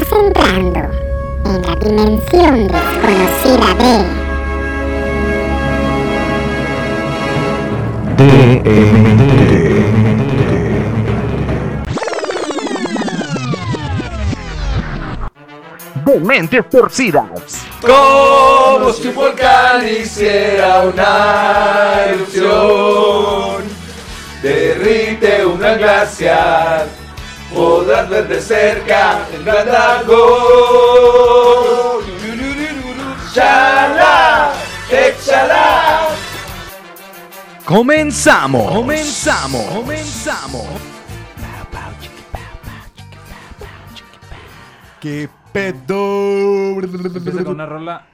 Estás entrando en la dimensión desconocida de de mentes torcidas. Como si un volcán hiciera una erupción, derrite un gran glaciar, podrás ver de cerca el gran dragón. Chala, échala. Comenzamos. Comenzamos. Comenzamos. ¿Qué pedo? Empieza con una rola.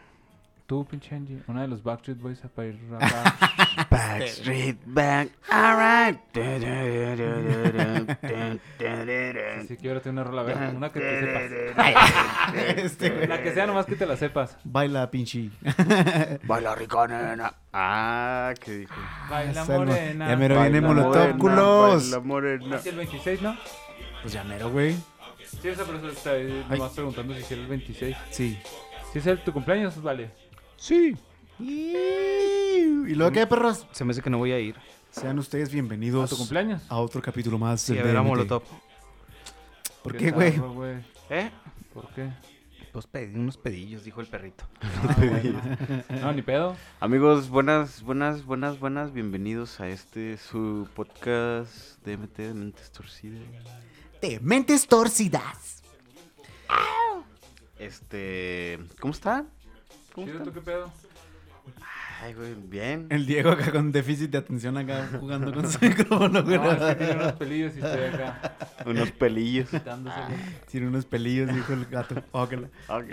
Tú, pinche Angie, una de los Backstreet Boys para ir acá. Backstreet Back, alright. Así que ahora tengo una rola, a ver, una que te sepas. Este, La que sea, nomás que te la sepas. Baila, pinche. Baila rica, nena. Ah, ¿qué dijo? Baila morena. Ya mero viene Molotov, culos. baila morena. ¿Es el 26, no? Pues ya mero, güey. Sí, esa persona está ahí nomás preguntando si es el 26. Sí. Si es el tu cumpleaños, vale. Sí. ¿Y luego qué, perros? Se me hace que no voy a ir. Sean ustedes ¿A bienvenidos tu cumpleaños? a otro capítulo más. Sí, del a ver a. Molotov. ¿Por qué, güey? ¿Eh? ¿Por qué? Pues pedí unos pedillos, dijo el perrito. No, ni pedo. Amigos, buenas, buenas, buenas, buenas. Bienvenidos a este su podcast de MT de Mentes Torcidas. De mentes torcidas. Este, ¿cómo están? ¿Cómo Chido, ¿tú qué pedo? Ay, güey, bien. El Diego acá con déficit de atención acá jugando con su micrófono, güey. No, es que tiene unos pelillos y estoy acá Unos pelillos. quitándoselo. Tiene unos pelillos, dijo el gato. Ócala. Ok.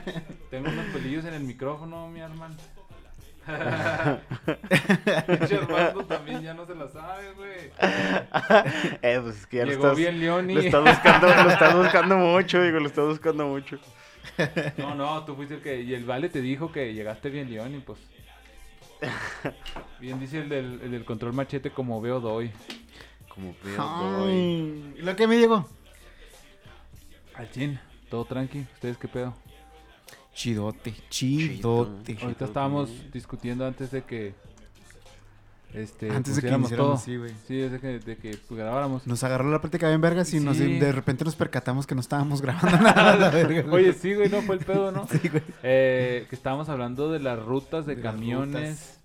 Tengo unos pelillos en el micrófono, mi hermano. Armando también ya no se la sabe, güey. Eh, pues es que ya lo Llegó estás, bien Leoni. lo estás buscando, lo estás buscando mucho, digo, lo estás buscando mucho. No, no, tú fuiste el que. Y el Vale te dijo que llegaste bien Leoni, pues. Bien dice el del, el del control machete, como veo doy. Como veo, voy. ¿Y lo que me llegó? Al chin, todo tranqui. ¿Ustedes qué pedo? Chidote, chidote. Chido. Ahorita estábamos discutiendo antes de que. Este, Antes de que todo. iniciáramos, sí, güey. Sí, desde que, de que pues, grabáramos. Nos agarró la práctica bien vergas y nos, de repente nos percatamos que no estábamos grabando nada. la verga. Oye, sí, güey, no fue el pedo, ¿no? Sí, güey. Eh, que estábamos hablando de las rutas de, camiones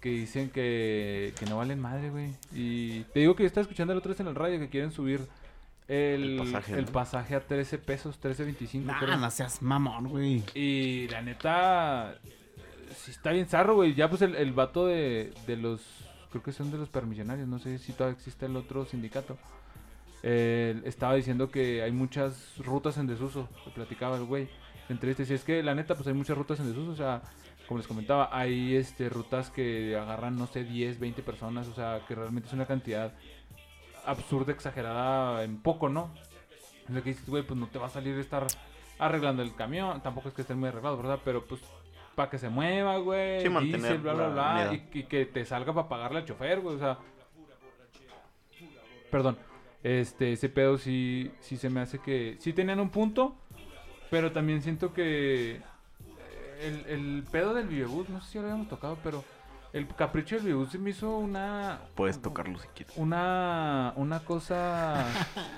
que dicen que, que no valen madre, güey. Y te digo que yo estaba escuchando el otro vez en el radio que quieren subir el, El pasaje, el ¿no? pasaje a 13 pesos, 13.25. Nah, creo. no seas mamón, güey. Y la neta, sí está bien zarro, güey. Ya pues el, el vato de, de los, creo que son de los permisionarios, no sé si todavía existe el otro sindicato. Eh, estaba diciendo que hay muchas rutas en desuso, que platicaba el güey. Entre este, si es que la neta, pues hay muchas rutas en desuso, o sea, como les comentaba, hay este rutas que agarran, no sé, 10, 20 personas, o sea, que realmente es una cantidad absurda, exagerada en poco, ¿no? Es lo que dices, güey, pues no te va a salir estar arreglando el camión, tampoco es que estén muy arreglados, ¿verdad? Pero pues para que se mueva, güey, Sí, mantener bla, bla, la bla, y, y que te salga para pagarle al chofer, güey, o sea... Perdón, este, ese pedo sí, sí se me hace que... Sí tenían un punto, pero también siento que... El, el pedo del Vivebus, no sé si lo habíamos tocado, pero... El capricho del Vivebus se me hizo una... Puedes tocarlo si quieres. Una, una cosa.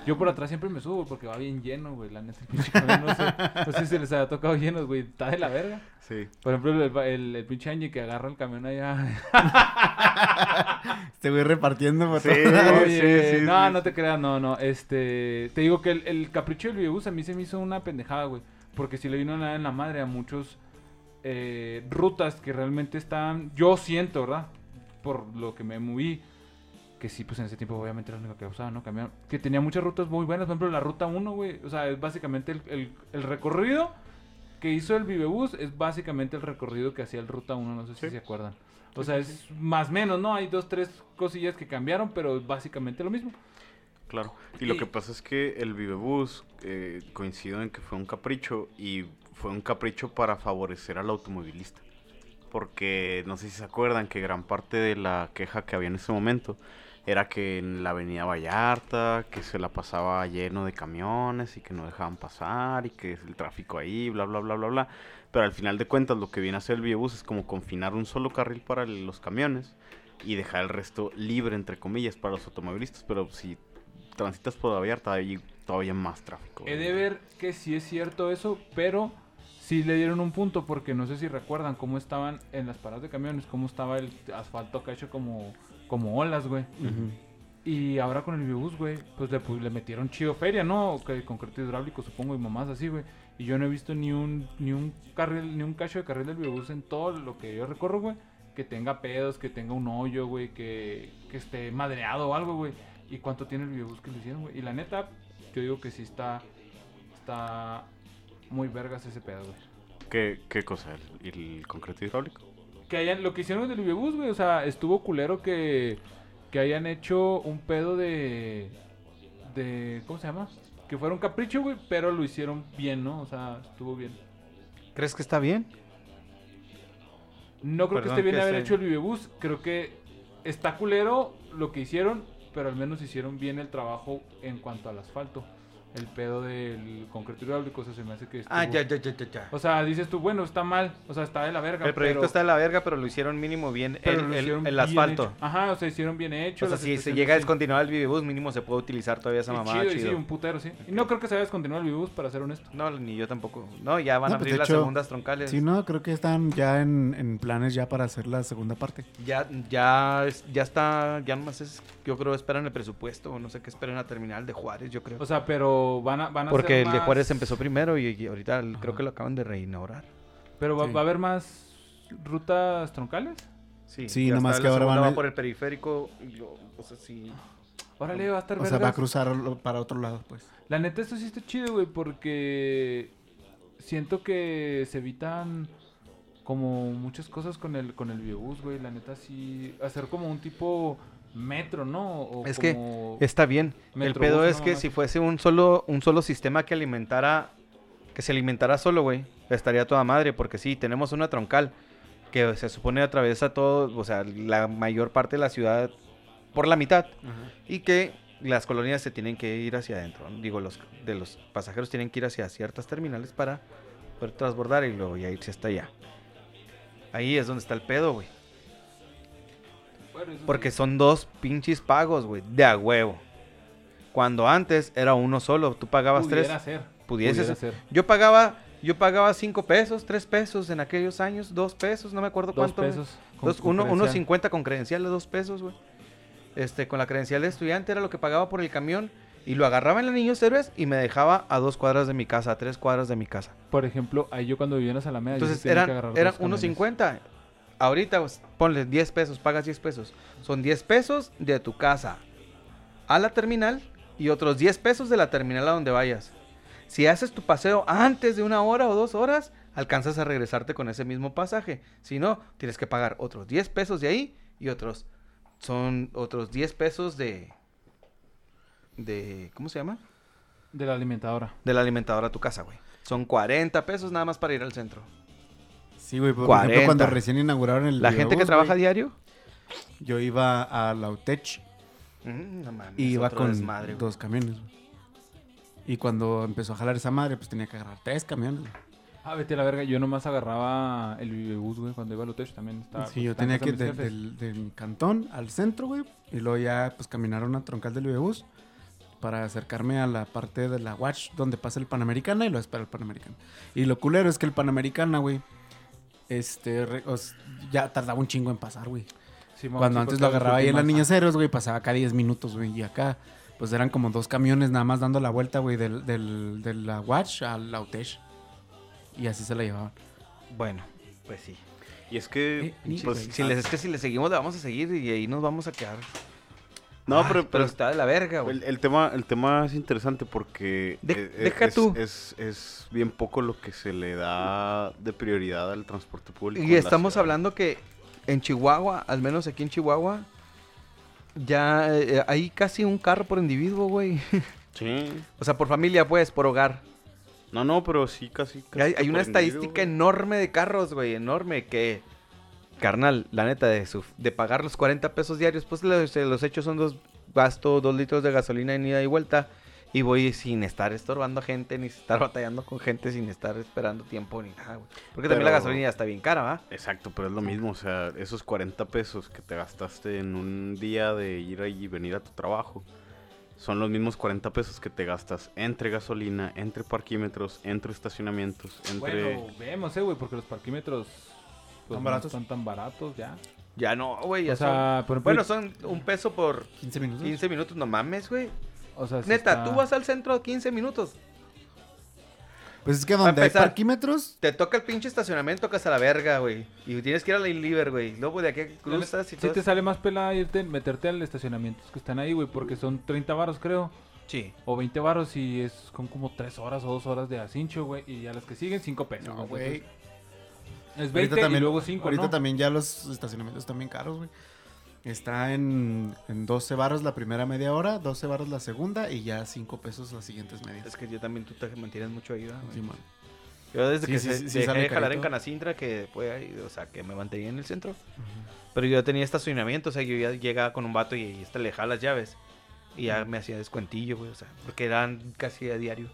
Yo por atrás siempre me subo porque va bien lleno, güey. La neta, el pinche camión, no sé, no sé si se les haya tocado llenos, güey. Está de la verga. Sí. Por ejemplo, el, el, el pinche Angie que agarra el camión allá. Este güey repartiendo por Sí. Oye, no, sí. no te creas, no, no. Este, te digo que el, el capricho del videobús a mí se me hizo una pendejada, güey. Porque si le vino nada en la madre a muchos eh, rutas que realmente están. Yo siento, ¿verdad? Por lo que me moví. Que sí, pues en ese tiempo obviamente era lo único que usaba, ¿no? Cambiar. Que tenía muchas rutas muy buenas. Por ejemplo, la ruta 1, güey. O sea, es básicamente el, el- el recorrido que hizo el Vivebus. Es básicamente el recorrido que hacía el Ruta 1. No sé si Sí. se acuerdan. O sea, es más o menos, ¿no? Hay dos, tres cosillas que cambiaron, pero es básicamente lo mismo. Claro. Y lo que pasa es que el Vivebus eh, coincidió en que fue un capricho y fue un capricho para favorecer al automovilista. porque no sé si se acuerdan que gran parte de la queja que había en ese momento era que en la avenida Vallarta, que se la pasaba lleno de camiones y que no dejaban pasar y que el tráfico ahí, bla, bla, bla, bla, bla. Pero al final de cuentas lo que viene a hacer el Viebus es como confinar un solo carril para los camiones y dejar el resto libre, entre comillas, para los automovilistas. Pero si transitas por Vallarta hay todavía más tráfico. He de ver que sí es cierto eso, pero sí le dieron un punto porque no sé si recuerdan cómo estaban en las paradas de camiones, cómo estaba el asfalto acá hecho como, como olas, güey. Y ahora con el Biobús, güey, pues le, pu- le metieron chido feria, ¿no? Que concreto hidráulico, supongo, y mamás así, güey. Y yo no he visto ni un, ni un carril, ni un cacho de carril del Biobús en todo lo que yo recorro, güey. Que tenga pedos, que tenga un hoyo, güey, que, que esté madreado o algo, güey. ¿Y cuánto tiene el Biobús que lo hicieron, güey? Y la neta, yo digo que sí está, está muy vergas ese pedo, güey. ¿Qué, qué cosa? ¿El, el concreto hidráulico? Que hayan, lo que hicieron del Vivebus, güey, o sea, estuvo culero que, que hayan hecho un pedo de, de, ¿cómo se llama? Que fuera un capricho, güey, pero lo hicieron bien, ¿no? O sea, estuvo bien. ¿Crees que está bien? No creo Perdón que esté bien que haber hecho el Vivebus, creo que está culero lo que hicieron, pero al menos hicieron bien el trabajo en cuanto al asfalto. El pedo del concreto hidráulico, o sea, se me hace que Ah, estuvo- ya, ya, ya, ya, ya. O sea, dices tú, bueno, está mal, o sea, está de la verga. El proyecto pero- está de la verga, pero lo hicieron mínimo bien pero el, lo el- hicieron el bien asfalto. hecho. Ajá, o sea, hicieron bien hecho. O sea, si se llega a descontinuar el Vivibus, mínimo se puede utilizar todavía esa mamada chido, sí, un putero, sí. Y no creo que se vaya a descontinuar el Vivus, para ser honesto. No, ni yo tampoco. No, ya van No, a pues, abrir las hecho, segundas troncales. Sí, no, creo que están ya en, en planes ya para hacer la segunda parte. Ya, ya, ya está, ya nomás es, yo creo, esperan el presupuesto, o no sé qué esperan a terminal de Juárez, yo creo. O sea, pero van a, van a Porque el de más- Juárez empezó primero y, y ahorita creo que lo acaban de reinaugurar. Pero va, Sí. va a haber más rutas troncales. Sí, Sí, nomás está, que ahora van a- va por el periférico, y lo- o sea, sí. Órale, va a estar O sea, va a cruzar para otro lado, pues. La neta, esto sí está chido, güey, porque siento que se evitan como muchas cosas con el con el biobús, güey. La neta, sí. Hacer como un tipo metro, ¿no? O Es que Está bien. el pedo es que si fuese un solo, un solo sistema que alimentara, que se alimentara solo, güey, estaría toda madre, porque sí, tenemos una troncal que se supone atraviesa todo, o sea, la mayor parte de la ciudad por la mitad, y que las colonias se tienen que ir hacia adentro. Digo, los de los pasajeros tienen que ir hacia ciertas terminales para poder transbordar y luego ya irse hasta allá. Ahí es donde está el pedo, güey. Porque son dos pinches pagos, güey, de a huevo. Cuando antes era uno solo, tú pagabas pudiera tres. ser. Pudieses. pudiera ser. Yo pagaba, yo pagaba cinco pesos, tres pesos en aquellos años, dos pesos, no me acuerdo Dos cuánto. pesos. con- Dos- con uno, cincuenta con credencial de dos pesos, güey. Este, con la credencial de estudiante era lo que pagaba por el camión. Y lo agarraba en la Niños Héroes y me dejaba a dos cuadras de mi casa, a tres cuadras de mi casa. Por ejemplo, ahí yo cuando vivía en las Alamedas. yo sí Entonces que eran, agarrar eran dos camiones. 1.50. Ahorita ponle 10 pesos, pagas 10 pesos. Son 10 pesos de tu casa a la terminal y otros 10 pesos de la terminal a donde vayas. Si haces tu paseo antes de una hora o dos horas, alcanzas a regresarte con ese mismo pasaje. Si no, tienes que pagar otros 10 pesos de ahí y otros son otros 10 pesos de de ¿cómo se llama? De la alimentadora. De la alimentadora a tu casa, güey. Son 40 pesos nada más para ir al centro. Sí, güey. Por 40. ejemplo, cuando recién inauguraron el La gente que trabaja güey, diario Yo iba a la UTECH Mm, no mames, y iba con desmadre, dos camiones, güey. Y cuando empezó a jalar esa madre, pues tenía que agarrar tres camiones. güey. Ah, vete a la verga. Yo nomás agarraba el Vivebus, güey, cuando iba al hotel también estaba. sí, pues, yo tenía que de de, del, cantón al centro, güey. Y luego ya, pues, caminar a una troncal del Videobús para acercarme a la parte de la Watch donde pasa el Panamericana y lo espera el Panamericana. Y lo culero es que el Panamericana, güey, este, re- os- ya tardaba un chingo en pasar, güey. Cuando sí, antes lo agarraba ahí en las niñas ceros, güey, pasaba acá 10 minutos, güey. Y acá, pues eran como dos camiones nada más dando la vuelta, güey, del, del, de la Watch a la Utech. Y así se la llevaban. Bueno, pues sí. Y es que, Eh, pues. Si les, es que si le seguimos, le vamos a seguir y ahí nos vamos a quedar. No, pero, pero está de la verga, güey. el, el tema, el tema es interesante porque De- eh, eh, deja es, tú. Es, es bien poco lo que se le da de prioridad al transporte público. Y estamos hablando que en Chihuahua, al menos aquí en Chihuahua, ya eh, hay casi un carro por individuo, güey. Sí. O sea, por familia, pues, por hogar. No, no, pero sí, casi. Casi Hay, una estadística güey. enorme de carros, güey, enorme, que carnal, la neta, de, su, de pagar los 40 pesos diarios, pues los, los hechos son dos, gasto dos litros de gasolina en ida y vuelta. Y voy sin estar estorbando a gente, ni estar batallando con gente, sin estar esperando tiempo ni nada, güey. Porque también la gasolina ya está bien cara, ¿va? Exacto, pero es lo mismo, o sea, esos 40 pesos que te gastaste en un día de ir ahí y venir a tu trabajo, son los mismos 40 pesos que te gastas entre gasolina, entre parquímetros, entre estacionamientos, entre... Bueno, vemos, eh, güey, porque los parquímetros pues, ¿Tan no baratos? están tan baratos ya. Ya no, güey, O sea, por son... ejemplo, Bueno, son un peso por 15 minutos. 15 minutos, no mames, güey. o sea, sí Neta, está- tú vas al centro 15 minutos. Pues es que donde hay empezar. parquímetros, Te toca el pinche estacionamiento que hasta la verga, güey. Y tienes que ir a la Liver, güey. Luego de aquí cruzas y Sí todo. te sale más pela irte, meterte al estacionamiento que están ahí, güey, porque son 30 varos, creo. Sí. O 20 varos y es con como 3 horas o 2 horas de acincho, güey. Y a las que siguen, 5 pesos. no, güey. Es 20 Ahorita también, y luego 5, ahorita ¿no? también ya los estacionamientos están bien caros, güey. Está en, en 12 varos la primera media hora, 12 varos la segunda y ya 5 pesos las siguientes medias. Es que yo también tú te mantienes mucho ahí, ¿verdad, güey? Sí, man. Yo desde Sí, que sí, se- sí, dejé de jalar en. Canacintra, que fue ahí, o sea, que me mantenía en el centro. Pero yo tenía estacionamiento, o sea, yo ya llegaba con un vato y, y este le dejaba las llaves. Y ya me hacía descuentillo, güey, o sea, porque eran casi a diario.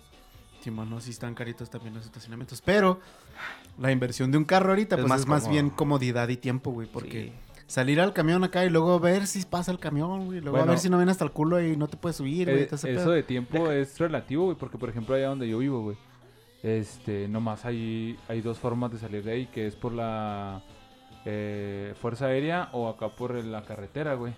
Sí, man, no, sí están caritos también los estacionamientos. Pero la inversión de un carro ahorita, Es pues más es más bien comodidad y tiempo, güey. Porque Sí. salir al camión acá y luego ver si pasa el camión, güey. Luego a ver si no viene hasta el culo y no te puedes subir, güey. Eh, eso pedo. de tiempo es relativo, güey, porque por ejemplo allá donde yo vivo, güey, este, nomás hay, hay dos formas de salir de ahí, que es por la eh, Fuerza Aérea o acá por la carretera, güey.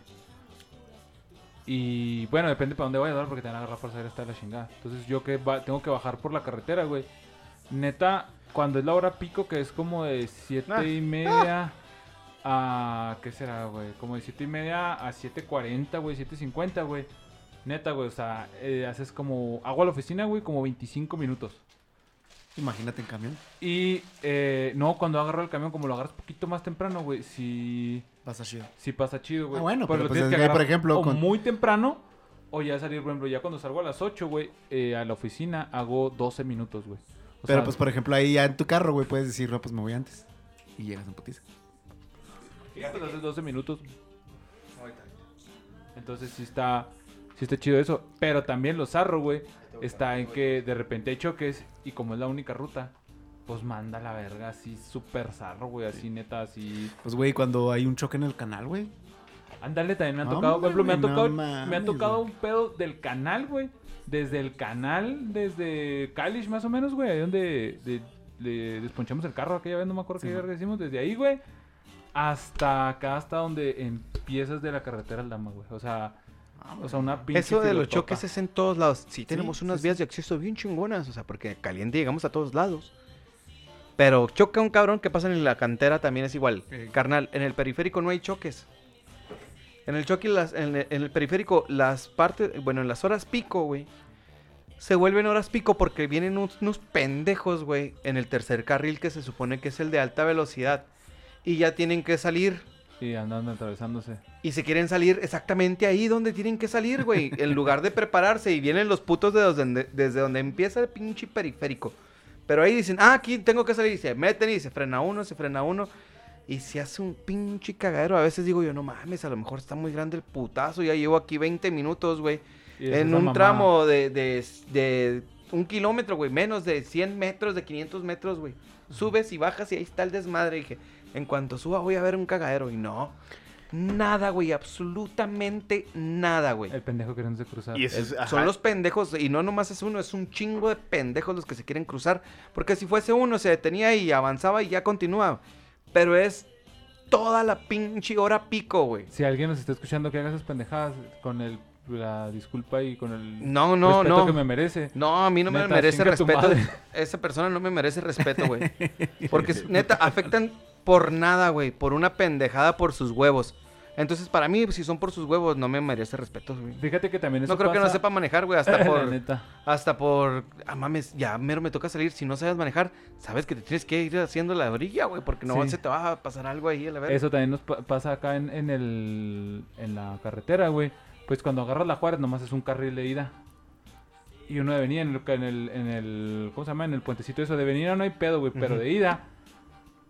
Y bueno, depende para dónde vayas. Porque te van a agarrar Fuerza Aérea hasta la chingada. Entonces yo que va- tengo que bajar por la carretera, güey. Neta, cuando es la hora pico, que es como de siete Ah. y media a... ¿Qué será, güey? Como de siete y media a 7.40, güey, 7.50, güey. Neta, güey, o sea, eh, haces como... Hago a la oficina, güey, como 25 minutos. Imagínate en camión. Y no, no, cuando agarro el camión, como lo agarras poquito más temprano, güey, sí, Pasa chido. sí pasa chido, güey. Ah, bueno, pero pues tienes es que que, por agarrar ejemplo, o con- muy temprano o ya salir, por ejemplo, ya cuando salgo a las 8, güey, eh, a la oficina hago 12 minutos, güey. O Pero sea, pues, por ejemplo, ahí ya en tu carro, güey, puedes decir, no, pues me voy antes. Y llegas en putiza. pues, haces 12 minutos. Entonces sí está, sí está chido eso. Pero también lo zarro, güey, está en que de repente hay choques y como es la única ruta, pues manda la verga así súper zarro, güey, así neta, así... Pues, güey, cuando hay un choque en el canal, güey. Ándale, también me han tocado, por ejemplo, me han no tocado, me mames, ha tocado un pedo del canal, güey. Desde el canal, desde Kalish más o menos, güey, ahí donde de- le desponchamos el carro aquella vez, no me acuerdo Sí, qué verga decimos, desde ahí, güey, hasta acá, hasta donde empiezas de la carretera al Dama, güey. O sea, o sea, una pinche Eso de los choques es en todos lados. Sí, tenemos sí, unas sí. vías de acceso bien chingonas, o sea, porque caliente llegamos a todos lados. Pero choca un cabrón que pasa en la cantera también es igual. Eh. Carnal, en el periférico no hay choques. En el choque, las, en, el, en el periférico, las partes, bueno, en las horas pico, güey, se vuelven horas pico porque vienen unos, unos pendejos, güey, en el tercer carril que se supone que es el de alta velocidad. Y ya tienen que salir. Sí, andando atravesándose. Y se quieren salir exactamente ahí donde tienen que salir, güey. en lugar de prepararse y vienen los putos de donde- desde donde empieza el pinche periférico. Pero ahí dicen, ah, aquí tengo que salir. Y se meten y se frena uno, se frena uno. Y se hace un pinche cagadero. A veces digo yo, no mames, a lo mejor está muy grande el putazo. Ya llevo aquí 20 minutos, güey. En un mamá. tramo de, de, de un kilómetro, güey. Menos de 100 metros, de 500 metros, güey. Subes y bajas y ahí está el desmadre. Y dije, en cuanto suba voy a ver un cagadero. Y no. Nada, güey. Absolutamente nada, güey. El pendejo queriéndose cruzar. Y El- es- ajá. son los pendejos, y no nomás es uno, es un chingo de pendejos los que se quieren cruzar. Porque si fuese uno, se detenía y avanzaba y ya continuaba. Pero es toda la pinche hora pico, güey. Si alguien nos está escuchando que haga esas pendejadas con el, la disculpa y con el No, no, respeto no. que me merece. No, a mí no me merece respeto. Esa persona no me merece respeto, güey. Porque neta, afectan por nada, güey. Por una pendejada por sus huevos. Entonces, para mí, si son por sus huevos, no me merece respeto, güey. Fíjate que también eso No creo que no sepa manejar, güey. Hasta por. neta. Hasta por. Ah, mames, ya mero me toca salir. Si no sabes manejar, sabes que te tienes que ir haciendo la orilla, güey. Porque no Sí. se te va a pasar algo ahí a la verga. Eso también nos pa- pasa acá en, en el en la carretera, güey. Pues cuando agarras la Juárez nomás es un carril de ida. Y uno de venida en el, en el, en el ¿cómo se llama? En el puentecito eso de venida no hay pedo, güey, pero de ida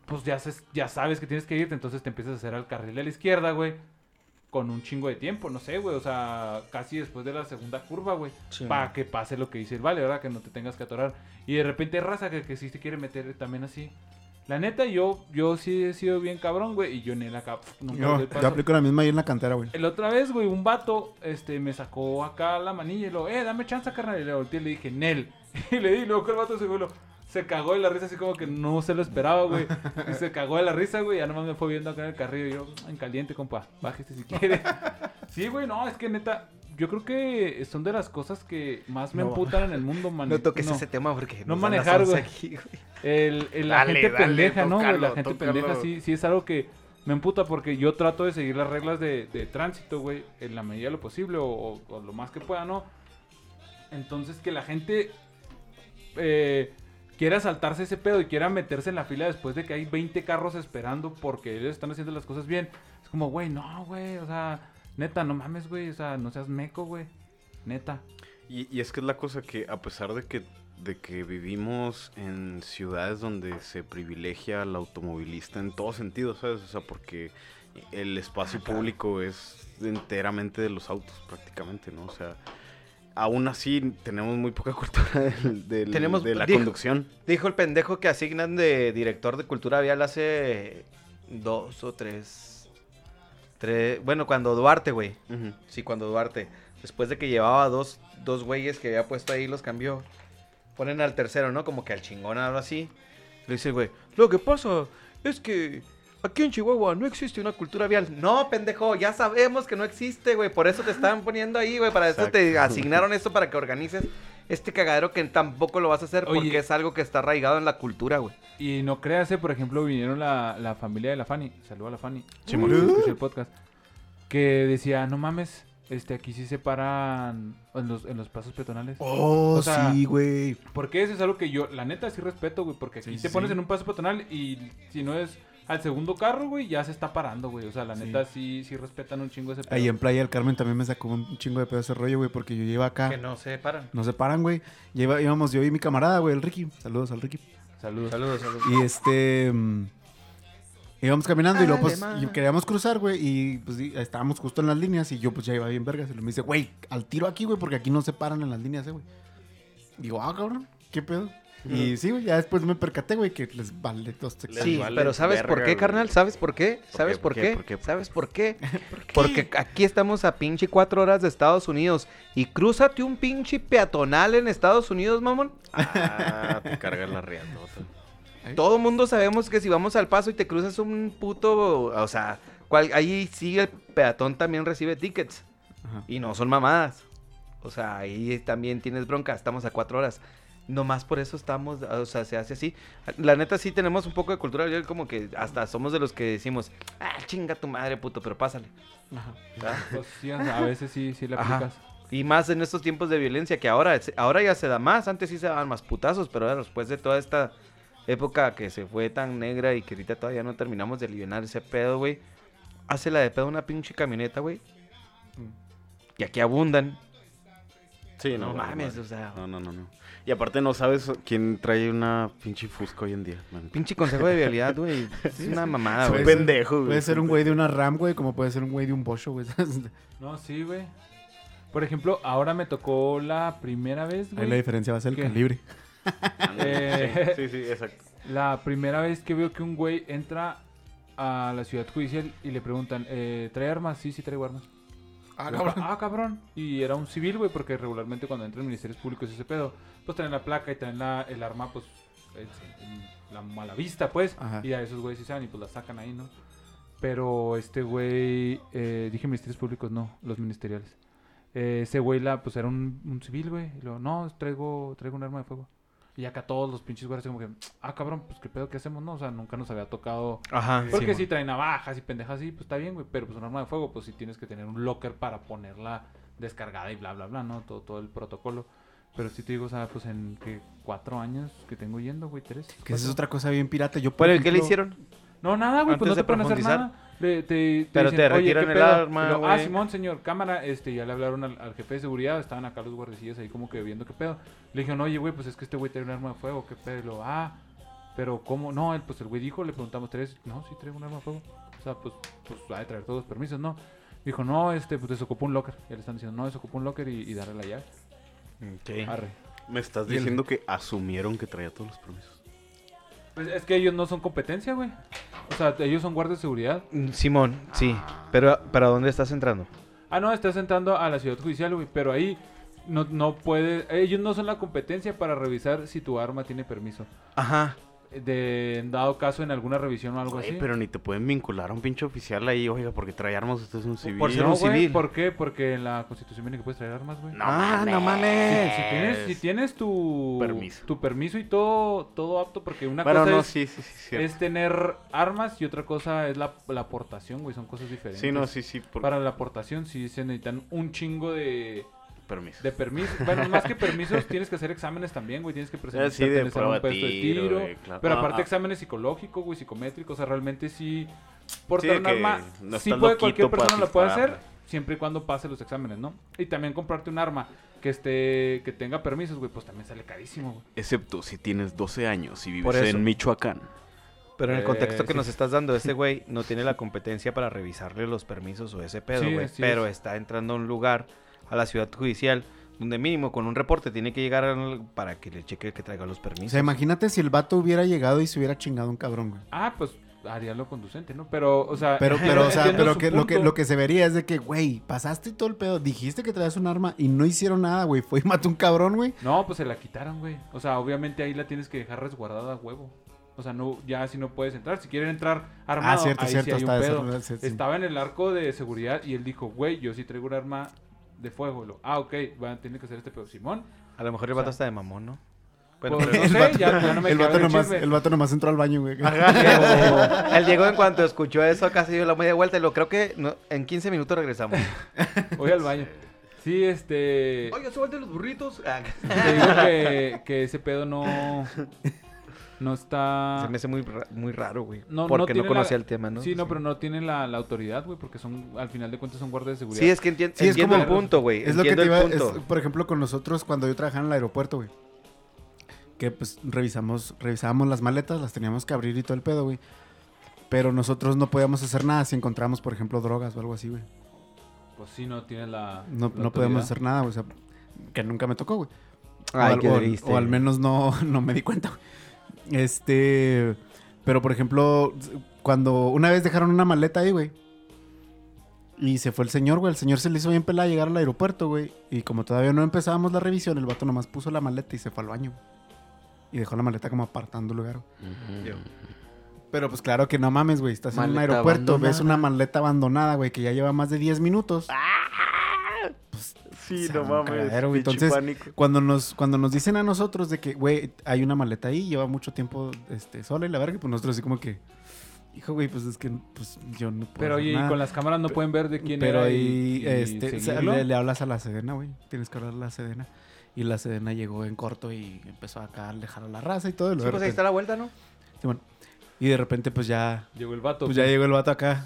pues ya, se- ya sabes que tienes que irte, entonces te empiezas a hacer al carril de la izquierda, güey, con un chingo de tiempo, no sé, güey, o sea, casi después de la segunda curva, güey, Sí, para que pase lo que dice el vale, ¿verdad? Que no te tengas que atorar. Y de repente raza que, que sí te quiere meter también así. La neta, yo, yo sí he sido bien cabrón, güey, y yo en el acá, pf, nunca Yo, yo aplico la misma ahí en la cantera, güey. El otra vez, güey, un vato este, me sacó acá la manilla y lo, eh, dame chance, carnal. Y le volteé y le dije, Nel. Y le di, luego que el vato se fue, lo- se cagó de la risa, así como que no se lo esperaba, güey. Y se cagó de la risa, güey. Ya nomás me fue viendo acá en el carrillo. Y yo, en caliente, compa, bájese si quiere. Sí, güey, no, es que neta, yo creo que son de las cosas que más me No. emputan en el mundo, man. No toques ese tema porque No manejar, 11 güey. El, el- la Dale, gente dale, pendeja, ¿no? güey? La gente tócalo. pendeja sí, sí es algo que me emputa porque yo trato de seguir las reglas de, de tránsito, güey, en la medida de lo posible o, o- o lo más que pueda, ¿no? Entonces que la gente eh, quiera saltarse ese pedo y quiera meterse en la fila después de que hay 20 carros esperando porque ellos están haciendo las cosas bien. Es como, güey, no, güey, o sea, neta, no mames, güey, o sea, no seas meco, güey. Neta. Y, y es que es la cosa que a pesar de que, de que vivimos en ciudades donde se privilegia al automovilista en todo sentido, ¿sabes? O sea, porque el espacio público es enteramente de los autos prácticamente, ¿no? O sea, aún así tenemos muy poca cultura del- del- Tenemos- de la dijo- conducción. Dijo el pendejo que asignan de director de cultura vial hace dos o tres. tres bueno, cuando Duarte, güey. Sí, cuando Duarte. Después de que llevaba dos, dos güeyes que había puesto ahí, los cambió. Ponen al tercero, ¿no? Como que al chingón, algo así. Le dice, el güey, lo que pasa es que aquí en Chihuahua no existe una cultura vial. No, pendejo, ya sabemos que no existe, güey. Por eso te estaban poniendo ahí, güey. Para eso te asignaron esto para que organices este cagadero que tampoco lo vas a hacer Oye. porque es algo que está arraigado en la cultura, güey. Y no créase, por ejemplo, vinieron la, la familia de la Fanny. Saludos a la Fanny. Escuché el podcast. Que decía, no mames, este, aquí sí se paran en los, en los pasos peatonales. Oh, O sea, sí, güey. Porque eso es algo que yo, la neta, sí respeto, güey. Porque aquí Sí, te sí. pones en un paso peatonal y si no es al segundo carro, güey, ya se está parando, güey. O sea, la Sí. neta, sí, sí respetan un chingo ese pedo. Ahí en Playa del Carmen también me sacó un chingo de pedo ese rollo, güey, porque yo iba acá. Que no se paran. No se paran, güey. Ya iba- íbamos yo y mi camarada, güey, el Ricky. Saludos al Ricky. Saludos. Saludos, saludos. Y este. mm, íbamos caminando y luego, pues, y queríamos cruzar, güey. Y pues y estábamos justo en las líneas. Y yo, pues, ya iba bien vergas. Y me dice, güey, al tiro aquí, güey, porque aquí no se paran en las líneas, eh, güey. Digo, ah, cabrón, ¿qué pedo? Y sí, güey, ya después me percaté, güey, que les vale dos sexos. Sí, vale pero ¿sabes por qué, carnal? ¿Sabes por qué? ¿Por ¿Sabes por ¿Por qué? qué? ¿Por qué? ¿Sabes por qué? Porque aquí estamos a pinche cuatro horas de Estados Unidos. Y crúzate un pinche peatonal en Estados Unidos, mamón. Ah, te cargas la riata. Todo mundo sabemos que si vamos al paso y te cruzas un puto... O sea, cual- ahí sí el peatón también recibe tickets. Ajá. Y no son mamadas. O sea, ahí también tienes bronca. Estamos a cuatro horas. Nomás por eso estamos, o sea, se hace así. La neta sí tenemos un poco de cultura, yo como que hasta somos de los que decimos, ah, chinga tu madre, puto, pero pásale. Ajá. Pues sí, a veces sí, sí le Ajá. aplicas. Y más en estos tiempos de violencia que ahora, ahora ya se da más, antes sí se daban más putazos, pero ahora después de toda esta época que se fue tan negra y que ahorita todavía no terminamos de aliviar ese pedo, güey, hace la de pedo una pinche camioneta, güey. Y aquí abundan. Sí, No, no, mames, o sea, No, no, no, no. Y aparte no sabes quién trae una pinche fusca hoy en día. man. pinche consejo de vialidad, güey. Es una mamada, Es un güey. pendejo, güey. Puede ser un güey de una RAM, güey, como puede ser un güey de un Bocho, güey. No, sí, güey. Por ejemplo, ahora me tocó la primera vez, Ahí la güey. diferencia va a ser el calibre. Eh, Sí, sí, exacto. La primera vez que veo que un güey entra a la ciudad judicial y le preguntan, eh, ¿trae armas? Sí, sí traigo armas. Ah, cabrón. Ah, cabrón. Y era un civil, güey, porque regularmente cuando entran ministerios públicos ese pedo, pues traen la placa y traen la, el arma, pues, en- la mala vista, pues. Ajá. Y a esos güeyes sí saben y pues la sacan ahí, ¿no? Pero este güey, eh, dije ministerios públicos, no, los ministeriales. Eh, ese güey, la, pues era un, un civil, güey. Y luego, no, traigo, traigo un arma de fuego. Y acá todos los pinches güeyes como que, ah, cabrón, pues qué pedo, ¿qué hacemos? No, o sea, nunca nos había tocado Ajá. porque si traen navajas y pendejas así, pues está bien, güey. Pero pues un arma de fuego, pues sí tienes que tener un locker para ponerla descargada y bla, bla, bla, ¿no? Todo, todo el protocolo. Pero sí te digo, o sea, pues en que cuatro años que tengo yendo, güey, tres. Que esa es otra cosa bien pirata. Yo, ¿y qué le hicieron? No, nada, güey, pues no te de pueden hacer nada. Le- te, te Pero dicen, te "Oye, retiran ¿qué el pedo?". arma, Ah. Simón, señor, cámara, este, ya le hablaron al, al jefe de seguridad, estaban acá los guardiacillos ahí como que viendo qué pedo. Le dijeron, oye, güey, pues es que este güey tiene un arma de fuego, qué pedo. Y luego, ah, Pero, ¿cómo? No, él, pues el güey dijo, le preguntamos tres. No, sí traigo un arma de fuego. O sea, pues, pues ha de traer todos los permisos, ¿no? Dijo, no, este, pues desocupó un locker. Ya le están diciendo, no, desocupó un locker y, y darle la llave. Arre. Me estás diciendo que asumieron que traía todos los permisos. Pues es que ellos no son competencia, güey. O sea, ellos son guardias de seguridad. Mm, Simón, sí. Pero, ¿para dónde estás entrando? Ah, no, estás entrando a la ciudad judicial, güey. Pero ahí no, no puede. Ellos no son la competencia para revisar si tu arma tiene permiso. Ajá. De en dado caso en alguna revisión o algo así. pero ni te pueden vincular a un pinche oficial ahí, oiga, porque trae armas, usted es un civil. Por ser no, un civil. ¿Por qué? Porque en la constitución viene que puedes traer armas, güey. No ah, no Si, mames. si tienes, si tienes tu Permiso. tu permiso y todo, todo apto, porque una cosa no, es, sí, sí, sí, cierto. es tener armas y otra cosa es la, la aportación, güey, son cosas diferentes. Sí, no, sí, sí, por Para la aportación sí se necesitan un chingo de, permiso. de permisos. Bueno, más que permisos, tienes que hacer exámenes también, güey. Tienes que presentar Eh, sí, de un de puesto de tiro, tiro. güey, claro. Pero Ah, aparte ah. exámenes psicológicos, güey, psicométricos. O sea, realmente sí... Portar Sí, un arma, no sí puede cualquier persona lo puede hacer, siempre y cuando pase los exámenes, ¿no? Y también comprarte un arma que esté que tenga permisos, güey, pues también sale carísimo, güey. Excepto si tienes 12 años y vives en Michoacán. Pero en el Eh, contexto que sí. nos estás dando, ese güey no tiene la competencia para revisarle los permisos o ese pedo, Sí, güey. pero es. está entrando a un lugar, a la ciudad judicial, donde mínimo con un reporte tiene que llegar al- para que le cheque que traiga los O permisos. sea, imagínate si el vato hubiera llegado y se hubiera chingado un cabrón, güey. Ah, pues haría lo conducente, ¿no? Pero, o sea... Pero, pero, o sea, pero que, lo, que, lo que se vería es de que, güey, pasaste todo el pedo, dijiste que traías un arma y no hicieron nada, güey. Fue y mató un cabrón, güey. No, pues se la quitaron, güey. O sea, obviamente ahí la tienes que dejar resguardada a huevo. O sea, no, ya si no puedes entrar. Si quieren entrar armado, ah, cierto, ahí cierto, sí hay un pedo. ser- sí, sí. Estaba en el arco de seguridad y él dijo, güey, yo sí traigo un arma de fuego. Y lo, ah, ok, va, tiene que ser este pedo. Simón. A lo mejor el o vato está de mamón, ¿no? Bueno, Pues, pero- no sé, ya, ya no me el, vato nomás, chisme. el vato nomás entró al baño, güey. Ajá. Él llegó en cuanto escuchó eso, casi dio la media vuelta y lo creo que no- en 15 minutos regresamos. Voy al baño. Sí, este... Oiga, suelte los burritos. Te digo que, que ese pedo no... No está... Se me hace muy, ra- muy raro, güey. No, porque no, tiene conocía la- el tema, ¿no? Sí, no, pero no tienen la, la autoridad, güey, porque son, al final de cuentas, son guardias de seguridad. Sí, es que entien- Sí, es entiendo como- el punto, güey. Es lo que entiendo te iba, punto. es, por ejemplo, con nosotros cuando yo trabajaba en el aeropuerto, güey. Que pues revisamos, revisábamos las maletas, las teníamos que abrir y todo el pedo, güey. Pero nosotros no podíamos hacer nada si encontramos, por ejemplo, drogas o algo así, güey. Pues sí, no tienen la. No, la no podemos hacer nada, güey. O sea, que nunca me tocó, güey. Ay, o, al- qué o al menos no, no me di cuenta, güey. Este. Pero por ejemplo, cuando una vez dejaron una maleta ahí, güey. Y se fue el señor, güey. El señor se le hizo bien pelada llegar al aeropuerto, güey. Y como todavía no empezábamos la revisión, el vato nomás puso la maleta y se fue al baño. Y dejó la maleta como apartando el lugar. Pero pues claro que no mames, güey. Estás en un aeropuerto, ves una maleta abandonada, güey, que ya lleva más de 10 minutos. Sí, no mames. Entonces, pánico. Cuando nos, cuando nos dicen a nosotros de que, güey, hay una maleta ahí, lleva mucho tiempo este, sola y la verga, pues nosotros así como que, hijo, güey, pues es que pues, yo no puedo Pero hacer oye, y nada". con las cámaras no pueden ver de quién Pero era. ahí, y, y este, o sea, seguirlo? le, le hablas a la Sedena, güey. Tienes que hablar a la Sedena. Y la Sedena llegó en corto y empezó acá a alejar a la raza y todo. y Sí, pues ahí está repente- la vuelta, ¿no? Simón. Y de repente, pues ya, Llegó el vato. pues ya llegó el vato acá.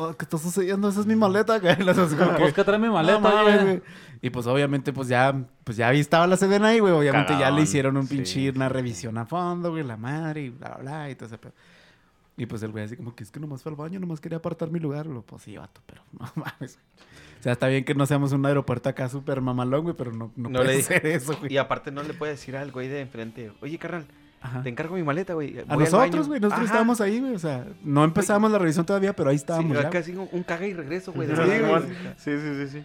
Oh, ¿Qué está sucediendo? Esa es mi maleta. como que, Oscar, tráeme maleta. "No mames, ya". güey". Y pues obviamente, pues ya, pues ya estaba la Sedena ahí, güey. Obviamente ya le hicieron un sí, pinche, una revisión a fondo, güey, la madre y bla, bla, bla, y todo ese pedo. Y pues el güey así como que es que nomás fue al baño, nomás quería apartar mi lugar. Lo, pues sí, vato, pero no mames. O sea, está bien que no seamos un aeropuerto acá súper mamalón, güey, pero no, no, No puede le- ser eso, güey. Y aparte no le puede decir al güey de enfrente, oye, carnal, Ajá. te encargo mi maleta, güey. A voy al baño". nosotros, güey, nosotros Ajá. estábamos ahí, güey. O sea, no empezamos la revisión todavía, pero ahí estábamos Sí, ya. casi un, un caga y regreso, güey. Sí. Sí, sí, sí, sí.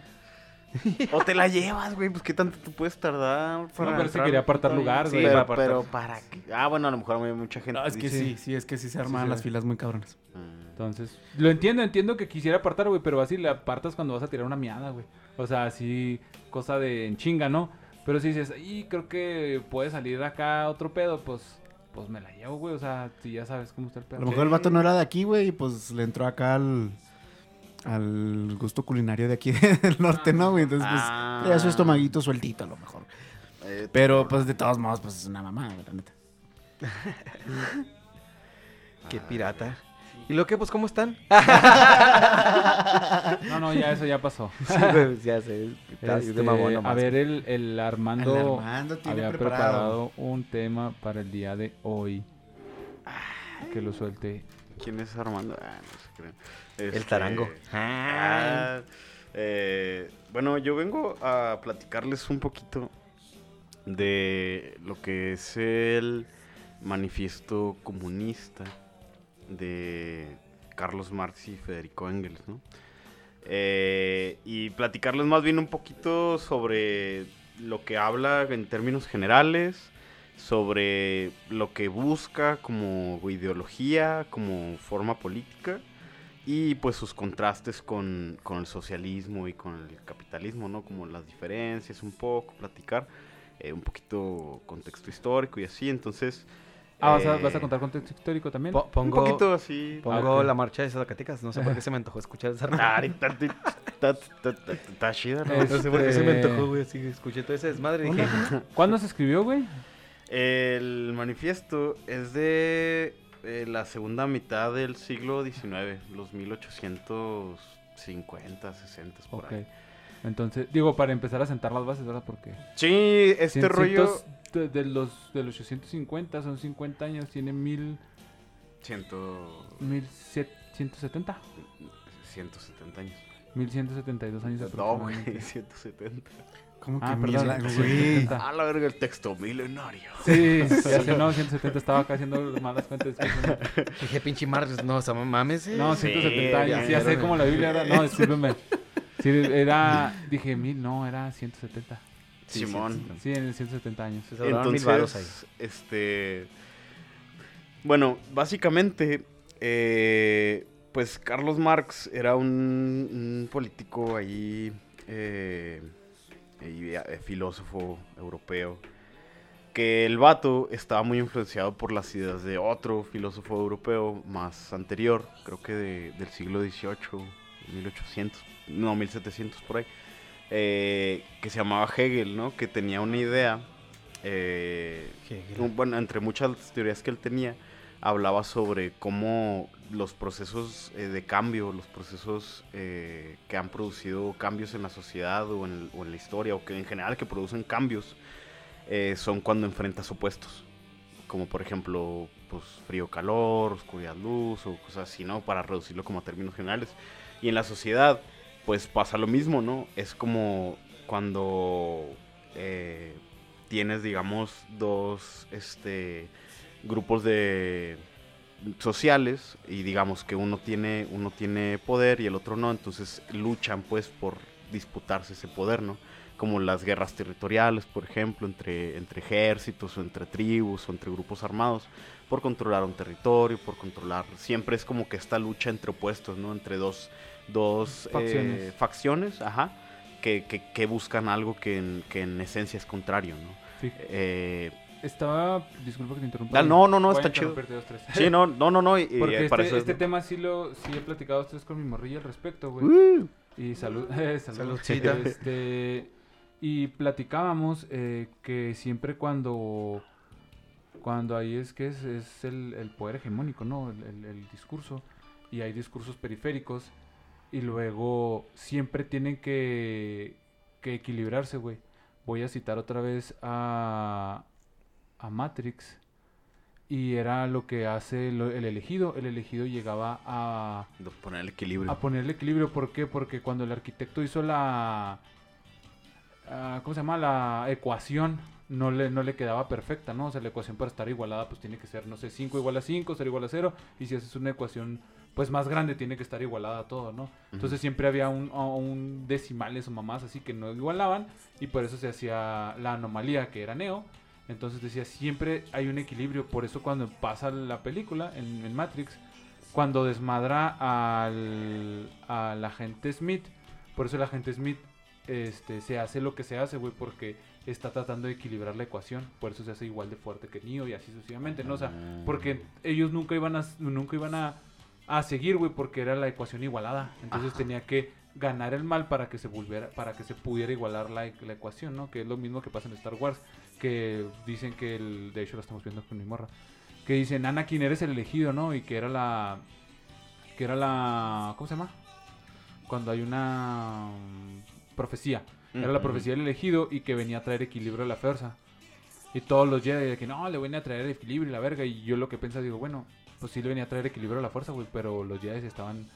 O te la llevas, güey, pues qué tanto te puedes tardar para pero sí entrar? quería apartar lugar, Sí, güey. pero, Para pero para qué? Ah, bueno, a lo mejor hay mucha gente. No, es que dice- sí, sí, es que sí se armaban sí, las sí. filas muy cabronas. Mm. Entonces, lo entiendo, entiendo que quisiera apartar, güey, pero así le apartas cuando vas a tirar una miada, güey. O sea, así, cosa de en chinga, ¿no? Pero si dices, y creo que puede salir acá otro pedo, pues, pues me la llevo, güey. O sea, si ya sabes cómo está el A pedo. lo mejor el vato no era de aquí, güey, y pues le entró acá al, al gusto culinario de aquí del norte, ¿no, güey? Entonces, pues, Ah. traía su estomaguito sueltito a lo mejor. Eh, Pero, pues, de todos modos, pues, es una mamá, la neta. Qué pirata. ¿Y lo que, pues, cómo están? No, no, ya eso ya pasó. Sí, güey, ya sé. está Este, de mamón a ver, el, el Armando, El Armando tiene había preparado. preparado un tema para el día de hoy. que lo suelte. ¿Quién es Armando? Ah, no se crean. El Este, tarango. ah, eh, bueno, yo vengo a platicarles un poquito de lo que es el manifiesto comunista de Carlos Marx y Federico Engels, ¿no? Eh, y platicarles más bien un poquito sobre lo que habla en términos generales, sobre lo que busca como ideología, como forma política, y pues sus contrastes con, con el socialismo y con el capitalismo, ¿no? Como las diferencias un poco, platicar eh, un poquito contexto histórico y así, entonces... Ah, ¿vas a, eh, vas a contar contexto histórico también? Po- Un pongo poquito así... pongo la marcha de Zacatecas. No sé por qué se me antojó escuchar esa Está chida, ¿no? No sé por qué se me Este- antojó, güey. Así escuché todo ese desmadre y dije, ¿Cuándo se escribió, güey? El manifiesto es de eh, la segunda mitad del siglo XIX, los 1850, 60 por Ok. ahí. Entonces, digo, para empezar a sentar las bases, ¿verdad? Porque... Sí, este 100 rollo... De, de los, de los 850, son 50 años, tiene mil, Ciento... 1170, 170 años. 1172 años No, güey, 170. ¿Cómo que Ah, mil, perdón, güey? 170. A la verga, el texto milenario. Sí, ya sé, no, 170 estaba acá haciendo malas cuentas. dije, pinche Marx, no, o sea, mames. eh. No, Sí, 170 años, ya, sí, ya sé como la Biblia era. No, discúlpenme. Sí, era, dije mil, no, era 170. Simón. Sí, en el 170 años. Se sobraron mil varos ahí. Entonces, este... Bueno, básicamente, eh, pues Carlos Marx era un, un político ahí, eh, y, eh, filósofo europeo, que el vato estaba muy influenciado por las ideas de otro filósofo europeo más anterior, creo que de- del siglo XVIII, 1800, no, 1700 por ahí, eh, que se llamaba Hegel, ¿no? Que tenía una idea, eh, un- bueno, entre muchas teorías que él tenía, hablaba sobre cómo los procesos eh, de cambio, los procesos eh, que han producido cambios en la sociedad o en, o en la historia, o que en general que producen cambios, eh, son cuando enfrentas opuestos. Como por ejemplo, pues frío-calor, oscuridad-luz, o cosas así, ¿no? Para reducirlo como a términos generales. Y en la sociedad, pues pasa lo mismo, ¿no? Es como cuando eh, tienes, digamos, dos este, grupos de sociales y digamos que uno tiene uno tiene poder y el otro no, entonces luchan pues por disputarse ese poder, ¿no? Como las guerras territoriales, por ejemplo, entre, entre ejércitos o entre tribus o entre grupos armados, por controlar un territorio, por controlar... Siempre es como que esta lucha entre opuestos, ¿no? Entre dos, dos eh, Facciones. ajá, que, que- que buscan algo que en, que en esencia es contrario, ¿no? Sí. Eh, Estaba, disculpa que te interrumpa. Ah, no, no, no, está chido. dos, tres. sí, no, no, no, no, y, y Porque para este, es- este tema sí lo sí he platicado a ustedes con mi morrilla al respecto, güey. Uh, Y salud, eh, salud. Este, y platicábamos eh, que siempre cuando cuando ahí es que es, es el, el poder hegemónico, ¿no? El, el- el discurso. Y hay discursos periféricos. Y luego siempre tienen que, que equilibrarse, güey. Voy a citar otra vez a, a Matrix. Y era lo que hace lo- el elegido. El elegido llegaba a, poner el equilibrio. a ponerle equilibrio. ¿Por qué? Porque cuando el arquitecto hizo la. ah, ¿Cómo se llama? La ecuación. No le, no le quedaba perfecta, ¿no? O sea, la ecuación para estar igualada, pues tiene que ser, no sé, 5 igual a 5, 0 igual a 0. Y si haces una ecuación, pues más grande, tiene que estar igualada a todo, ¿no? Entonces siempre había un, decimales o mamás así que no igualaban. Y por eso se hacía la anomalía, que era Neo. Entonces decía, siempre hay un equilibrio. Por eso cuando pasa la película en, en Matrix, cuando desmadra al, al agente Smith, por eso el agente Smith este, se hace lo que se hace, güey, porque está tratando de equilibrar la ecuación. Por eso se hace igual de fuerte que Neo y así sucesivamente, ¿no? O sea, porque ellos nunca iban a, nunca iban a, a seguir, güey, porque era la ecuación igualada. Entonces tenía que ganar el mal para que se volviera, para que se pudiera igualar la, la ecuación, ¿no? Que es lo mismo que pasa en Star Wars, que dicen que el, de hecho lo estamos viendo con mi morra, que dicen Anakin eres el elegido, ¿no? Y que era la, que era la, ¿cómo se llama? Cuando hay una mm, profecía, era la profecía del elegido y que venía a traer equilibrio a la fuerza. Y todos los Jedi de que no, le voy a traer equilibrio y la verga. Y yo lo que pensaba, digo, bueno, pues sí le venía a traer equilibrio a la fuerza, güey, pero los Jedi estaban,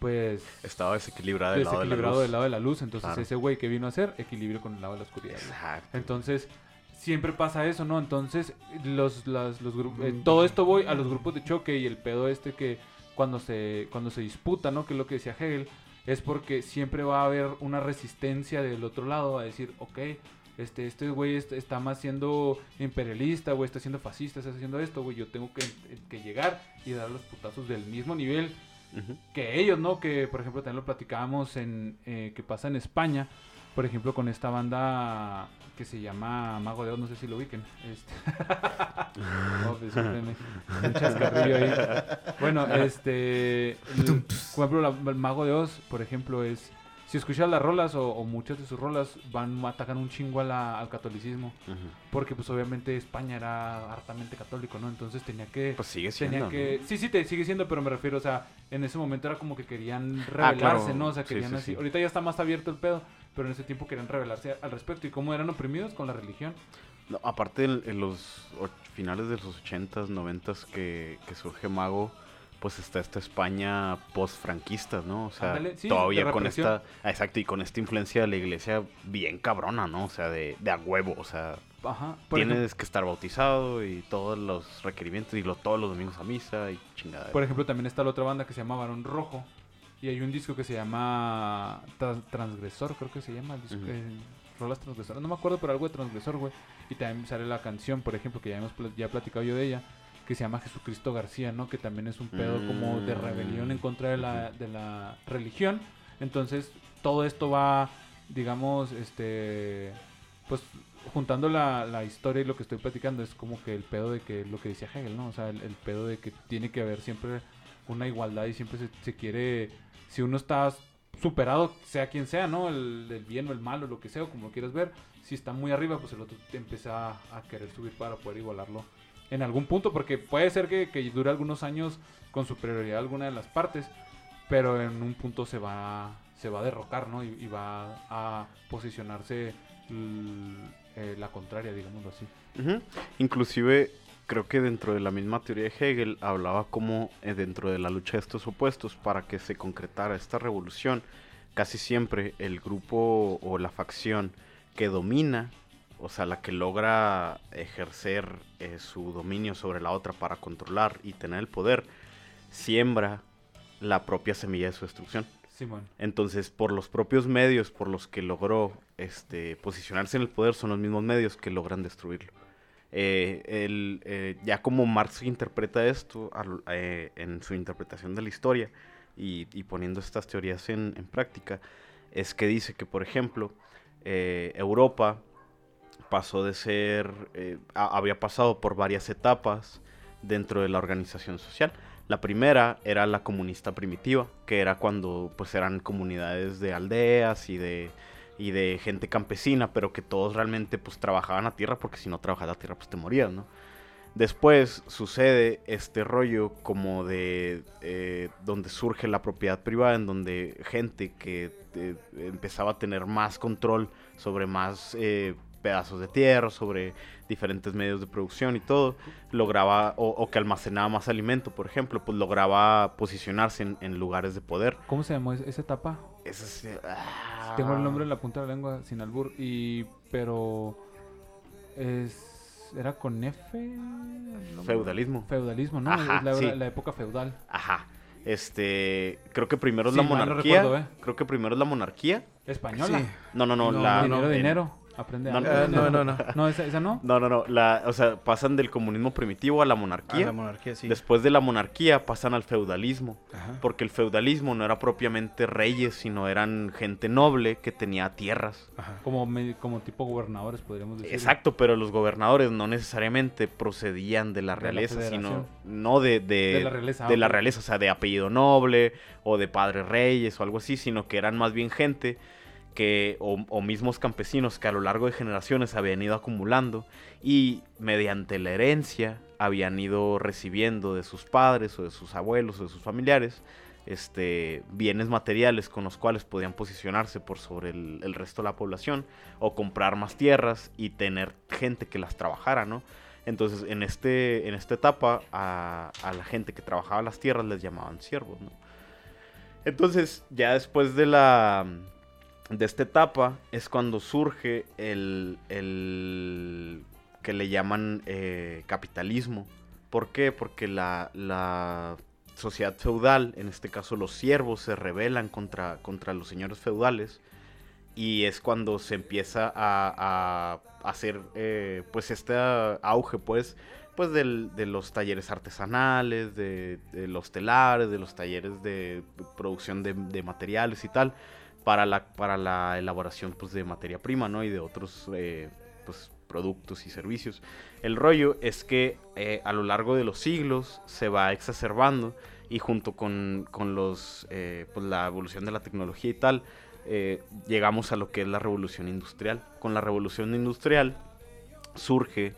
pues, Estaba desequilibrada del lado de la desequilibrado luz. del lado de la luz. Entonces Claro. ese güey que vino a hacer equilibrio con el lado de la oscuridad. Exacto. Entonces, siempre pasa eso, ¿no? Entonces, los, las- los grupos... Mm. todo esto voy a los grupos de choque y el pedo este que cuando se, cuando se disputa, ¿no? Que es lo que decía Hegel, es porque siempre va a haber una resistencia del otro lado a decir, ok, este, este güey est- está más siendo imperialista, güey, está siendo fascista, está haciendo esto, güey, yo tengo que, que llegar y dar los putazos del mismo nivel que ellos, ¿no? Que, por ejemplo, también lo platicábamos en... eh, que pasa en España, por ejemplo, con esta banda que se llama Mago de Oz, no sé si lo ubiquen. Este... oh, discúlpenme, un chascarrillo ahí. Bueno, este... el- por ejemplo, la- el Mago de Oz, por ejemplo, es... Si escuchas las rolas o, o muchas de sus rolas van atacan un chingo a la- al catolicismo. Porque pues obviamente España era hartamente católico, ¿no? Entonces tenía que... Pues sigue Tenía siendo. que... ¿no? Sí, sí, te sigue siendo, pero me refiero, o sea, en ese momento era como que querían Ah, rebelarse, claro. ¿no? O sea, querían sí, así. sí. Ahorita ya está más abierto el pedo, pero en ese tiempo querían rebelarse al respecto. ¿Y cómo eran oprimidos? Con la religión. No, aparte, en, en los och- finales de los 80s, 90s que, que surge Mago, pues está esta España post-franquista, ¿no? O sea, Ándale, sí, todavía con esta. Exacto, y con esta influencia de la iglesia bien cabrona, ¿no? O sea, de, de a huevo, o sea, Ajá. Tienes ejemplo, que estar bautizado y todos los requerimientos y lo, todos los domingos a misa y chingada. por ejemplo, también está la otra banda que se llama Barón Rojo. Y hay un disco que se llama Tra- Transgresor, creo que se llama. el disco- eh, Rolas Transgresoras. No me acuerdo, pero algo de Transgresor, güey. Y también sale la canción, por ejemplo, que ya hemos pla- ya he platicado yo de ella, que se llama Jesucristo García, ¿no? Que también es un pedo como de rebelión en contra de la, de la religión. Entonces, todo esto va, digamos, este, pues juntando la, la historia y lo que estoy platicando es como que el pedo de que lo que decía Hegel, ¿no? O sea, el, el pedo de que tiene que haber siempre una igualdad y siempre se, se quiere, si uno está superado, sea quien sea, ¿no? El, el bien o el malo, lo que sea, o como lo quieras ver, si está muy arriba, pues el otro te empieza a, a querer subir para poder igualarlo en algún punto, porque puede ser que, que dure algunos años con superioridad alguna de las partes, pero en un punto se va se va a derrocar, ¿no? Y, va a posicionarse eh, la contraria, digámoslo así. Ujú. Inclusive creo que dentro de la misma teoría de Hegel hablaba como eh, dentro de la lucha de estos opuestos para que se concretara esta revolución, casi siempre el grupo o la facción que domina, o sea, la que logra ejercer eh, su dominio sobre la otra para controlar y tener el poder, siembra la propia semilla de su destrucción. Simón. Entonces, por los propios medios por los que logró este, posicionarse en el poder, son los mismos medios que logran destruirlo. Eh, el, eh, ya como Marx interpreta esto al- eh, en su interpretación de la historia y, y poniendo estas teorías en, en práctica, es que dice que, por ejemplo, Europa pasó de ser, eh, había pasado por varias etapas dentro de la organización social. La primera era la comunista primitiva, que era cuando pues eran comunidades de aldeas y de, y de gente campesina, pero que todos realmente pues trabajaban a tierra, porque si no trabajabas a tierra pues te morías, ¿no? Después sucede este rollo como de eh, donde surge la propiedad privada, en donde gente que eh, empezaba a tener más control sobre más pedazos de tierra, sobre diferentes medios de producción y todo, lograba, o, o que almacenaba más alimento, por ejemplo, pues lograba posicionarse en, en lugares de poder. ¿Cómo se llamó es- esa etapa? Es, ah, Tengo el nombre en la punta de la lengua sin albur y pero es era con F? Feudalismo. Feudalismo, ¿no? Ajá, la, sí. la época feudal. Ajá. Este, creo que primero es Sí, la monarquía. recuerdo, ¿eh? Creo que primero es la monarquía. Española. Sí. No, no, no, No, la dinero, dinero. Aprende No, no, no, no. No, esa, esa no. No, no, no, la, o sea, pasan del comunismo primitivo a la monarquía. la monarquía, sí. Después de la monarquía pasan al feudalismo, Ajá. porque el feudalismo no era propiamente reyes, sino eran gente noble que tenía tierras. Ajá. Como, como tipo gobernadores, podríamos decir. Exacto, pero los gobernadores no necesariamente procedían de la De la realeza, sino no de, de, De la realeza, de la realeza, o sea, de apellido noble o de padres reyes o algo así, sino que eran más bien gente que, o, mismos campesinos que a lo largo de generaciones habían ido acumulando y mediante la herencia habían ido recibiendo de sus padres o de sus abuelos o de sus familiares este, bienes materiales con los cuales podían posicionarse por sobre el, el resto de la población o comprar más tierras y tener gente que las trabajara, ¿no? Entonces, en, este, en esta etapa, a, a la gente que trabajaba las tierras les llamaban siervos, ¿no? Entonces, ya después de la de esta etapa es cuando surge el, el que le llaman eh, capitalismo. ¿Por qué? Porque la, la sociedad feudal, en este caso los siervos, se rebelan contra, contra los señores feudales y es cuando se empieza a, a hacer eh, pues este auge pues pues del- de los talleres artesanales, de, de los telares, de los talleres de producción de, de materiales y tal, para la, para la elaboración pues, de materia prima, ¿no? Y de otros eh, pues, productos y servicios. El rollo es que eh, a lo largo de los siglos se va exacerbando y junto con, con los, eh, pues, la evolución de la tecnología y tal, llegamos a lo que es la revolución industrial. Con la revolución industrial surge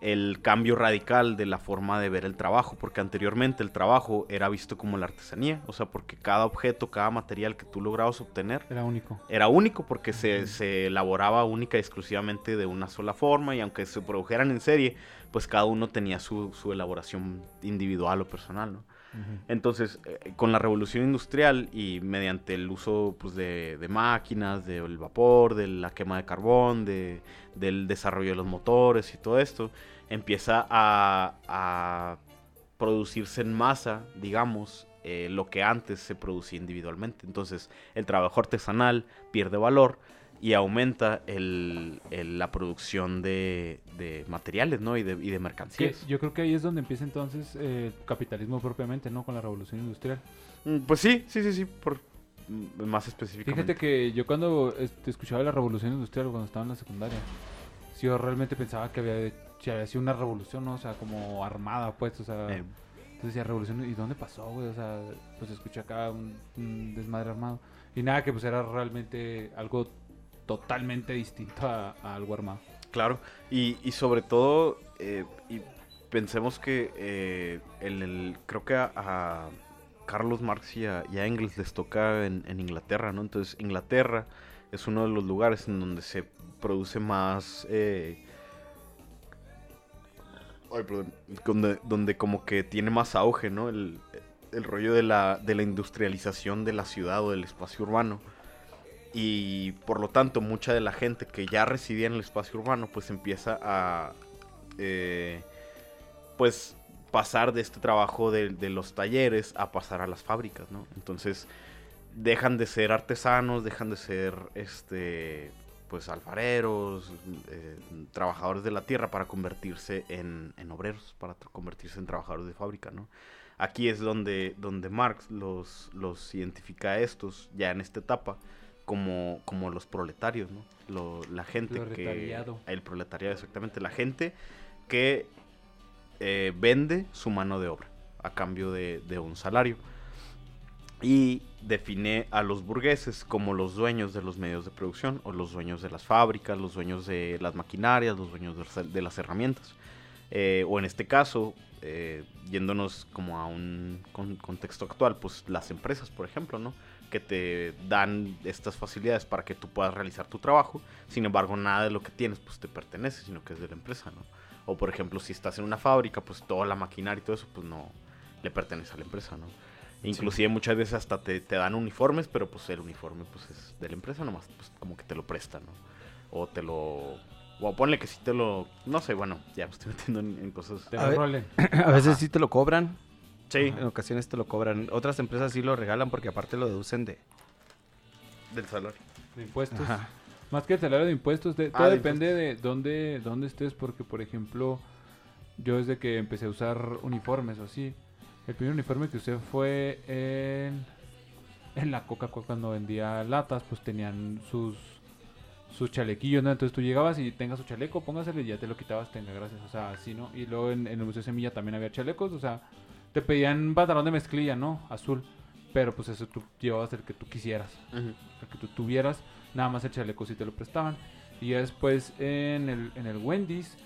el cambio radical de la forma de ver el trabajo, porque anteriormente el trabajo era visto como la artesanía, o sea, porque cada objeto, cada material que tú lograbas obtener Era único. era único porque se, se elaboraba única y exclusivamente de una sola forma y aunque se produjeran en serie, pues cada uno tenía su, su elaboración individual o personal, ¿no? Entonces, eh, con la revolución industrial y mediante el uso pues, de, máquinas, del vapor, de la quema de carbón, de, del desarrollo de los motores y todo esto, empieza a, a producirse en masa, digamos, eh, lo que antes se producía individualmente. Entonces, el trabajo artesanal pierde valor y aumenta el- el- la producción de, de materiales, ¿no? Y de, y de Que mercancías. yo creo que ahí es donde empieza entonces eh, el capitalismo propiamente, ¿no? Con la revolución industrial. Mm, Pues sí, sí, sí, sí, por mm, más específicamente. Fíjate que yo cuando este, escuchaba la revolución industrial cuando estaba en la secundaria, sí, yo realmente pensaba que había, que había sido una revolución, ¿no? O sea, como armada, pues, o sea... Eh, Entonces decía, revolución, ¿y dónde pasó, güey? O sea, pues escuché acá un, un desmadre armado. Y nada, que pues era realmente algo totalmente distinto a, a algo armado. Claro, y, sobre todo, eh, y pensemos que eh, el, creo que a, Carlos Marx y a, Engels les toca en, Inglaterra, ¿no? Entonces, Inglaterra es uno de los lugares en donde se produce más... eh, ay, perdón, donde, como que tiene más auge, ¿no? El, rollo de la industrialización de la ciudad o del espacio urbano. Y por lo tanto, mucha de la gente que ya residía en el espacio urbano, pues empieza a. eh, pues pasar de este trabajo de, los talleres a pasar a las fábricas, ¿no? Entonces, dejan de ser artesanos, dejan de ser este pues alfareros, eh, trabajadores de la tierra para convertirse en, en obreros, para convertirse en trabajadores de fábrica, ¿no? Aquí es donde, donde Marx los, los identifica a estos, ya en esta etapa, como, como los proletarios, ¿no? Lo- la gente que... El proletariado, exactamente. La gente que eh, vende su mano de obra a cambio de, de un salario. Y define a los burgueses como los dueños de los medios de producción, o los dueños de las fábricas, los dueños de las maquinarias, los dueños de las, de las herramientas. Eh, o en este caso, eh, yéndonos como a un con- contexto actual, pues las empresas, por ejemplo, ¿no? Que te dan estas facilidades para que tú puedas realizar tu trabajo. Sin embargo, nada de lo que tienes, pues te pertenece, sino que es de la empresa, ¿no? O por ejemplo, si estás en una fábrica, pues toda la maquinaria y todo eso, pues no le pertenece a la empresa, ¿no? Inclusive muchas veces hasta te, te dan uniformes, pero pues el uniforme pues es de la empresa nomás, pues como que te lo prestan, ¿no? O te lo... O ponle que sí te lo... No sé, bueno, ya me estoy metiendo en, en cosas... Te A rolen. A veces sí te lo cobran. Sí, En ocasiones te lo cobran. Otras empresas sí lo regalan porque aparte lo deducen de... del salario. De impuestos. Ajá. Más que el salario de impuestos, de- Ah, todo de depende de dónde, dónde estés, porque por ejemplo, yo desde que empecé a usar uniformes o así, el primer uniforme que usé fue en, en la Coca-Cola cuando vendía latas, pues tenían sus sus chalequillos, ¿no? Entonces tú llegabas y tengas su chaleco, póngaselo y ya te lo quitabas, tenga gracias, o sea, así, ¿no? Y luego en, en el Museo Semilla también había chalecos, o sea, te pedían un pantalón de mezclilla, ¿no? Azul, pero pues eso tú llevabas el que tú quisieras el que tú tuvieras, nada más el chaleco si te lo prestaban. Y ya después en el, en el Wendy's,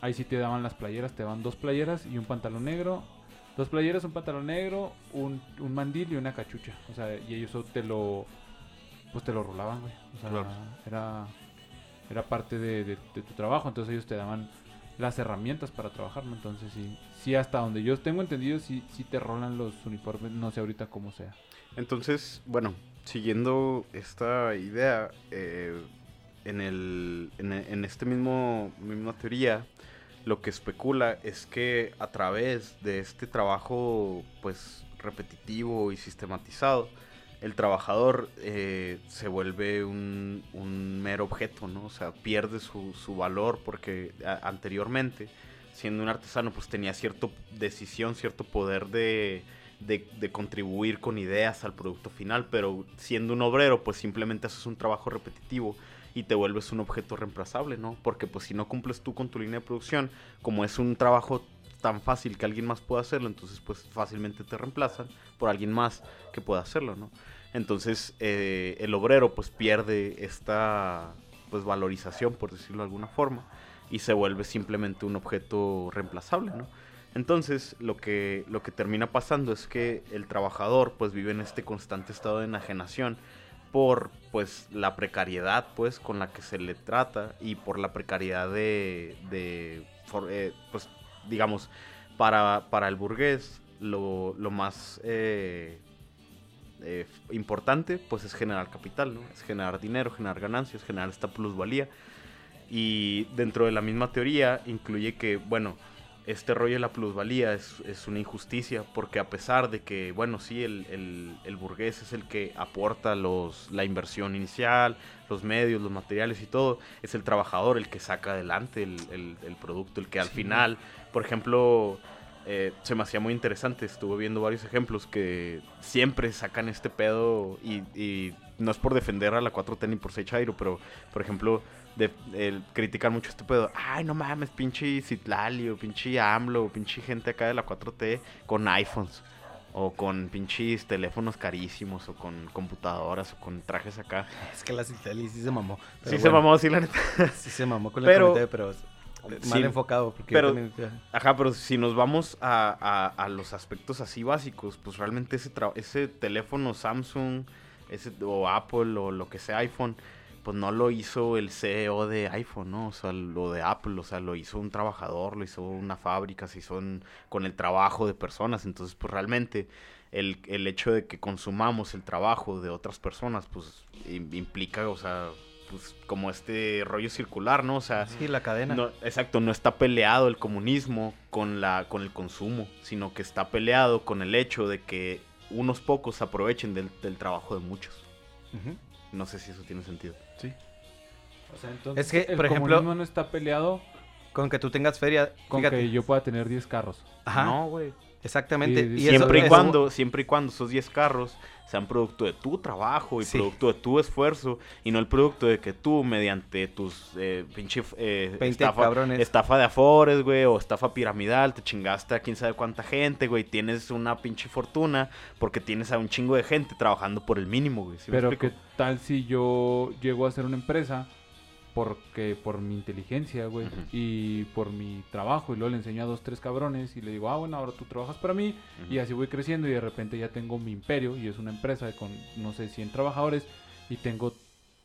ahí sí te daban las playeras, te daban dos playeras y un pantalón negro. Dos playeras, un pantalón negro, un, un mandil y una cachucha. O sea, y ellos te lo, pues te lo rolaban, güey. O sea, Claro. era, era parte de, de- de tu trabajo. Entonces ellos te daban las herramientas para trabajar, ¿no? Entonces sí, sí hasta donde yo tengo entendido, sí, sí te rolan los uniformes, no sé ahorita cómo sea. Entonces, bueno, siguiendo esta idea, eh, en, el, en, en este mismo misma teoría, lo que especula es que a través de este trabajo, pues, repetitivo y sistematizado, el trabajador eh, se vuelve un, un mero objeto, ¿no? O sea, pierde su, su valor porque anteriormente, siendo un artesano, pues tenía cierta decisión, cierto poder de, de, contribuir con ideas al producto final, pero siendo un obrero, pues simplemente haces un trabajo repetitivo y te vuelves un objeto reemplazable, ¿no? Porque pues si no cumples tú con tu línea de producción, como es un trabajo tan fácil que alguien más pueda hacerlo, entonces pues fácilmente te reemplazan por alguien más que pueda hacerlo, ¿no? Entonces eh, el obrero pues pierde esta pues valorización, por decirlo de alguna forma, y se vuelve simplemente un objeto reemplazable, ¿no? Entonces lo que, lo que termina pasando es que el trabajador pues vive en este constante estado de enajenación por pues la precariedad pues con la que se le trata y por la precariedad de, de for- eh, pues digamos para, para el burgués lo, lo más eh, eh, importante pues es generar capital, ¿no? Es generar dinero, generar ganancias, generar esta plusvalía. Y dentro de la misma teoría incluye que, bueno, este rollo de la plusvalía es, es una injusticia porque a pesar de que, bueno, sí, el, el- el burgués es el que aporta los, la inversión inicial, los medios, los materiales y todo, es el trabajador el que saca adelante el, el- el producto, el que al final, por ejemplo, eh, se me hacía muy interesante, estuve viendo varios ejemplos que siempre sacan este pedo y, y no es por defender a la 4T ni por ser chairo, pero por ejemplo, de, el criticar mucho este pedo, ay no mames, pinche Citlali o pinche AMLO o pinche gente acá de la 4T con iPhones o con pinches teléfonos carísimos o con computadoras o con trajes acá. Es que la Citali sí se mamó. Sí pero se mamó así la neta. Sí se mamó con Pero- el comité, pero mal Sí, enfocado. Porque pero- también- Ajá, pero si nos vamos a, a- a los aspectos así básicos, pues realmente ese, tra- ese teléfono Samsung ese, o Apple o lo que sea iPhone, pues no lo hizo el CEO de iPhone, ¿no? O sea, lo de Apple, o sea, lo hizo un trabajador, lo hizo una fábrica, se hizo en- con el trabajo de personas. Entonces, pues realmente el, el hecho de que consumamos el trabajo de otras personas, pues im- implica, o sea, pues como este rollo circular, ¿no? O sea, Sí, la cadena. no, exacto, no está peleado el comunismo con, la, con el consumo, sino que está peleado con el hecho de que unos pocos aprovechen del, del trabajo de muchos. No sé si eso tiene sentido. O sea, entonces Es que, el por ejemplo- comunismo no está peleado Con que tú tengas feria. con fíjate. que yo pueda tener 10 carros. Ajá, No, güey. Exactamente. Y- Y eso- Siempre y eso- cuando, siempre y cuando esos 10 carros sean producto de tu trabajo y Sí. producto de tu esfuerzo y no el producto de que tú mediante tus eh, pinche eh, 20 estafa, cabrones. estafa de afores, güey, o estafa piramidal, te chingaste a quién sabe cuánta gente, güey, tienes una pinche fortuna porque tienes a un chingo de gente trabajando por el mínimo, güey. ¿sí me Pero qué tal si yo llego a ser una empresa porque por mi inteligencia, güey, y por mi trabajo y luego le enseño a dos, tres cabrones y le digo, ah, bueno, ahora tú trabajas para mí y así voy creciendo y de repente ya tengo mi imperio y es una empresa con, no sé, 100 trabajadores y tengo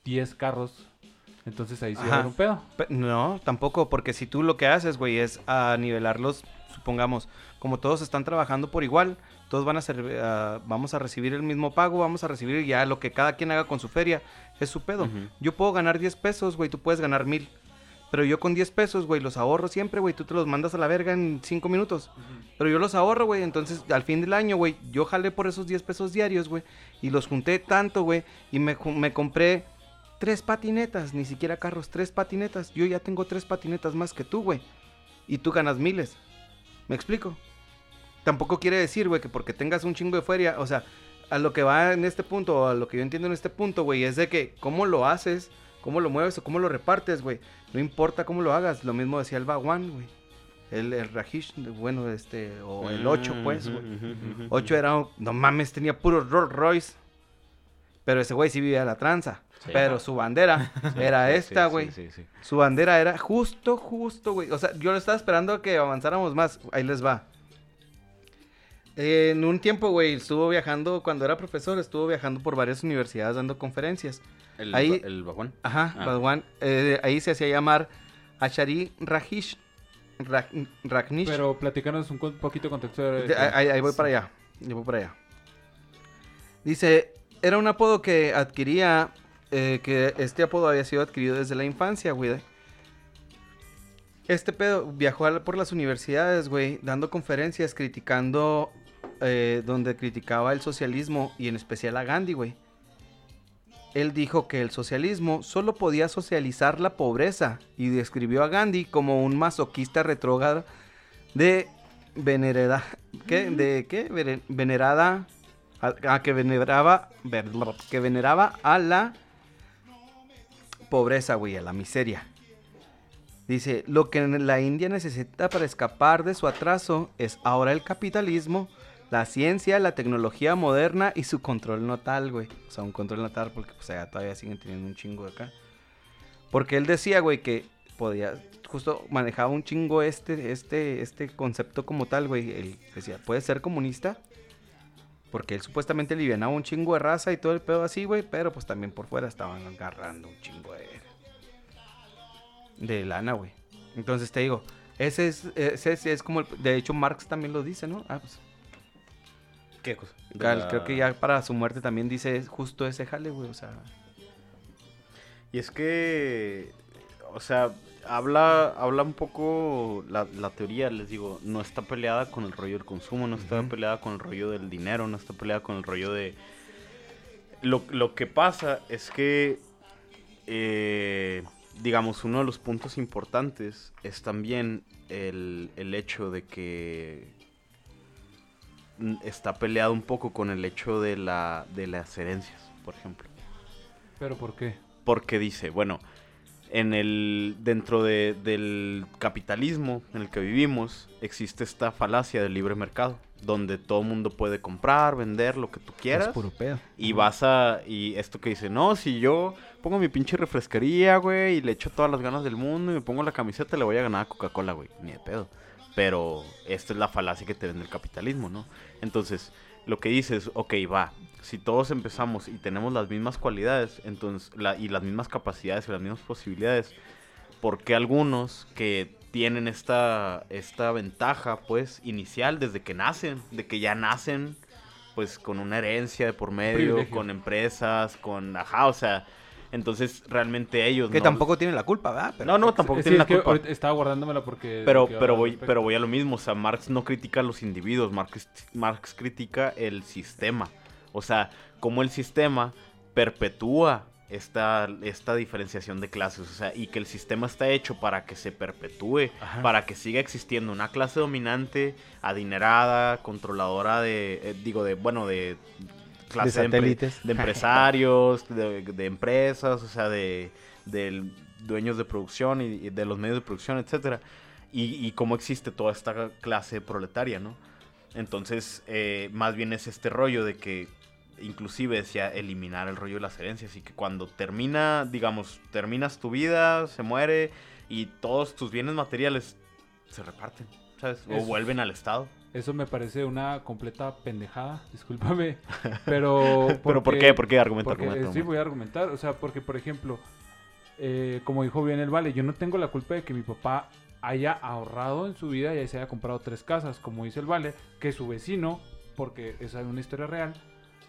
10 carros. Entonces ahí sí va a Ajá. haber un pedo. Pe- No, tampoco, porque si tú lo que haces, güey, es a nivelarlos, supongamos, como todos están trabajando por igual, todos van a ser, ah, vamos a recibir el mismo pago, vamos a recibir ya lo que cada quien haga con su feria, es su pedo. Yo puedo ganar 10 pesos, güey, tú puedes ganar mil. Pero yo con 10 pesos, güey, los ahorro siempre, güey. Tú te los mandas a la verga en 5 minutos. Pero yo los ahorro, güey. Entonces, al fin del año, güey, yo jalé por esos 10 pesos diarios, güey. Y los junté tanto, güey. Y me, me compré tres patinetas, ni siquiera carros, tres patinetas. Yo ya tengo tres patinetas más que tú, güey. Y tú ganas miles. ¿Me explico? Tampoco quiere decir, güey, que porque tengas un chingo de feria, o sea, a lo que va en este punto, o a lo que yo entiendo en este punto, güey, es de que cómo lo haces, cómo lo mueves o cómo lo repartes, güey. No importa cómo lo hagas. Lo mismo decía el Baguán, güey. El, el Rajish, bueno, este, o el 8, pues, Ujú, güey. ujú, ujú, 8 era, un- no mames, tenía puro Rolls Royce. Pero ese güey sí vivía la tranza. Sí. Pero su bandera era esta, güey. sí, sí, sí. Su bandera era justo, justo, güey. O sea, yo lo estaba esperando a que avanzáramos más. Ahí les va. En un tiempo, güey, estuvo viajando, cuando era profesor, estuvo viajando por varias universidades dando conferencias. El, Ahí- ba- el vagón. Ajá, Ah. Bhagwan, eh, ahí se hacía llamar Ashari Rajish. Raknish. Pero platícanos un poquito de contexto. de- De- ahí, ahí voy para allá. Ahí voy para allá. Dice, era un apodo que adquiría, eh, que este apodo había sido adquirido desde la infancia, güey. Este pedo viajó por las universidades, güey, dando conferencias criticando, eh, donde criticaba el socialismo y en especial a Gandhi, güey. Él dijo que el socialismo solo podía socializar la pobreza y describió a Gandhi como un masoquista retrógrado de venerada ¿qué? de qué Vene- venerada a, a que veneraba que veneraba a la pobreza güey a la miseria dice lo que la India necesita para escapar de su atraso es ahora el capitalismo la ciencia la tecnología moderna y su control natal güey o sea un control natal porque pues allá todavía siguen teniendo un chingo de acá porque él decía, güey, que podía, justo manejaba un chingo este, este, este concepto como tal, güey. Él decía, puede ser comunista. Porque él supuestamente alivianaba un chingo de raza y todo el pedo así, güey. Pero pues también por fuera estaban agarrando un chingo de, de lana, güey. Entonces te digo, ese es, ese es, es como, el- de hecho Marx también lo dice, ¿no? Ah, pues. ¿Qué cosa? Creo que ya para su muerte también dice justo ese jale, güey. O sea, Y es que, o sea, habla, habla un poco la, la teoría, les digo, no está peleada con el rollo del consumo, no está peleada con el rollo del dinero, no está peleada con el rollo de... Lo, lo que pasa es que, eh, digamos, uno de los puntos importantes es también el, el hecho de que está peleado un poco con el hecho de, la, de las herencias, por ejemplo ¿Pero por qué? porque dice, bueno, en el dentro de- del capitalismo en el que vivimos existe esta falacia del libre mercado, donde todo el mundo puede comprar, vender lo que tú quieras es puro pedo. y vas a y esto que dice, "No, si yo pongo mi pinche refresquería, güey, y le echo todas las ganas del mundo y me pongo la camiseta, le voy a ganar a Coca-Cola, güey, ni de pedo." Pero esta es la falacia que te vende el capitalismo, ¿no? Entonces, lo que dices, ok, va, si todos empezamos y tenemos las mismas cualidades entonces, la- y las mismas capacidades y las mismas posibilidades, ¿por qué algunos que tienen esta, esta ventaja, pues, inicial desde que nacen, de que ya nacen, pues, con una herencia de por medio, Privilegio. con empresas, con, ajá, o sea, entonces realmente ellos Que no- tampoco tiene la culpa, ¿verdad? Pero no, no, tampoco Sí, tienen es la que culpa. estaba guardándomela porque... Pero, pero, voy, pero voy a lo mismo, o sea, Marx no critica a los individuos, Marx, Marx critica el sistema. O sea, cómo el sistema perpetúa esta, esta diferenciación de clases, o sea, y que el sistema está hecho para que se perpetúe, para que siga existiendo una clase dominante, adinerada, controladora de, eh, digo, de, bueno, de clase de, satélites. de empresarios, de, de empresas, o sea, de, de dueños de producción y, y de los medios de producción, etcétera, y, y cómo existe toda esta clase proletaria, ¿no? Entonces, eh, más bien es este rollo de que inclusive decía eliminar el rollo de las herencias y que cuando termina, digamos, terminas tu vida, se muere y todos tus bienes materiales se reparten, ¿sabes? O Eso. vuelven al Estado. Eso me parece una completa pendejada, discúlpame. Pero... ¿Pero por porque- qué? ¿Por qué? Argumenta, Porque, argumenta, eh, sí, voy a argumentar. O sea, porque, por ejemplo, eh, como dijo bien el Vale, yo no tengo la culpa de que mi papá haya ahorrado en su vida y se haya comprado tres casas, como dice el Vale, que su vecino, porque esa es una historia real,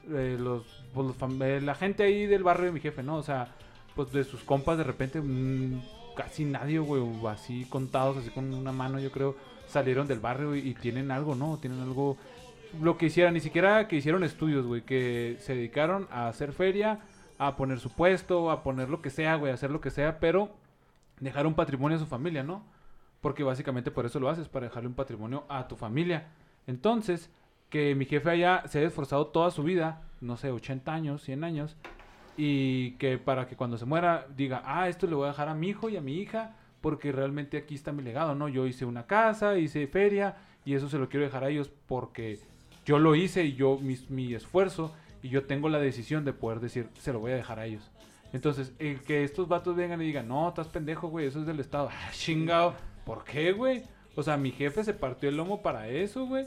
eh, los, pues, los eh, la gente ahí del barrio de mi jefe, ¿no? O sea, pues de sus compas de repente mm, casi nadie, güey, así contados, así con una mano, yo creo, salieron del barrio y, tienen algo, ¿no? Tienen algo lo que hicieran, ni siquiera que hicieron estudios, güey, que se dedicaron a hacer feria, a poner su puesto, a poner lo que sea, güey, a hacer lo que sea, pero dejar un patrimonio a su familia, ¿no? Porque básicamente por eso lo haces, para dejarle un patrimonio a tu familia. Entonces, que mi jefe haya se haya esforzado toda su vida, no sé, 80 años, 100 años, y que para que cuando se muera diga, ah, esto le voy a dejar a mi hijo y a mi hija, porque realmente aquí está mi legado, ¿no? Yo hice una casa, hice feria, y eso se lo quiero dejar a ellos porque yo lo hice y yo, mi, mi esfuerzo, y yo tengo la decisión de poder decir, se lo voy a dejar a ellos. Entonces, el que estos vatos vengan y digan, no, estás pendejo, güey, eso es del Estado. Ah, chingado. ¿Por qué, güey? O sea, mi jefe se partió el lomo para eso, güey.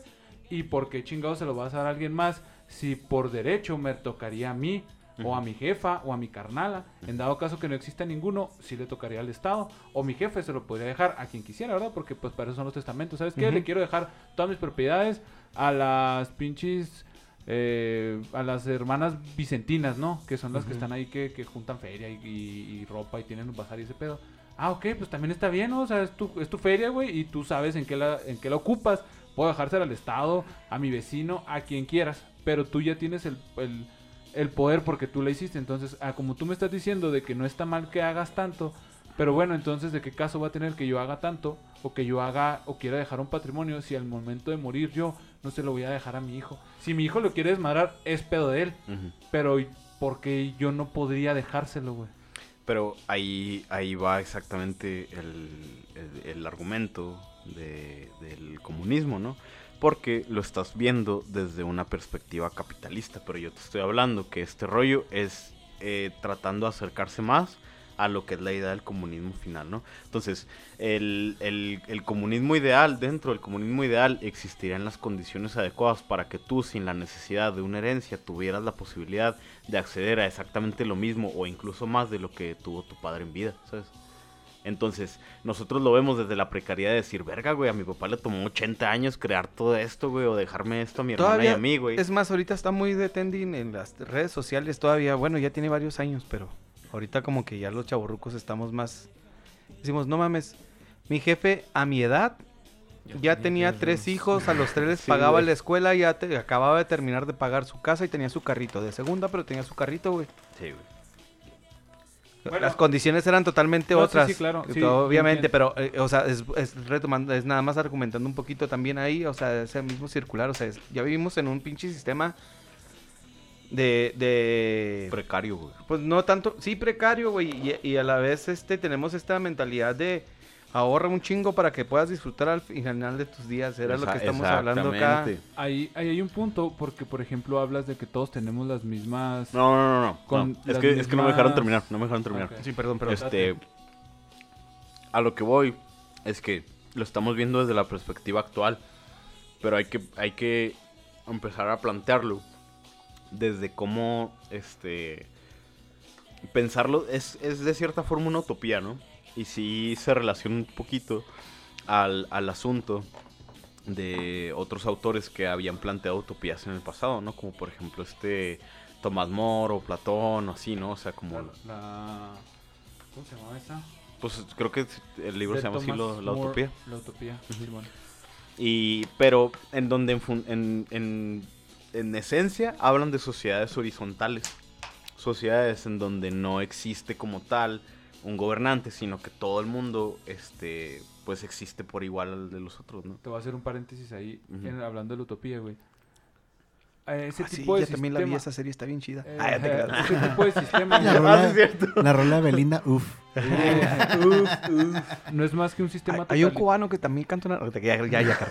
¿Y por qué chingado se lo vas a dar a alguien más si por derecho me tocaría a mí o a mi jefa o a mi carnala. En dado caso que no exista ninguno, sí le tocaría al Estado. O mi jefe se lo podría dejar a quien quisiera, ¿verdad? Porque pues para eso son los testamentos. ¿Sabes qué? Le quiero dejar todas mis propiedades a las pinches... eh, a las hermanas vicentinas, ¿no? Que son las que están ahí que, que juntan feria y, y- y ropa y tienen un bazar y ese pedo. Ah, ok, pues también está bien, ¿no? O sea, es tu, es tu feria, güey, y tú sabes en qué, la, en qué la ocupas. Puedo dejársela al Estado, a mi vecino, a quien quieras. Pero tú ya tienes el, el, el poder porque tú la hiciste. Entonces, ah, como tú me estás diciendo de que no está mal que hagas tanto, pero bueno, entonces, ¿de qué caso va a tener que yo haga tanto? O que yo haga o quiera dejar un patrimonio si al momento de morir yo no se lo voy a dejar a mi hijo. Si mi hijo lo quiere desmadrar, es pedo de él. Ujú. Pero, ¿por qué yo no podría dejárselo, güey? Pero ahí, ahí va exactamente el, el- el argumento de- del comunismo, ¿no? Porque lo estás viendo desde una perspectiva capitalista, pero yo te estoy hablando que este rollo es eh, tratando de acercarse más a lo que es la idea del comunismo final, ¿no? Entonces, el, el- el comunismo ideal, dentro del comunismo ideal, existirían las condiciones adecuadas para que tú, sin la necesidad de una herencia, tuvieras la posibilidad de acceder a exactamente lo mismo o incluso más de lo que tuvo tu padre en vida, ¿sabes? Entonces, nosotros lo vemos desde la precariedad de decir, verga, güey, a mi papá le tomó 80 años crear todo esto, güey, o dejarme esto a mi hermana y a mí, güey. es más, ahorita está muy de trending en las redes sociales todavía. Bueno, ya tiene varios años, pero ahorita como que ya los chavorrucos estamos más... Decimos, no mames, mi jefe a mi edad ya tenía tres hijos, a los tres les Sí, pagaba güey. la escuela, ya te- acababa de terminar de pagar su casa y tenía su carrito de segunda, pero tenía su carrito, güey. Sí, güey. Bueno. Las condiciones eran totalmente No, otras. sí, claro, sí, todo- obviamente, pero, eh, o sea, es, es retomando, es nada más argumentando un poquito también ahí, o sea, ese mismo circular, o sea, es- ya vivimos en un pinche sistema de, de Precario, güey. pues no tanto, sí precario, güey, y, y a la vez este tenemos esta mentalidad de ahorra un chingo para que puedas disfrutar al final de tus días, era lo que estamos hablando acá. Ahí, ahí hay un punto, porque por ejemplo hablas de que todos tenemos las mismas... No, no, no, no. Con no. Es, que, es que no me dejaron terminar, no me dejaron terminar. Sí, perdón, perdón. Este, a lo que voy es que lo estamos viendo desde la perspectiva actual, pero hay que, hay que empezar a plantearlo desde cómo, este, pensarlo es, es de cierta forma una utopía, ¿no? Y sí se relaciona un poquito al, al asunto de otros autores que habían planteado utopías en el pasado, ¿no? Como por ejemplo este Tomás More o Platón o así, ¿no? O sea, como... La... ¿Cómo se llamaba esa? Pues creo que el libro se llama así, lo- La More, Utopía. La Utopía, Simón. Y, pero en donde en, en, en, en esencia hablan de sociedades horizontales. Sociedades en donde no existe como tal un gobernante, sino que todo el mundo este, pues existe por igual al de los otros, ¿no? Te voy a hacer un paréntesis ahí, en- hablando de la utopía, güey. Eh, ese Ah, sí, tipo de ya también la vi, esa serie está bien chida. Eh, Ah, ya te ese tipo de sistema La rola, la rola de Belinda, uff. no es más que un sistema Hay, hay un cubano que también canta una... ya,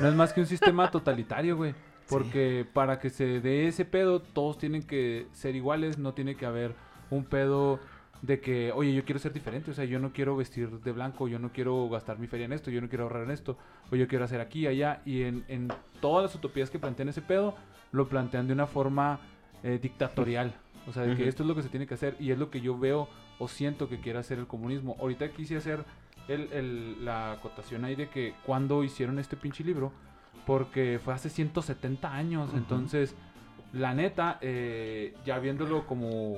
No es más que un sistema totalitario, güey. Porque para que se dé ese pedo, todos tienen que ser iguales, no tiene que haber un pedo de que, oye, yo quiero ser diferente, o sea, yo no quiero vestir de blanco, yo no quiero gastar mi feria en esto, yo no quiero ahorrar en esto, o yo quiero hacer aquí, allá, y en, en todas las utopías que plantean ese pedo, lo plantean de una forma eh, dictatorial, o sea, de que esto es lo que se tiene que hacer, y es lo que yo veo o siento que quiere hacer el comunismo. Ahorita quise hacer el, el- la acotación ahí de que cuando hicieron este pinche libro, porque fue hace 170 años. Entonces, la neta, eh, ya viéndolo como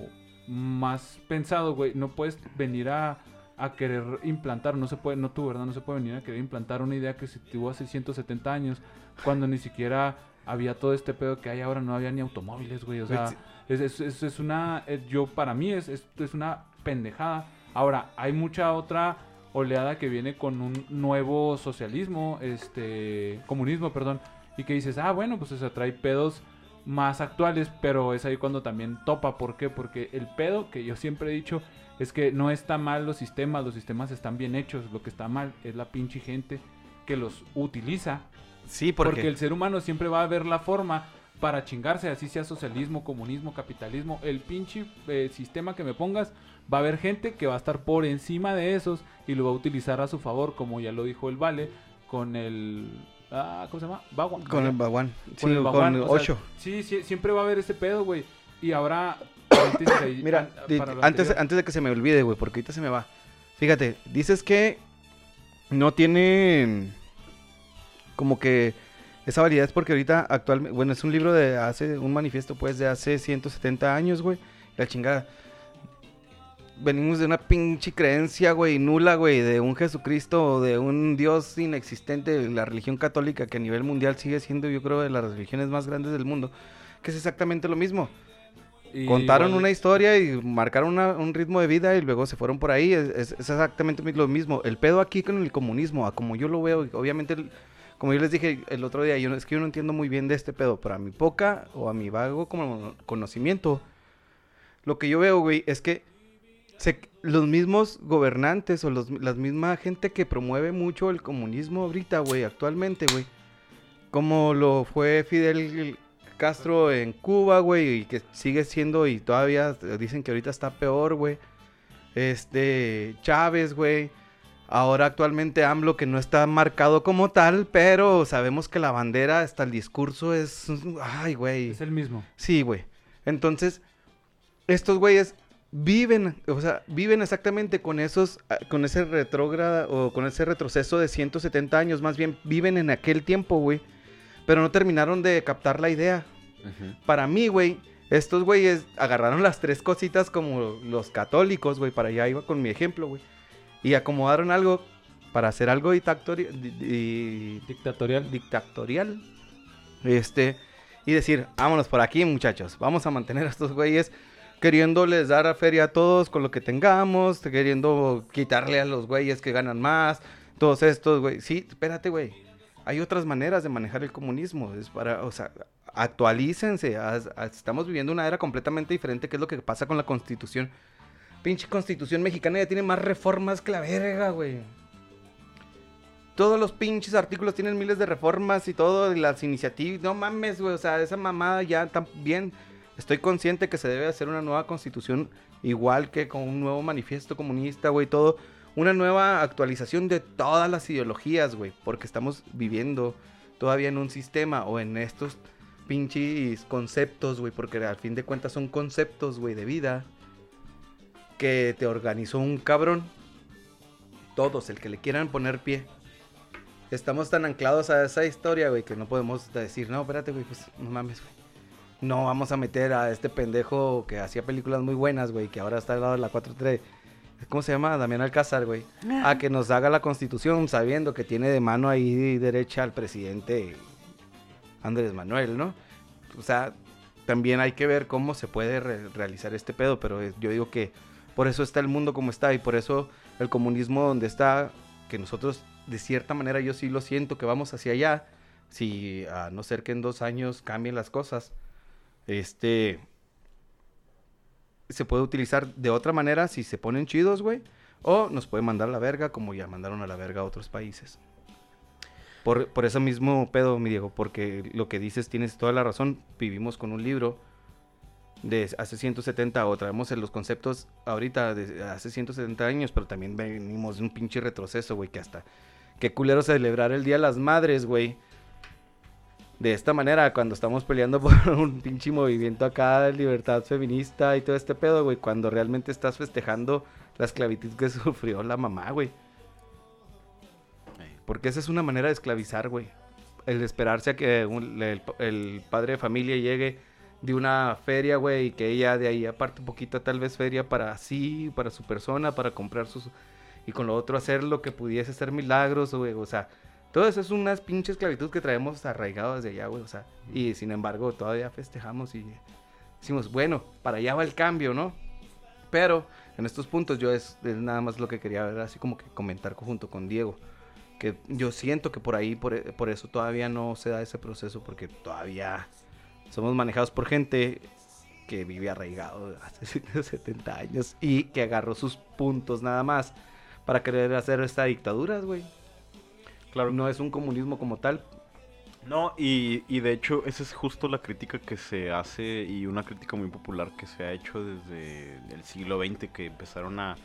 más pensado, güey, no puedes venir a, a querer implantar, no se puede, no tú, ¿verdad? No se puede venir a querer implantar una idea que se tuvo hace 170 años, cuando ni siquiera había todo este pedo que hay ahora, no había ni automóviles, güey. O sea, es, es, es- es una, eh, yo para mí es, es, una pendejada. Ahora, hay mucha otra oleada que viene con un nuevo socialismo, este, comunismo, perdón, y que dices, ah, bueno, pues se trae pedos más actuales, pero es ahí cuando también topa. ¿Por qué? Porque el pedo que yo siempre he dicho es que no está mal los sistemas, los sistemas están bien hechos, lo que está mal es la pinche gente que los utiliza Sí, porque, porque... el ser humano siempre va a ver la forma para chingarse, así sea socialismo, comunismo, capitalismo, el pinche eh, sistema que me pongas, va a haber gente que va a estar por encima de esos y lo va a utilizar a su favor, como ya lo dijo el Vale, con el... Ah, ¿Cómo se llama? Baguan. Con el Baguán. Sí, Con el con Baguán, o sea, 8. sí, sí, siempre va a haber ese pedo, güey. Y ahora ahí, Mira, an- antes, antes de que se me olvide, güey, porque ahorita se me va. Fíjate, dices que no tiene como que esa validez porque ahorita actualmente, bueno, es un libro de hace, un manifiesto pues de hace 170 años, güey. La chingada. Venimos de una pinche creencia, güey, nula, güey, de un Jesucristo o de un Dios inexistente, la religión católica que a nivel mundial sigue siendo, yo creo, de las religiones más grandes del mundo, que es exactamente lo mismo. Y Contaron igual- una historia y marcaron una- un ritmo de vida y luego se fueron por ahí. Es, es- es exactamente lo mismo. El pedo aquí con el comunismo, a como yo lo veo, obviamente, el- como yo les dije el otro día, yo, es que yo no entiendo muy bien de este pedo, pero a mi poca o a mi vago como conocimiento, lo que yo veo, güey, es que se- los mismos gobernantes o los, la misma gente que promueve mucho el comunismo ahorita, güey, actualmente, güey, como lo fue Fidel Castro en Cuba, güey, y que sigue siendo y todavía dicen que ahorita está peor, güey. Este, Chávez, güey. Ahora actualmente AMLO que no está marcado como tal, pero sabemos que la bandera hasta el discurso es ay, güey. Es el mismo. Sí, güey. Entonces, estos güeyes viven, o sea, viven exactamente con esos, ah, con ese retrógrada o con ese retroceso de 170 años, más bien viven en aquel tiempo, güey. Pero no terminaron de captar la idea. Para mí, güey, estos güeyes agarraron las tres cositas como los católicos, güey, para allá iba con mi ejemplo, güey. Y acomodaron algo para hacer algo dictatori- di- di- Dictatorial. dictatorial. Este, y decir, vámonos por aquí, muchachos. Vamos a mantener a estos güeyes queriéndoles dar a feria a todos con lo que tengamos, queriendo quitarle a los güeyes que ganan más, todos estos, güey. Sí, espérate, güey. Hay otras maneras de manejar el comunismo. Es para, o sea, actualícense. Estamos viviendo una era completamente diferente, que es lo que pasa con la constitución. Pinche constitución mexicana ya tiene más reformas que la verga, güey. Todos los pinches artículos tienen miles de reformas y todo, y las iniciativas. No mames, güey. O sea, esa mamada ya también. Estoy consciente que se debe hacer una nueva constitución, igual que con un nuevo manifiesto comunista, güey. Todo. Una nueva actualización de todas las ideologías, güey. Porque estamos viviendo todavía en un sistema o en estos pinches conceptos, güey. Porque al fin de cuentas son conceptos, güey, de vida. Que te organizó un cabrón. Todos, el que le quieran poner pie. Estamos tan anclados a esa historia, güey, que no podemos decir, no, espérate, güey, pues no mames, güey. No vamos a meter a este pendejo que hacía películas muy buenas, güey, que ahora está al lado de la 4-3. ¿Cómo se llama? Damián Alcázar, güey. A que nos haga la constitución sabiendo que tiene de mano ahí derecha al presidente Andrés Manuel, ¿no? O sea, también hay que ver cómo se puede re- realizar este pedo, pero yo digo que por eso está el mundo como está y por eso el comunismo donde está, que nosotros de cierta manera yo sí lo siento que vamos hacia allá, si a no ser que en dos años cambien las cosas, este se puede utilizar de otra manera si se ponen chidos, güey, o nos puede mandar a la verga como ya mandaron a la verga a otros países. Por, por eso mismo pedo, mi Diego, porque lo que dices tienes toda la razón. Vivimos con un libro de hace 170 o traemos los conceptos ahorita de hace 170 años, pero también venimos de un pinche retroceso, güey, que hasta... Qué culero celebrar el Día de las Madres, güey. De esta manera, cuando estamos peleando por un pinche movimiento acá de libertad feminista y todo este pedo, güey, cuando realmente estás festejando la esclavitud que sufrió la mamá, güey. Porque esa es una manera de esclavizar, güey. El esperarse a que un- el, el padre de familia llegue de una feria, güey, y que ella de ahí aparte un poquito tal vez feria para sí, para su persona, para comprar sus... Y con lo otro hacer lo que pudiese ser milagros, güey. O sea, todo eso es unas pinches esclavitud que traemos arraigadas de allá, güey. O sea, y sin embargo todavía festejamos y decimos, bueno, para allá va el cambio, ¿no? Pero en estos puntos yo es, es nada más lo que quería ver, así como que comentar junto con Diego. Que yo siento que por ahí, por, por eso todavía no se da ese proceso, porque todavía somos manejados por gente que vive arraigado hace 70 años y que agarró sus puntos nada más para querer hacer esta dictadura, güey. Claro. No es un comunismo como tal. No, y, y de hecho esa es justo la crítica que se hace y una crítica muy popular que se ha hecho desde el siglo XX que empezaron a,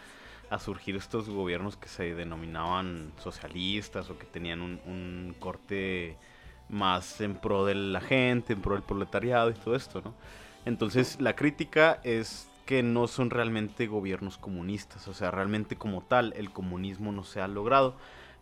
a surgir estos gobiernos que se denominaban socialistas o que tenían un, un corte más en pro de la gente, en pro del proletariado y todo esto, ¿no? Entonces, la crítica es que no son realmente gobiernos comunistas, o sea, realmente como tal, el comunismo no se ha logrado,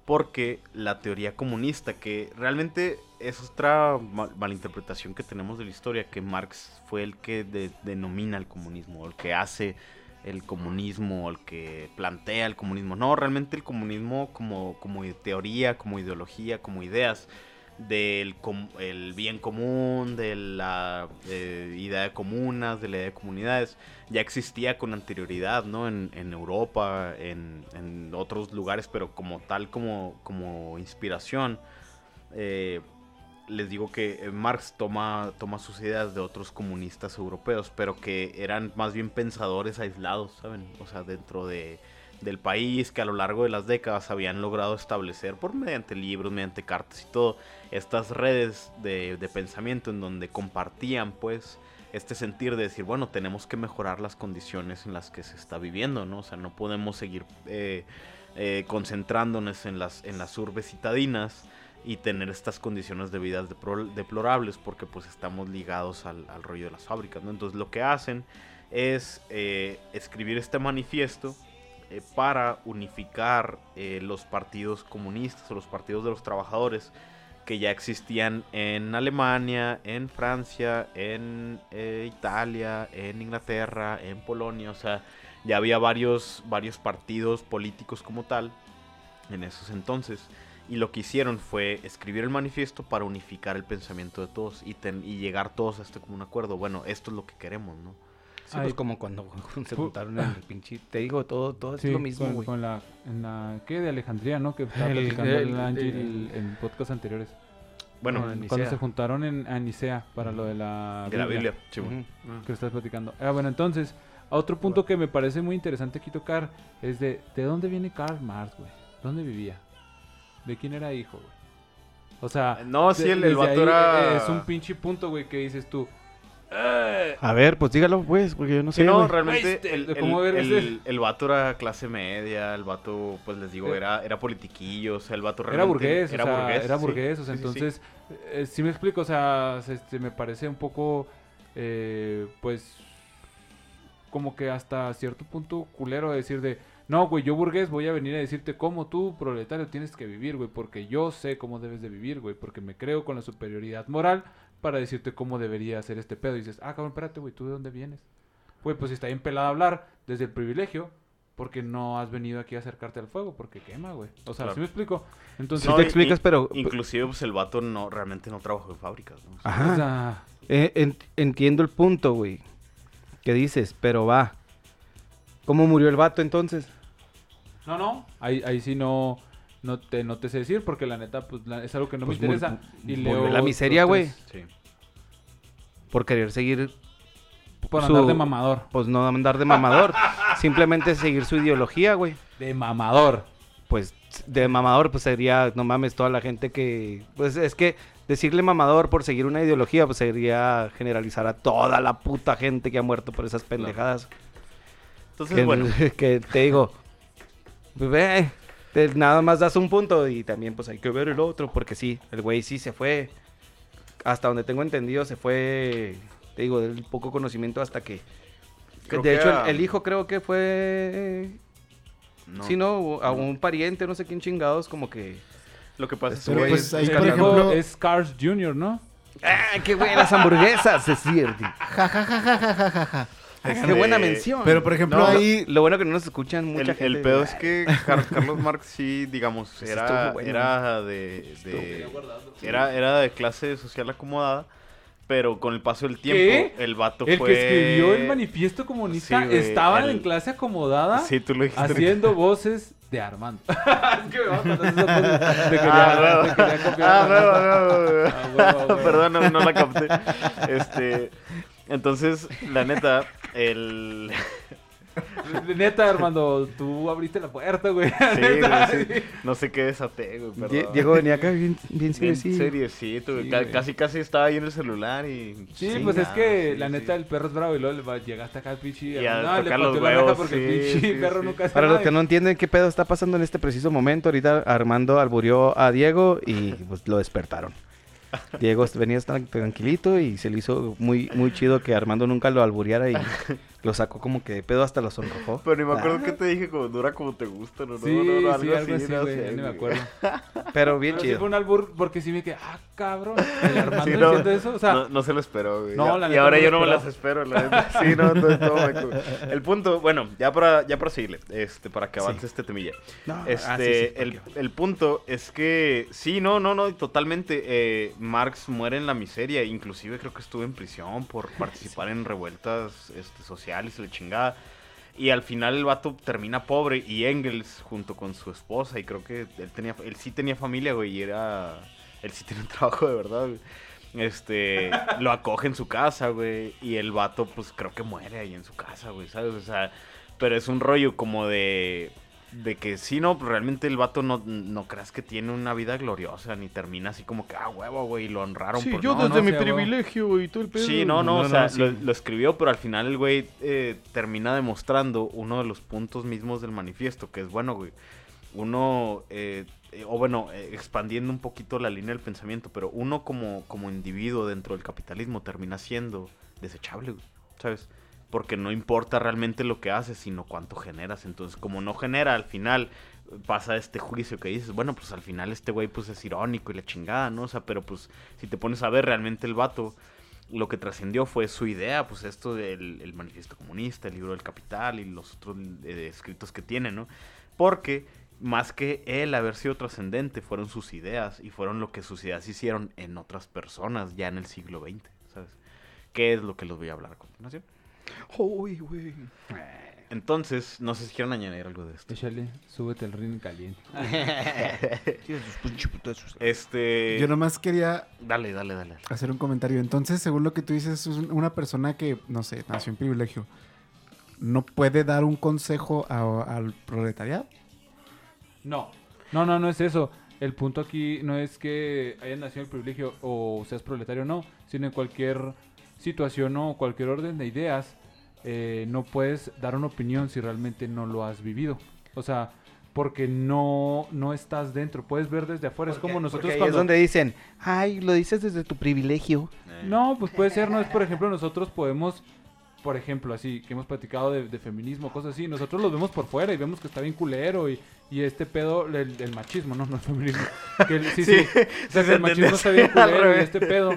porque la teoría comunista, que realmente es otra mal- malinterpretación que tenemos de la historia, que Marx fue el que de- denomina el comunismo, el que hace el comunismo, el que plantea el comunismo. No, realmente el comunismo como, como teoría, como ideología, como ideas del el bien común, de la eh, idea de comunas, de la idea de comunidades, ya existía con anterioridad, ¿no? En, en Europa, en, en otros lugares, pero como tal, como, como inspiración. eh, les digo que eh, Marx toma, toma sus ideas de otros comunistas europeos, pero que eran más bien pensadores aislados, ¿saben? O sea, dentro de, del país, que a lo largo de las décadas habían logrado establecer, por mediante libros, mediante cartas y todo, estas redes de, pensamiento en donde compartían, pues, este sentir de decir, bueno, tenemos que mejorar las condiciones en las que se está viviendo, ¿no? O sea, no podemos seguir eh, eh, concentrándonos en las, en las urbes citadinas y tener estas condiciones de vida deplorables porque pues estamos ligados al, al rollo de las fábricas, ¿no? Entonces lo que hacen es eh, escribir este manifiesto eh, para unificar eh, los partidos comunistas o los partidos de los trabajadores que ya existían en Alemania, en Francia, en eh, Italia, en Inglaterra, en Polonia, o sea, ya había varios, varios partidos políticos como tal en esos entonces. Y lo que hicieron fue escribir el manifiesto para unificar el pensamiento de todos y, y llegar todos a este común acuerdo. Bueno, esto es lo que queremos, ¿no? Sí, Ay. pues como cuando se juntaron en el pinche... Te digo, todo, todo Sí, es lo mismo, güey. con la, en la, ¿qué? De Alejandría, ¿no? Que estaba El- platicando el- el, en podcasts anteriores. Bueno, No, en Cuando se juntaron en a Nicea para lo de la de la Biblia. sí, bueno. que estás platicando. Ah, bueno, entonces, otro punto que me parece muy interesante aquí tocar es de, ¿de dónde viene Karl Marx, güey? ¿Dónde vivía? ¿De quién era hijo, güey? O sea, No, sí, el, el vato era... Es un pinche punto, güey, que dices tú. "Eh, A ver, pues dígalo, pues, porque yo no Sí, sé, no, güey. realmente el, el, ¿cómo eres el- ese? el vato era clase media, el vato, pues les digo, Sí. era, era politiquillo, o sea, el vato Era realmente burgués, era o sea, burgués, era sí. burgués, o sea, Sí, sí, sí. entonces, eh, sí me explico, o sea, se- este, me parece un poco, eh, pues, como que hasta cierto punto culero decir de, no, güey, yo burgués voy a venir a decirte cómo tú, proletario, tienes que vivir, güey, porque yo sé cómo debes de vivir, güey, porque me creo con la superioridad moral para decirte cómo debería hacer este pedo. Y dices, ah, cabrón, espérate, güey, ¿tú de dónde vienes? Güey, pues está bien pelado hablar desde el privilegio, porque no has venido aquí a acercarte al fuego, porque quema, güey. O sea, Claro. ¿sí me explico? Entonces, Sí te explicas, pero- Inclusive, pues el vato no, realmente no trabajó en fábricas, ¿no? Ajá. o sea, Eh, en- entiendo el punto, güey. ¿Qué dices? Pero va. ¿Cómo murió el vato entonces? no, no, ahí, ahí sí no, no, te, no te sé decir, porque la neta, pues la- es algo que no Pues me mur- interesa. Y murió leo la miseria, güey. sí. Por querer seguir, Por Su- andar de mamador. pues no andar de mamador. simplemente seguir su ideología, güey. De mamador. Pues de mamador, pues sería, no mames, toda la gente que. Pues es que decirle mamador por seguir una ideología, pues sería generalizar a toda la puta gente que ha muerto por esas pendejadas. Entonces, que, bueno, que te digo, pues, ve, te- nada más das un punto y también pues hay que ver el otro, porque sí, el güey sí se fue, hasta donde tengo entendido, se fue, te digo, del poco conocimiento hasta que... Creo de que hecho, a- el, el hijo creo que fue... no. Sí, no, a un pariente, no sé quién chingados, como que... Lo que pasa es que, pues ahí, El por hijo ejemplo, es Cars Jr., ¿no? ¡Ah, qué buenas hamburguesas! Es cierto. ja, ja, ja, ja, ja, ja, ja, ¡Qué buena mención! Pero por ejemplo, No, ahí Lo bueno que no nos escuchan mucha el, gente. el pedo es que Car- Carlos Marx sí, digamos, Pues era, bueno. era de, de- era, era de clase social acomodada, pero con el paso del tiempo, ¿Qué? el vato El fue... que escribió el manifiesto comunista Sí, estaba el- en clase acomodada Sí, tú lo dijiste. haciendo voces de Armando. es que me va a contar esa. Te quería, Ah, te quería copiar. Ah. Ah, huevo. Perdón, no, no la capté. Este, entonces, la neta, el... Neta, Armando, tú abriste la puerta, güey. Sí, Neta, güey, sí. sí. No sé qué desaté, güey, Die- perdón. Diego venía acá bien, bien seriecito, güey. Sí, Ca- güey. Casi, casi estaba ahí en el celular y... Sí, pues es que sí, la sí. neta el perro es bravo y luego le va- llegaste acá al pinche Y a no, le tocar los la reja huevos, porque el sí, pinche sí, perro sí. nunca hace Para los que no entienden qué pedo está pasando en este preciso momento, ahorita Armando alburió a Diego y pues lo despertaron. Diego venía tranquilito y se le hizo muy, muy chido que Armando nunca lo albureara y lo sacó como que de pedo hasta lo sonrojó. Pero ni me acuerdo Ah, que te dije como dura como te gusta, ¿no? Sí, no, no, no, sí, algo así, no güey, ni me acuerdo. Pero bien Pero sí chido. fue un albur porque sí me quedé, ah, cabrón. El Armando Sí, no, diciendo eso, o sea, no, no se lo esperó, güey. No, la y ahora yo no me las espero, la neta. Sí, no, todo, todo meco. El punto, bueno, ya para, ya para seguirle, este, para que avance este temilla. No, Este, ah, sí, sí, el, porque- el punto es que, sí, no, no, no, totalmente. eh, Marx muere en la miseria, inclusive creo que estuvo en prisión por participar en revueltas este, sociales y la chingada. Y al final el vato termina pobre y Engels junto con su esposa y creo que él tenía, él sí tenía familia, güey, y era, él sí tenía un trabajo de verdad, güey. Este, lo acoge en su casa, güey, y el vato pues creo que muere ahí en su casa, güey, ¿sabes? O sea, pero es un rollo como de, de que sí, no, pues, realmente el vato no, no creas que tiene una vida gloriosa, ni termina así como que, ah, huevo, güey, y lo honraron. Sí, por... yo no, desde no, mi privilegio y todo el pedo. Sí, no, no, o sea, sí. lo, lo escribió, pero al final el güey eh, termina demostrando uno de los puntos mismos del manifiesto, que es bueno, güey. Uno, eh, eh, o bueno, eh, expandiendo un poquito la línea del pensamiento, pero uno como, como individuo dentro del capitalismo termina siendo desechable, güey, ¿sabes? Porque no importa realmente lo que haces, sino cuánto generas. Entonces, como no genera, al final pasa este juicio que dices, bueno, pues al final este güey pues es irónico y la chingada, ¿no? O sea, pero pues si te pones a ver realmente el vato, lo que trascendió fue su idea, pues esto del el manifiesto comunista, el libro del capital y los otros eh, escritos que tiene, ¿no? Porque más que él haber sido trascendente, fueron sus ideas y fueron lo que sus ideas hicieron en otras personas ya en el siglo XX, ¿sabes? ¿Qué es lo que les voy a hablar a continuación? Uy, güey. Entonces, no sé si quieren añadir algo de esto. échale, súbete al ring caliente. Tienes sus pinches putazos. Este... Yo nomás quería Dale, dale, dale. hacer un comentario. Entonces, según lo que tú dices, es un- una persona que, no sé, nació en privilegio, no puede dar un consejo a- al proletariado. No, no, no, no es eso. El punto aquí no es que hayas nacido el privilegio o seas proletario, no, sino en cualquier situación o cualquier orden de ideas, eh, no puedes dar una opinión si realmente no lo has vivido. O sea, porque no, no estás dentro, puedes ver desde afuera. Es como nosotros cuando... es donde dicen, ay, lo dices desde tu privilegio. No, pues puede ser, no es por ejemplo, nosotros podemos, por ejemplo, así, que hemos platicado de, de feminismo, cosas así, nosotros los vemos por fuera y vemos que está bien culero y, y este pedo, el, el machismo, no, no el feminismo. Que el- sí, sí, o sea, que el machismo está bien culero y este pedo.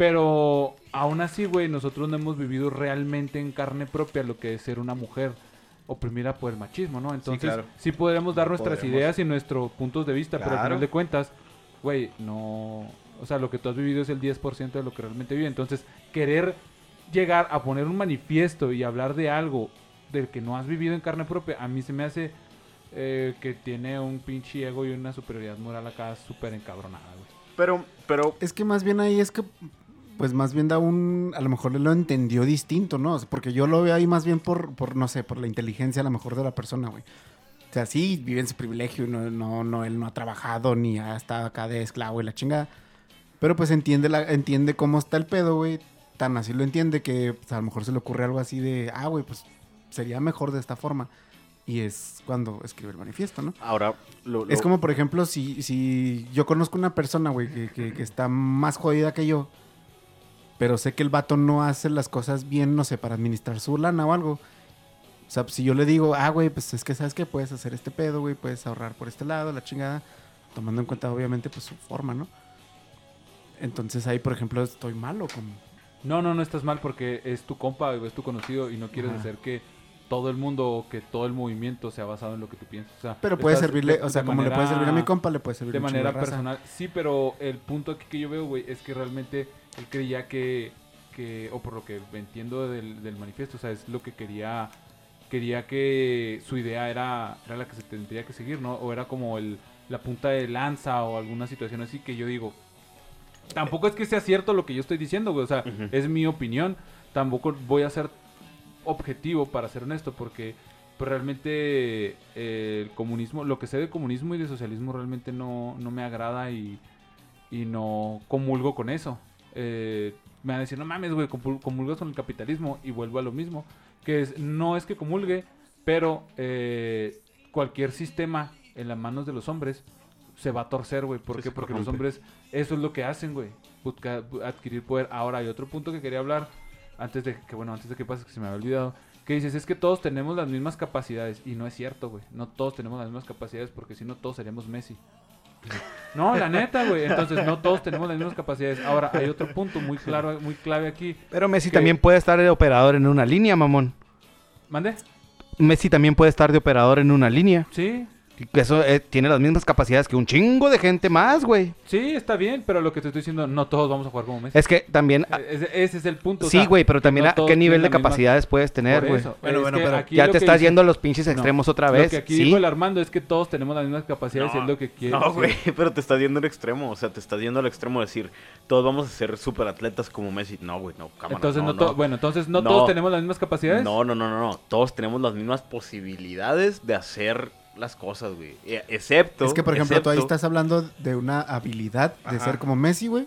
Pero aún así, güey, nosotros no hemos vivido realmente en carne propia lo que es ser una mujer oprimida por el machismo, ¿no? Entonces, claro. sí podremos dar nuestras Podremos. ideas y nuestros puntos de vista, pero al Claro. final de cuentas, güey, no... O sea, lo que tú has vivido es el 10% de lo que realmente vive. Entonces, querer llegar a poner un manifiesto y hablar de algo del que no has vivido en carne propia, a mí se me hace eh, que tiene un pinche ego y una superioridad moral acá súper encabronada, güey. Pero, pero... Es que más bien ahí es que, pues más bien da un, a lo mejor él lo entendió distinto, ¿no? Porque yo lo veo ahí más bien por, por, no sé, por la inteligencia a lo mejor de la persona, güey. O sea, sí, vive en su privilegio, no, no, no, él no ha trabajado ni ha estado acá de esclavo y la chingada. Pero pues entiende, la, entiende cómo está el pedo, güey. Tan así lo entiende que pues, a lo mejor se le ocurre algo así de, ah, güey, pues sería mejor de esta forma. Y es cuando escribe el manifiesto, ¿no? Ahora, lo, Es lo- como, por ejemplo, si, si yo conozco una persona, güey, que, que- que está más jodida que yo, pero sé que el vato no hace las cosas bien, no sé, para administrar su lana o algo. O sea, si yo le digo, ah, güey, pues es que sabes que puedes hacer este pedo, güey, puedes ahorrar por este lado, la chingada, tomando en cuenta, obviamente, pues su forma, ¿no? Entonces ahí, por ejemplo, estoy malo como... No, no, no estás mal porque es tu compa, es tu conocido y no quieres Ajá. hacer que todo el mundo o que todo el movimiento sea basado en lo que tú piensas. O sea, Pero puede estás servirle, de- o sea, de como le puede servir a mi compa, le puede servir de a chingo manera personal. Sí, pero el punto aquí que yo veo, güey, es que realmente él creía que, que o por lo que entiendo del, del manifiesto, o sea, es lo que quería, quería que su idea era, era la que se tendría que seguir, ¿no? O era como el, la punta de lanza o alguna situación así que yo digo, tampoco es que sea cierto lo que yo estoy diciendo, güey, o sea, es mi opinión, tampoco voy a ser objetivo para ser honesto, porque pues, realmente eh, el comunismo, lo que sé de comunismo y de socialismo realmente no, no me agrada y, y no comulgo con eso. Eh, me van a decir, no mames, güey, comul- comulgas con el capitalismo y vuelvo a lo mismo, que es, no es que comulgue, pero eh, cualquier sistema en las manos de los hombres se va a torcer, güey. ¿Por qué? Porque los hombres, eso es lo que hacen, güey. adquirir poder. Ahora, hay otro punto que quería hablar, antes de que, bueno, antes de que pase, que se me había olvidado. Que dices, es que todos tenemos las mismas capacidades. Y no es cierto, güey. No todos tenemos las mismas capacidades porque si no, todos seríamos Messi. No, la neta, güey. Entonces, no todos tenemos las mismas capacidades. Ahora, hay otro punto muy claro, muy clave aquí. Pero Messi que- también puede estar de operador en una línea, mamón. ¿Mande? Messi también puede estar de operador en una línea. Sí, que Eso eh, tiene las mismas capacidades que un chingo de gente más, güey. sí, está bien. Pero lo que te estoy diciendo, no todos vamos a jugar como Messi. Es que también... ah, E- Ese, ese es el punto. o sí, sea, güey, pero también no a qué nivel de misma- capacidades puedes tener, güey. Bueno, Es bueno, pero aquí Ya lo te estás dice- yendo a los pinches No, extremos otra Lo vez. que aquí sí. dijo el Armando es que todos tenemos las mismas capacidades y No, es lo que quiere. No, güey, pero te estás yendo al extremo. O sea, te estás yendo al extremo de decir, todos vamos a ser super atletas como Messi. No, güey, no, cámara. Entonces, no, no, to- bueno, entonces no, No. todos tenemos las mismas capacidades. No, no, no, no, no. Todos tenemos las mismas posibilidades de hacer las cosas, güey. Eh, Excepto. Es que, por ejemplo, tú ahí excepto- estás hablando de una habilidad de Ajá. ser como Messi, güey.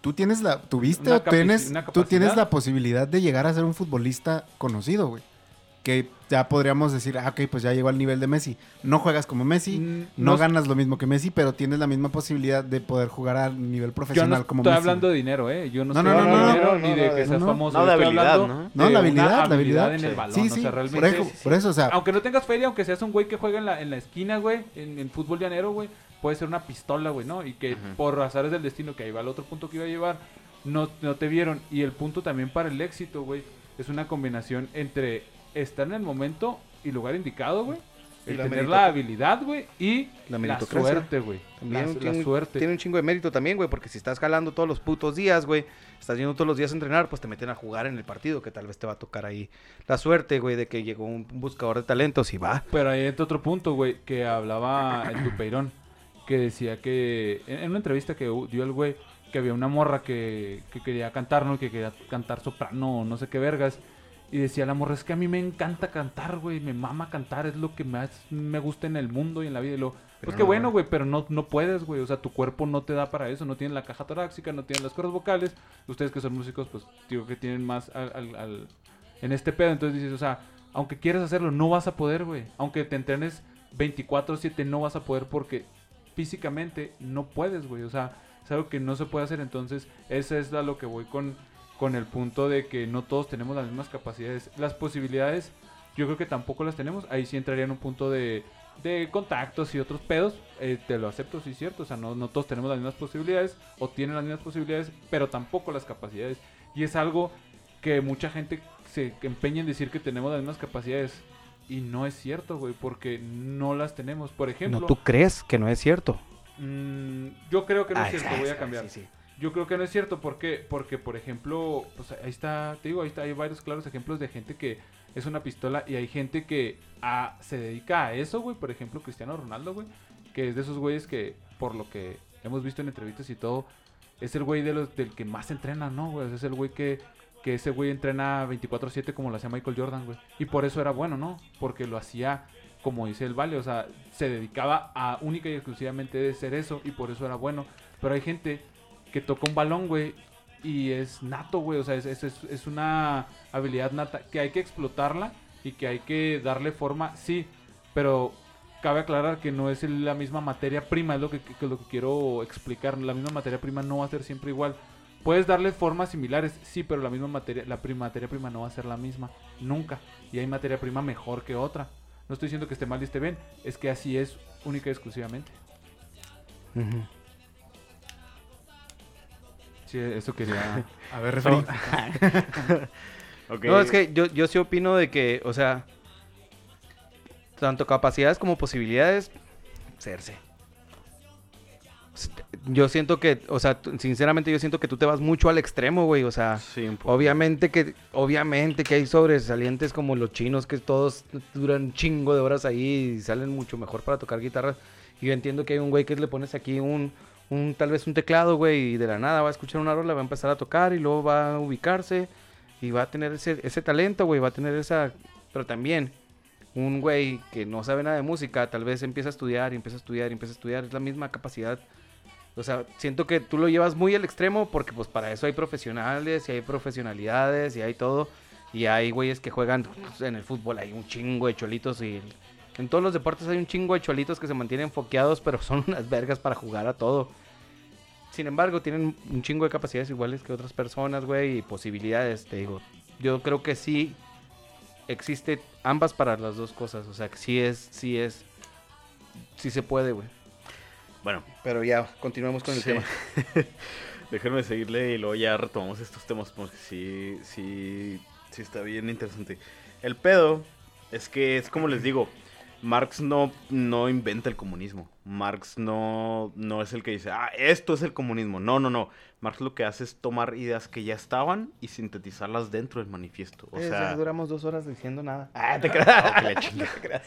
Tú tienes la, tuviste o tienes, tú tienes la posibilidad de llegar a ser un futbolista conocido, güey. Que ya podríamos decir, ah, ok, pues ya llegó al nivel de Messi. No juegas como Messi, Mm, no, no- ganas lo mismo que Messi, pero tienes la misma posibilidad de poder jugar a nivel Yo profesional no como estoy Messi. hablando de dinero, ¿eh? Yo no, No, estoy no, hablando no, de no, dinero no, ni no, de no, que no, seas no. famoso. No, yo de estoy habilidad, ¿no? No, de la habilidad, la habilidad. en el Sí. balón. Sí, o sí, sea, por realmente... eso, por eso, o sea, Aunque no tengas feria, aunque seas un güey que juega en la, en la esquina, güey, en, en fútbol llanero, güey, puede ser una pistola, güey, ¿no? Y que Ujú. por azares del destino, que ahí va el otro punto que iba a llevar, no, no te vieron. Y el punto también para el éxito, güey, es una combinación entre estar en el momento y lugar indicado, güey. El la tener la habilidad, güey, y La suerte, güey. La, También la suerte. tiene un chingo de mérito también, güey, porque si estás jalando todos los putos días, güey, estás yendo todos los días a entrenar, pues te meten a jugar en el partido, que tal vez te va a tocar ahí la suerte, güey, de que llegó un buscador de talentos y va. Pero ahí entra otro punto, güey, que hablaba el Tupeirón, que decía que en, una entrevista que dio el güey, que había una morra que, que quería cantar, ¿no? Que quería cantar soprano o no sé qué vergas. Y decía la morra, es que a mí me encanta cantar, güey, me mama cantar, es lo que más me gusta en el mundo y en la vida. Y lo, pues no qué bueno, güey, pero no, no puedes, güey, o sea, tu cuerpo no te da para eso, no tiene la caja torácica, no tiene las cuerdas vocales. Ustedes que son músicos, pues digo que tienen más al, al- al- en este pedo. Entonces dices, o sea, aunque quieras hacerlo, no vas a poder, güey. Aunque te entrenes 24/7, no vas a poder porque físicamente no puedes, güey. O sea, es algo que no se puede hacer. Entonces, ese es a lo que voy con, con el punto de que no todos tenemos las mismas capacidades. Las posibilidades, yo creo que tampoco las tenemos. Ahí sí entraría en un punto de, de contactos y otros pedos. Eh, te lo acepto, sí es cierto. O sea, no, no todos tenemos las mismas posibilidades o tienen las mismas posibilidades, pero tampoco las capacidades. Y es algo que mucha gente se empeña en decir que tenemos las mismas capacidades. Y no es cierto, güey, porque no las tenemos. Por ejemplo, No, tú crees que no es cierto. mm, yo creo que no Ah, es cierto, esa, voy a cambiar. sí, sí. Yo creo que no es cierto, ¿por qué? Porque, por ejemplo, pues ahí está, te digo, ahí está, hay varios claros ejemplos de gente que es una pistola y hay gente que ah, se dedica a eso, güey. Por ejemplo, Cristiano Ronaldo, güey, que es de esos güeyes que, por lo que hemos visto en entrevistas y todo, es el güey del que más entrena, ¿no, güey? Es el güey que, que ese güey entrena 24-7 como lo hacía Michael Jordan, güey. Y por eso era bueno, ¿no? Porque lo hacía, como dice el Vale, o sea, se dedicaba a única y exclusivamente de ser eso y por eso era bueno. Pero hay gente que toca un balón, güey, y es nato, güey. O sea, es, es, es- una habilidad nata que hay que explotarla y que hay que darle forma, sí, pero cabe aclarar que no es la misma materia prima, es lo que, que- lo que quiero explicar. La misma materia prima no va a ser siempre igual. Puedes darle formas similares, sí, pero la misma materia, la prima, materia prima no va a ser la misma, nunca. Y hay materia prima mejor que otra. No estoy diciendo que esté mal y esté bien, es que así es única y exclusivamente. Sí, eso quería. a ver. No, es que yo, yo sí opino de que, o sea, tanto capacidades como posibilidades, serse. Yo siento que, o sea, sinceramente yo siento que tú te vas mucho al extremo, güey, o sea, Sí, obviamente que, obviamente que hay sobresalientes como los chinos que todos duran un chingo de horas ahí y salen mucho mejor para tocar guitarra. Y yo entiendo que hay un güey que le pones aquí un, un tal vez un teclado, güey, y de la nada va a escuchar una rola, va a empezar a tocar y luego va a ubicarse y va a tener ese, ese talento, güey, va a tener esa... Pero también un güey que no sabe nada de música, tal vez empieza a estudiar y empieza a estudiar y empieza a estudiar, es la misma capacidad. O sea, siento que tú lo llevas muy al extremo porque pues para eso hay profesionales y hay profesionalidades y hay todo. Y hay güeyes que juegan pues, en el fútbol, hay un chingo de cholitos y En todos los deportes hay un chingo de cholitos que se mantienen foqueados, pero son unas vergas para jugar a todo. Sin embargo, tienen un chingo de capacidades iguales que otras personas, güey, y posibilidades, te digo. Yo creo que sí existe ambas para las dos cosas. O sea, que sí es, sí es, sí se puede, güey. Bueno, Pero ya, continuemos con el Sí. tema. Déjenme seguirle y luego ya retomamos estos temas porque sí, sí, sí está bien interesante. El pedo es que es como les digo, Marx no, no inventa el comunismo. Marx no, no es el que dice, ah, esto es el comunismo. No, no, no. Marx lo que hace es tomar ideas que ya estaban y sintetizarlas dentro del manifiesto. O Eh, sea, duramos dos horas diciendo nada. Ah, te creas. chinga.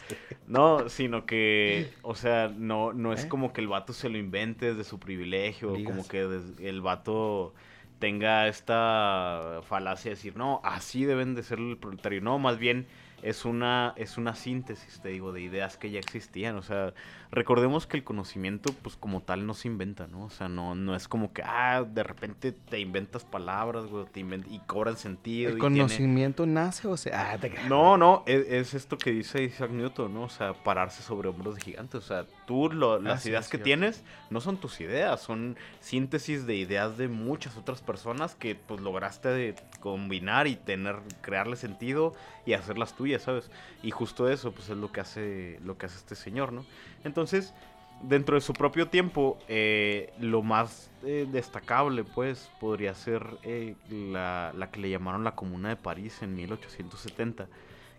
No, sino que, o sea, no, no es ¿Eh? como que el vato se lo invente desde su privilegio, o Ligas. como que el vato tenga esta falacia de decir, no, así deben de ser el proletario. No, más bien es una, es una síntesis, te digo, de ideas que ya existían. O sea, recordemos que el conocimiento, pues como tal, no se inventa, ¿no? O sea, no, no es como que, ah, de repente te inventas palabras, güey, te invent- y cobran sentido. ¿El y tiene- conocimiento nace o sea? Ah, te no, no, es, es esto que dice Isaac Newton, ¿no? O sea, pararse sobre hombros de gigantes. O sea, tú lo- las sí, ideas que tienes no son tus ideas, son síntesis de ideas de muchas otras personas que pues lograste de combinar y tener, crearle sentido y hacerlas tuyas, ¿sabes? Y justo eso, pues es lo que hace, lo que hace este señor, ¿no? Entonces, dentro de su propio tiempo, eh, lo más eh, destacable, pues, podría ser eh, la, la que le llamaron la Comuna de París en 1870,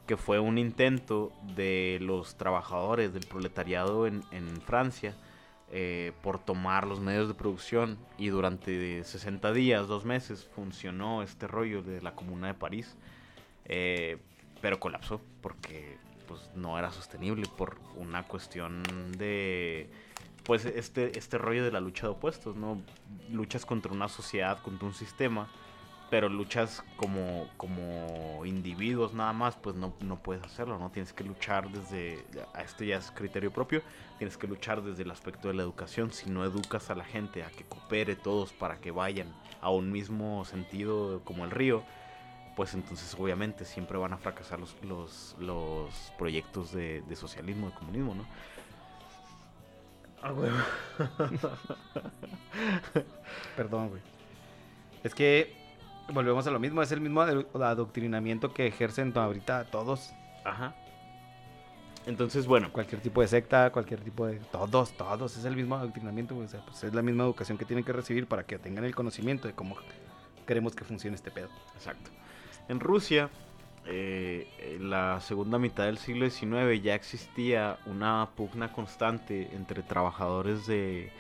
que fue un intento de los trabajadores del proletariado en, en Francia por tomar los medios de producción y durante 60 días, dos meses, funcionó este rollo de la Comuna de París, pero colapsó porque pues no era sostenible por una cuestión de pues este este rollo de la lucha de opuestos, ¿no? Luchas contra una sociedad, contra un sistema, pero luchas como como individuos nada más, pues no, no puedes hacerlo, ¿no? Tienes que luchar desde a esto ya es criterio propio, tienes que luchar desde el aspecto de la educación, si no educas a la gente a que coopere todos para que vayan a un mismo sentido como el río, pues entonces obviamente siempre van a fracasar los, los, los proyectos de, de socialismo, de comunismo, ¿no? Perdón, güey. Es que volvemos a lo mismo, es el mismo adoctrinamiento que ejercen ahorita todos. Ajá. Entonces, bueno, Cualquier tipo de secta, cualquier tipo de... Todos, todos. Es el mismo adoctrinamiento, güey. O sea, pues es la misma educación que tienen que recibir para que tengan el conocimiento de cómo queremos que funcione este pedo. exacto. En Rusia, eh, en la segunda mitad del siglo XIX ya existía una pugna constante entre trabajadores de,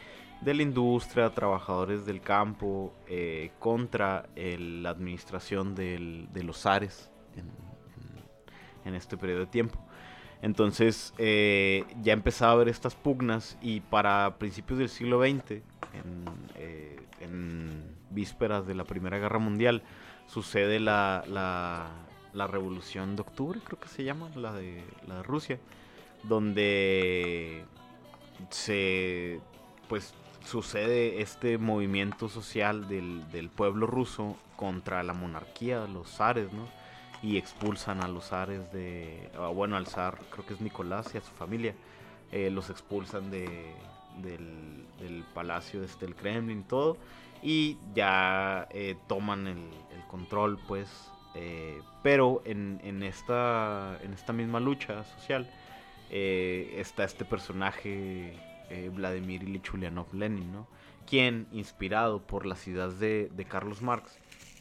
la industria, trabajadores del campo, eh, contra el- la administración de los zares en, este periodo de tiempo. Entonces eh, ya empezaba a haber estas pugnas y para principios del siglo XX, eh, en vísperas de la Primera Guerra Mundial, sucede la, la, Revolución de Octubre, creo que se llama, la de, la de Rusia, donde se pues sucede este movimiento social del, del pueblo ruso contra la monarquía, los zares, ¿no? Y expulsan a los zares de, ah, bueno, al zar, creo que es Nicolás y a su familia, eh, los expulsan de, del, del palacio este, del Kremlin todo, y ya eh, toman el, control, pues, eh, pero en, en, esta, en esta misma lucha social eh, está este personaje Vladimir Ilich Ulyanov Lenin, ¿no? Quien, inspirado por las ideas de, de Carlos Marx,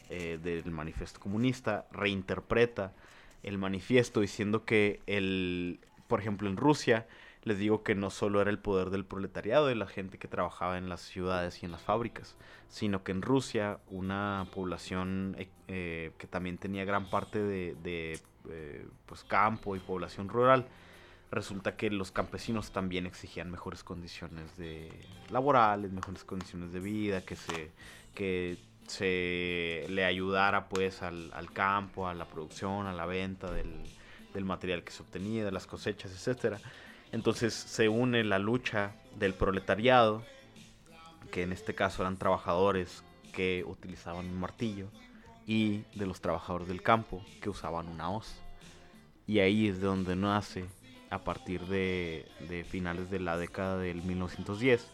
del manifiesto comunista, reinterpreta el manifiesto diciendo que el, por ejemplo, en Rusia, les digo que no solo era el poder del proletariado, de la gente que trabajaba en las ciudades y en las fábricas, sino que en Rusia una población eh, eh, que también tenía gran parte de, de, eh, pues, campo y población rural, resulta que los campesinos también exigían mejores condiciones de laborales, mejores condiciones de vida, que se que se le ayudara pues al, al campo, a la producción, a la venta del, del material que se obtenía, de las cosechas, etcétera. Entonces se une la lucha del proletariado, que en este caso eran trabajadores que utilizaban un martillo, y de los trabajadores del campo que usaban una hoz. Y ahí es de donde nace a partir de, finales de la década del 1910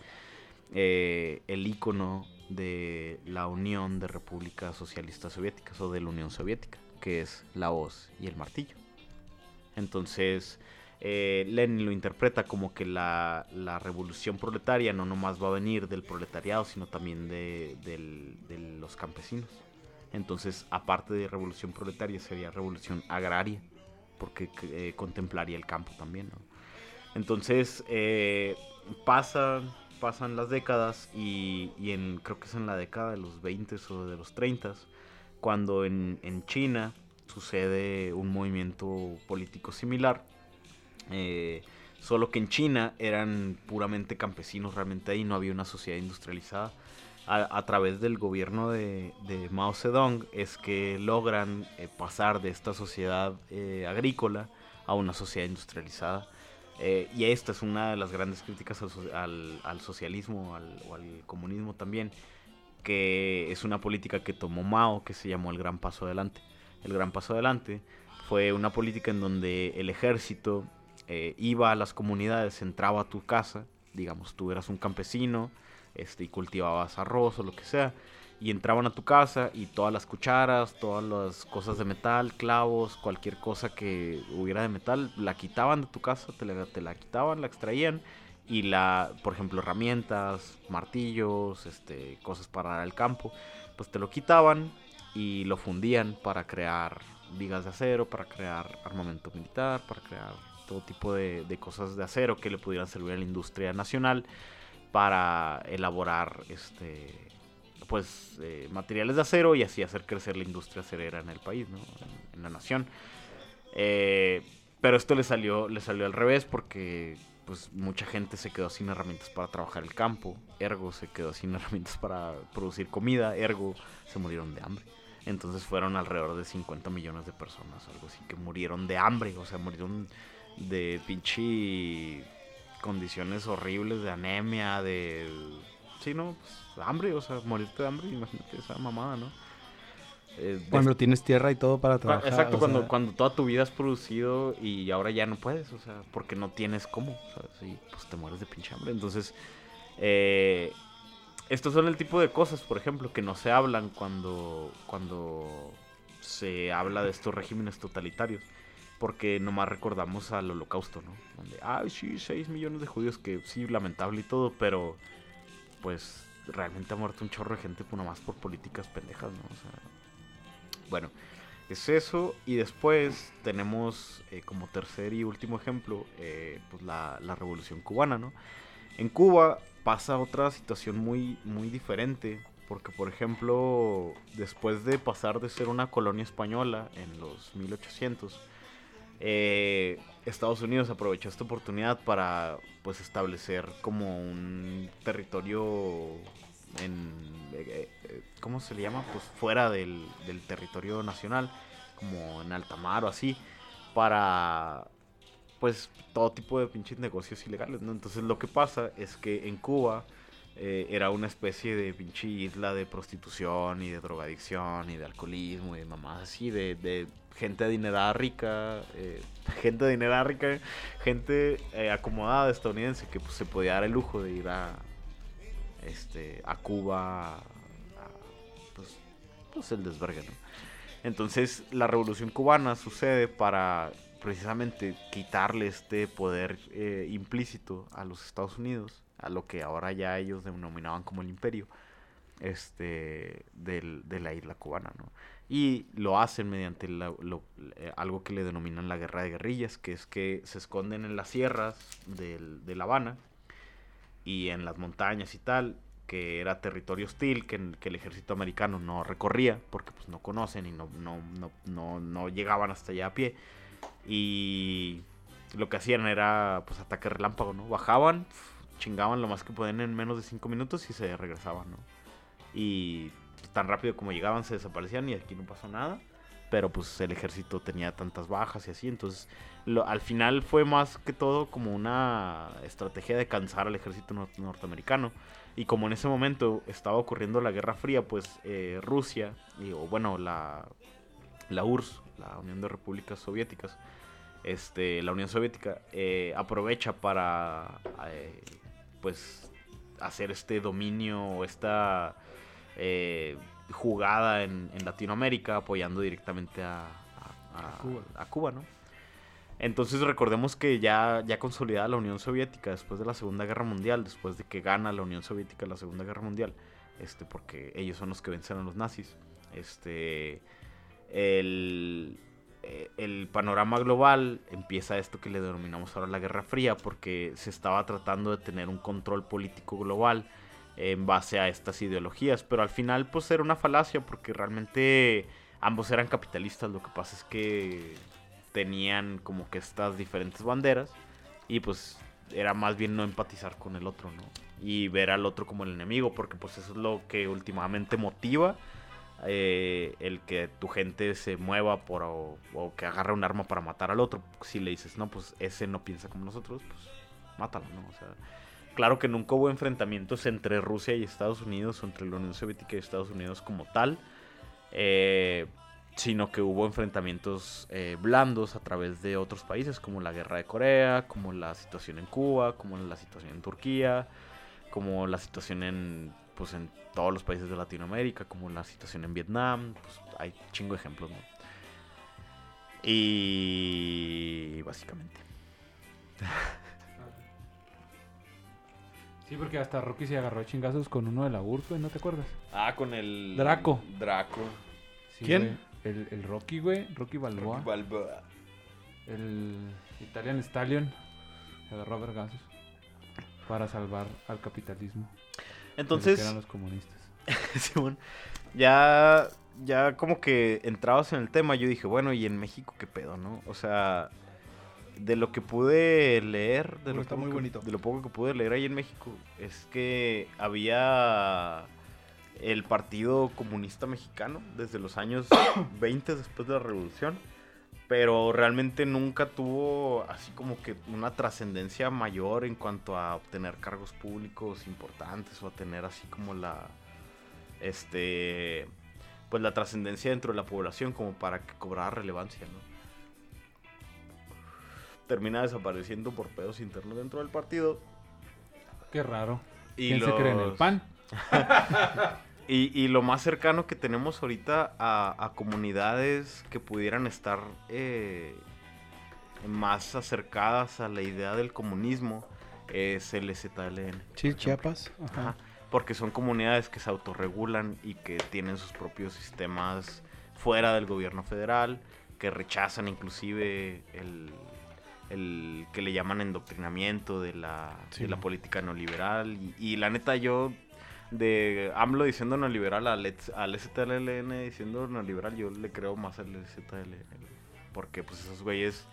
eh, el icono de la Unión de Repúblicas Socialistas Soviéticas o de la Unión Soviética, que es la hoz y el martillo. Entonces, eh, Lenin lo interpreta como que la, revolución proletaria no nomás va a venir del proletariado, sino también de, los campesinos. Entonces, aparte de revolución proletaria, sería revolución agraria, porque eh, contemplaría el campo también. Entonces, eh, pasan, las décadas y, creo que es en la década de los 20 o de los 30, cuando en China sucede un movimiento político similar. Eh, solo que en China eran puramente campesinos, realmente ahí no había una sociedad industrializada. A, través del gobierno de, Mao Zedong es que logran eh, pasar de esta sociedad eh, agrícola a una sociedad industrializada. Eh, y esta es una de las grandes críticas al, al- al socialismo al- o al comunismo también, que es una política que tomó Mao, que se llamó el Gran Paso Adelante. El Gran Paso Adelante fue una política en donde el ejército eh, iba a las comunidades, entraba a tu casa, digamos, tú eras un campesino este, y cultivabas arroz o lo que sea, y entraban a tu casa y todas las cucharas, todas las cosas de metal, clavos, cualquier cosa que hubiera de metal, la quitaban de tu casa, te la, te la quitaban, la extraían y la, por ejemplo, herramientas, martillos, este, cosas para el campo, pues te lo quitaban y lo fundían para crear vigas de acero, para crear armamento militar, para crear todo tipo de, de cosas de acero que le pudieran servir a la industria nacional para elaborar este pues eh, materiales de acero y así hacer crecer la industria acerera en el país, ¿no? en, la nación. Eh, pero esto le salió, le salió al revés porque pues mucha gente se quedó sin herramientas para trabajar el campo, ergo se quedó sin herramientas para producir comida, ergo se murieron de hambre. Entonces fueron alrededor de 50 millones de personas, algo así, que murieron de hambre, o sea, murieron de pinche condiciones horribles, de anemia, de... Sí, ¿no? Pues, hambre, o sea, morirte de hambre, imagínate esa mamada, ¿no? Eh, de- Cuando tienes tierra y todo para trabajar. Exacto, cuando, sea, cuando toda tu vida has producido y ahora ya no puedes, o sea, porque no tienes cómo, ¿sabes? Y pues te mueres de pinche hambre. Entonces, eh, estos son el tipo de cosas, por ejemplo, que no se hablan cuando, cuando se habla de estos regímenes totalitarios. Porque nomás recordamos al holocausto, ¿no? Donde, ay, sí, 6 millones de judíos, que sí, lamentable y todo, pero pues realmente ha muerto un chorro de gente nomás por políticas pendejas, ¿no? O sea, bueno, es eso. Y después tenemos eh, como tercer y último ejemplo, eh, pues la, la revolución cubana, ¿no? En Cuba pasa otra situación muy, muy diferente. Porque, por ejemplo, después de pasar de ser una colonia española en los 1800, eh, Estados Unidos aprovechó esta oportunidad para pues establecer como un territorio en eh, eh, ¿cómo se le llama? pues fuera del, del territorio nacional como en alta mar o así para pues todo tipo de pinches negocios ilegales ¿no? entonces lo que pasa es que en Cuba eh, era una especie de pinche isla de prostitución y de drogadicción y de alcoholismo y de mamás así, de, de gente adinerada rica, eh, gente adinerada rica, gente eh, acomodada estadounidense que pues, se podía dar el lujo de ir a, este, a Cuba, a, pues, pues el desvergue. Entonces la revolución cubana sucede para precisamente quitarle este poder eh, implícito a los Estados Unidos, a lo que ahora ya ellos denominaban como el imperio este del- de la isla cubana, ¿no? Y lo hacen mediante lo- eh, algo que le denominan la guerra de guerrillas, que es que se esconden en las sierras del- de La Habana y en las montañas y tal, que era territorio hostil que, el ejército americano no recorría porque pues no conocen y no, no, no, no, no llegaban hasta allá a pie. Y lo que hacían era pues ataque relámpago, ¿no? Bajaban, chingaban lo más que podían en menos de 5 minutos y se regresaban, ¿no? Y tan rápido como llegaban se desaparecían y aquí no pasó nada. Pero pues el ejército tenía tantas bajas y así, entonces lo- al final fue más que todo como una estrategia de cansar al ejército nor- norteamericano. Y como en ese momento estaba ocurriendo la Guerra Fría, pues eh, Rusia, y, o bueno, la, la URSS, la Unión de Repúblicas Soviéticas, este, la Unión Soviética eh, aprovecha para, eh, pues, hacer este dominio o esta eh, jugada en, en Latinoamérica, apoyando directamente a, a- a- A Cuba. a Cuba, ¿no? Entonces recordemos que ya, ya consolidada la Unión Soviética después de la Segunda Guerra Mundial, después de que gana la Unión Soviética la Segunda Guerra Mundial, este, porque ellos son los que vencen a los nazis, este, el, eh, el panorama global empieza esto que le denominamos ahora la Guerra Fría, porque se estaba tratando de tener un control político global en base a estas ideologías, pero al final pues era una falacia porque realmente ambos eran capitalistas, lo que pasa es que tenían como que estas diferentes banderas y pues era más bien no empatizar con el otro, ¿no? Y ver al otro como el enemigo, porque pues eso es lo que últimamente motiva eh, el que tu gente se mueva por o, o que agarre un arma para matar al otro. Si le dices, no, pues ese no piensa como nosotros, pues mátalo, ¿no? O sea, claro que nunca hubo enfrentamientos entre Rusia y Estados Unidos o entre la Unión Soviética y Estados Unidos como tal. eh, sino que hubo enfrentamientos eh, blandos a través de otros países, como la guerra de Corea, como la situación en Cuba, como la situación en Turquía, como la situación en, pues, en todos los países de Latinoamérica, como la situación en Vietnam, pues hay chingo ejemplos, ¿no? Y básicamente. Sí, porque hasta Rocky se agarró a chingazos con uno de la URSS, güey, ¿no te acuerdas? Ah, con el Draco. Draco. Sí, ¿Quién? güey. El, el Rocky, güey. Rocky Balboa. Balboa. el Italian Stallion. Se agarró a vergazos. Para salvar al capitalismo. Entonces, Que eran los comunistas. Simón, ya, ya como que entrados en el tema, yo dije, bueno, ¿y en México qué pedo, no? O sea, de lo que pude leer, de lo, está poco muy que- bonito. de lo poco que pude leer ahí en México, es que había el Partido Comunista Mexicano desde los años 20 después de la Revolución, pero realmente nunca tuvo así como que una trascendencia mayor en cuanto a obtener cargos públicos importantes o a tener así como la este pues la trascendencia dentro de la población como para que cobrara relevancia, ¿no? Termina desapareciendo por pedos internos dentro del partido Qué raro. y ¿Quién se cree en el pan? Y, y lo más cercano que tenemos ahorita a, a comunidades que pudieran estar eh, más acercadas a la idea del comunismo es el ZLN. Sí, Chiapas. Ajá, Porque son comunidades que se autorregulan y que tienen sus propios sistemas fuera del gobierno federal, que rechazan inclusive el, el que le llaman endoctrinamiento de la, Sí. de la política neoliberal. Y, y la neta yo, de AMLO diciendo neoliberal al, al ZLN diciendo neoliberal, yo le creo más al ZLN. Porque pues esos güeyes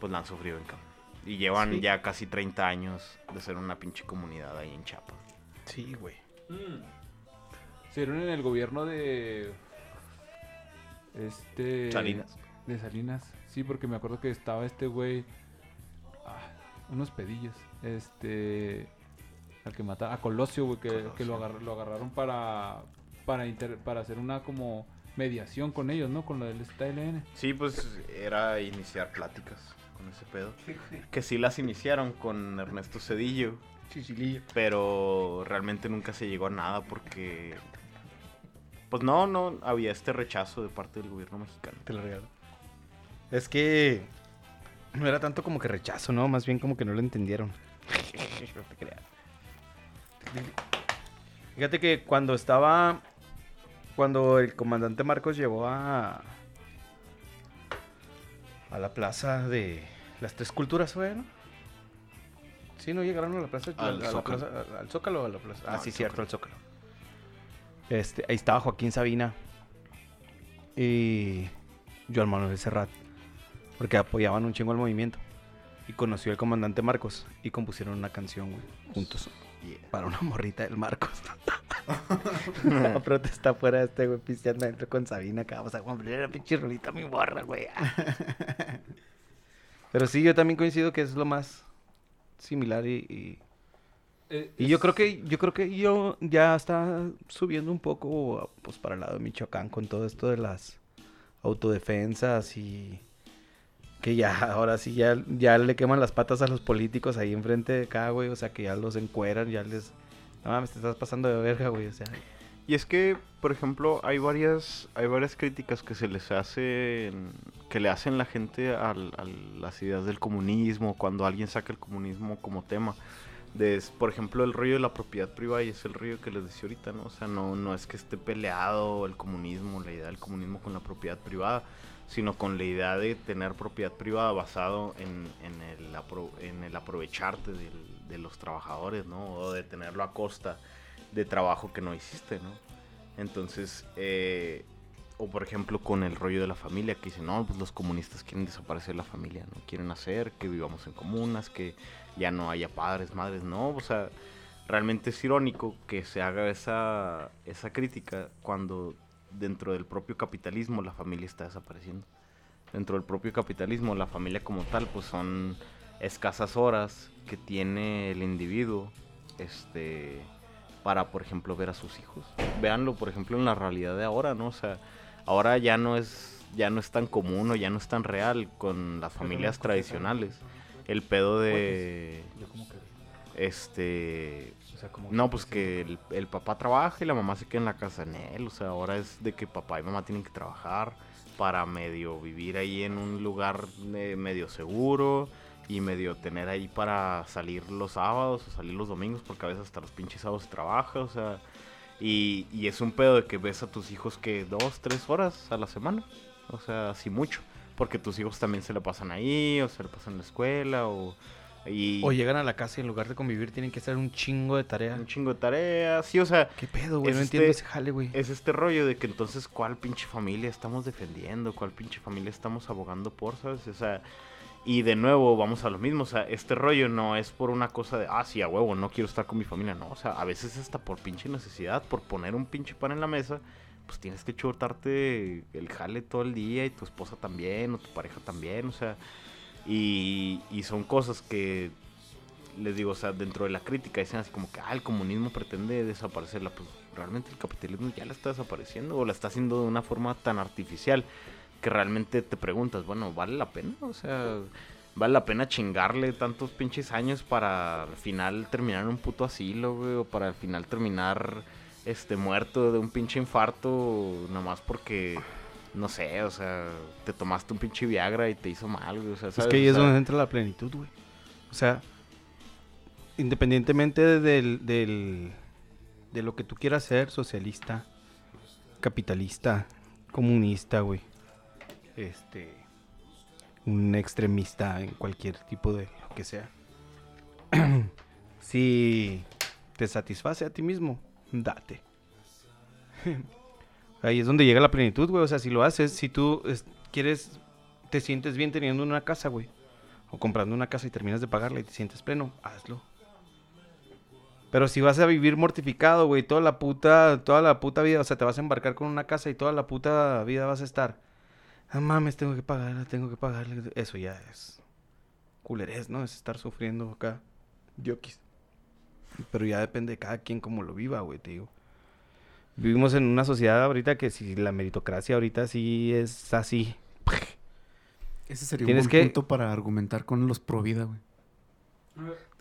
pues la han sufrido en campo. Y llevan Sí. ya casi 30 años de ser una pinche comunidad ahí en Chiapas. Sí, güey. Se dieron en el gobierno de. Este. Salinas. De Salinas. Sí, porque me acuerdo que estaba este güey. Unos pedillos. Este. Al que mata. A Colosio, güey, que, que lo, agar- lo agarraron para. Para, inter- para hacer una como mediación con ellos, ¿no? Con lo del STLN. Sí, pues era iniciar pláticas con ese pedo. Que sí las iniciaron con Ernesto Cedillo, Chichilillo. pero realmente nunca se llegó a nada porque... Pues no, no, había este rechazo de parte del gobierno mexicano. Te lo regalo. Es que no era tanto como que rechazo, ¿no? Más bien como que no lo entendieron. no te creas. Fíjate que cuando estaba. Cuando el comandante Marcos llegó a. A la plaza de las tres culturas, ¿fue, no? Sí, no llegaron a la plaza. Al a la Zócalo. plaza- a- al Zócalo o a la plaza. Ah, sí, cierto, al Zócalo. Este, ahí estaba Joaquín Sabina. Y. Joan Manuel Serrat. Porque apoyaban un chingo al movimiento. Y conoció al comandante Marcos. Y compusieron una canción, güey. Juntos. Para una morrita del Marcos. La protesta fuera de este, güey, pisteando adentro con Sabina. Acá vamos a cumplir la pinche rolita mi morra, güey. Pero sí, yo también coincido que es lo más similar y... y... Eh, Y yo creo que yo creo que yo ya está subiendo un poco pues para el lado de Michoacán con todo esto de las autodefensas y Que ya, ahora sí, ya, ya le queman las patas a los políticos ahí enfrente de acá, güey. O sea, que ya los encueran, ya les... No mames, te estás pasando de verga, güey. O sea, Y es que, por ejemplo, hay varias, hay varias críticas que se les hacen, que le hacen la gente a las ideas del comunismo, cuando alguien saca el comunismo como tema. De, por ejemplo, el rollo de la propiedad privada, y es el rollo que les decía ahorita, ¿no? O sea, no, no es que esté peleado el comunismo, la idea del comunismo con la propiedad privada, sino con la idea de tener propiedad privada basado en, en, el, apro- en el aprovecharte de los trabajadores, ¿no? O de tenerlo a costa de trabajo que no hiciste, ¿no? Entonces, eh, o por ejemplo con el rollo de la familia, que dicen, no, pues los comunistas quieren desaparecer la familia, ¿no? Quieren hacer que vivamos en comunas, que ya no haya padres, madres, no, o sea, realmente es irónico que se haga esa, esa crítica cuando dentro del propio capitalismo la familia está desapareciendo. Dentro del propio capitalismo la familia como tal, pues son escasas horas que tiene el individuo, este para, por ejemplo, ver a sus hijos. Véanlo, por ejemplo, en la realidad de ahora, ¿no? O sea, ahora ya no es, ya no es tan común o ya no es tan real con las familias tradicionales. El pedo de, este, sea, como no, pues que el, el papá trabaja y la mamá se queda en la casa en él. O sea, ahora es de que papá y mamá tienen que trabajar para medio vivir ahí en un lugar eh, medio seguro y medio tener ahí para salir los sábados o salir los domingos, porque a veces hasta los pinches sábados se trabaja, o sea. Y, y es un pedo de que ves a tus hijos que dos, tres horas a la semana. O sea, así mucho. Porque tus hijos también se la pasan ahí, o se la pasan en la escuela, o... Y o llegan a la casa y en lugar de convivir tienen que hacer un chingo de tarea. un chingo de tareas, sí, o sea, ¿Qué pedo, güey? Es No entiendo este- ese jale, güey. es este rollo de que entonces cuál pinche familia estamos defendiendo, cuál pinche familia estamos abogando por, ¿sabes? O sea, y de nuevo vamos a lo mismo, o sea, este rollo no es por una cosa de, ah, sí, a huevo, no quiero estar con mi familia, no, o sea, a veces hasta por pinche necesidad, por poner un pinche pan en la mesa, pues tienes que chutarte el jale todo el día y tu esposa también, o tu pareja también, o sea, y, y son cosas que les digo, o sea, dentro de la crítica dicen así como que, ah, el comunismo pretende desaparecerla. Pues realmente el capitalismo ya la está desapareciendo o la está haciendo de una forma tan artificial que realmente te preguntas, bueno, ¿vale la pena? O sea, ¿vale la pena chingarle tantos pinches años para al final terminar en un puto asilo, güey? O para al final terminar este muerto de un pinche infarto nomás porque... No sé, o sea, te tomaste un pinche Viagra y te hizo mal, güey. O sea, Es que ahí O es sea, donde entra la plenitud, güey. O sea, independientemente del, del, de lo que tú quieras ser, socialista, capitalista, comunista, güey. Este, un extremista en cualquier tipo de lo que sea. si te satisface a ti mismo, date. Ahí es donde llega la plenitud, güey. O sea, si lo haces, si tú es- quieres, te sientes bien teniendo una casa, güey. O comprando una casa y terminas de pagarla y te sientes pleno, hazlo. Pero si vas a vivir mortificado, güey, toda la puta, toda la puta vida, o sea, te vas a embarcar con una casa y toda la puta vida vas a estar. Ah, mames, tengo que pagarla, tengo que pagarla. Eso ya es culerés, ¿no? Es estar sufriendo acá. Diokis. Pero ya depende de cada quien cómo lo viva, güey, te digo. Vivimos en una sociedad ahorita que si la meritocracia ahorita sí es así. Ese sería un Tienes buen que- punto para argumentar con los pro vida, güey.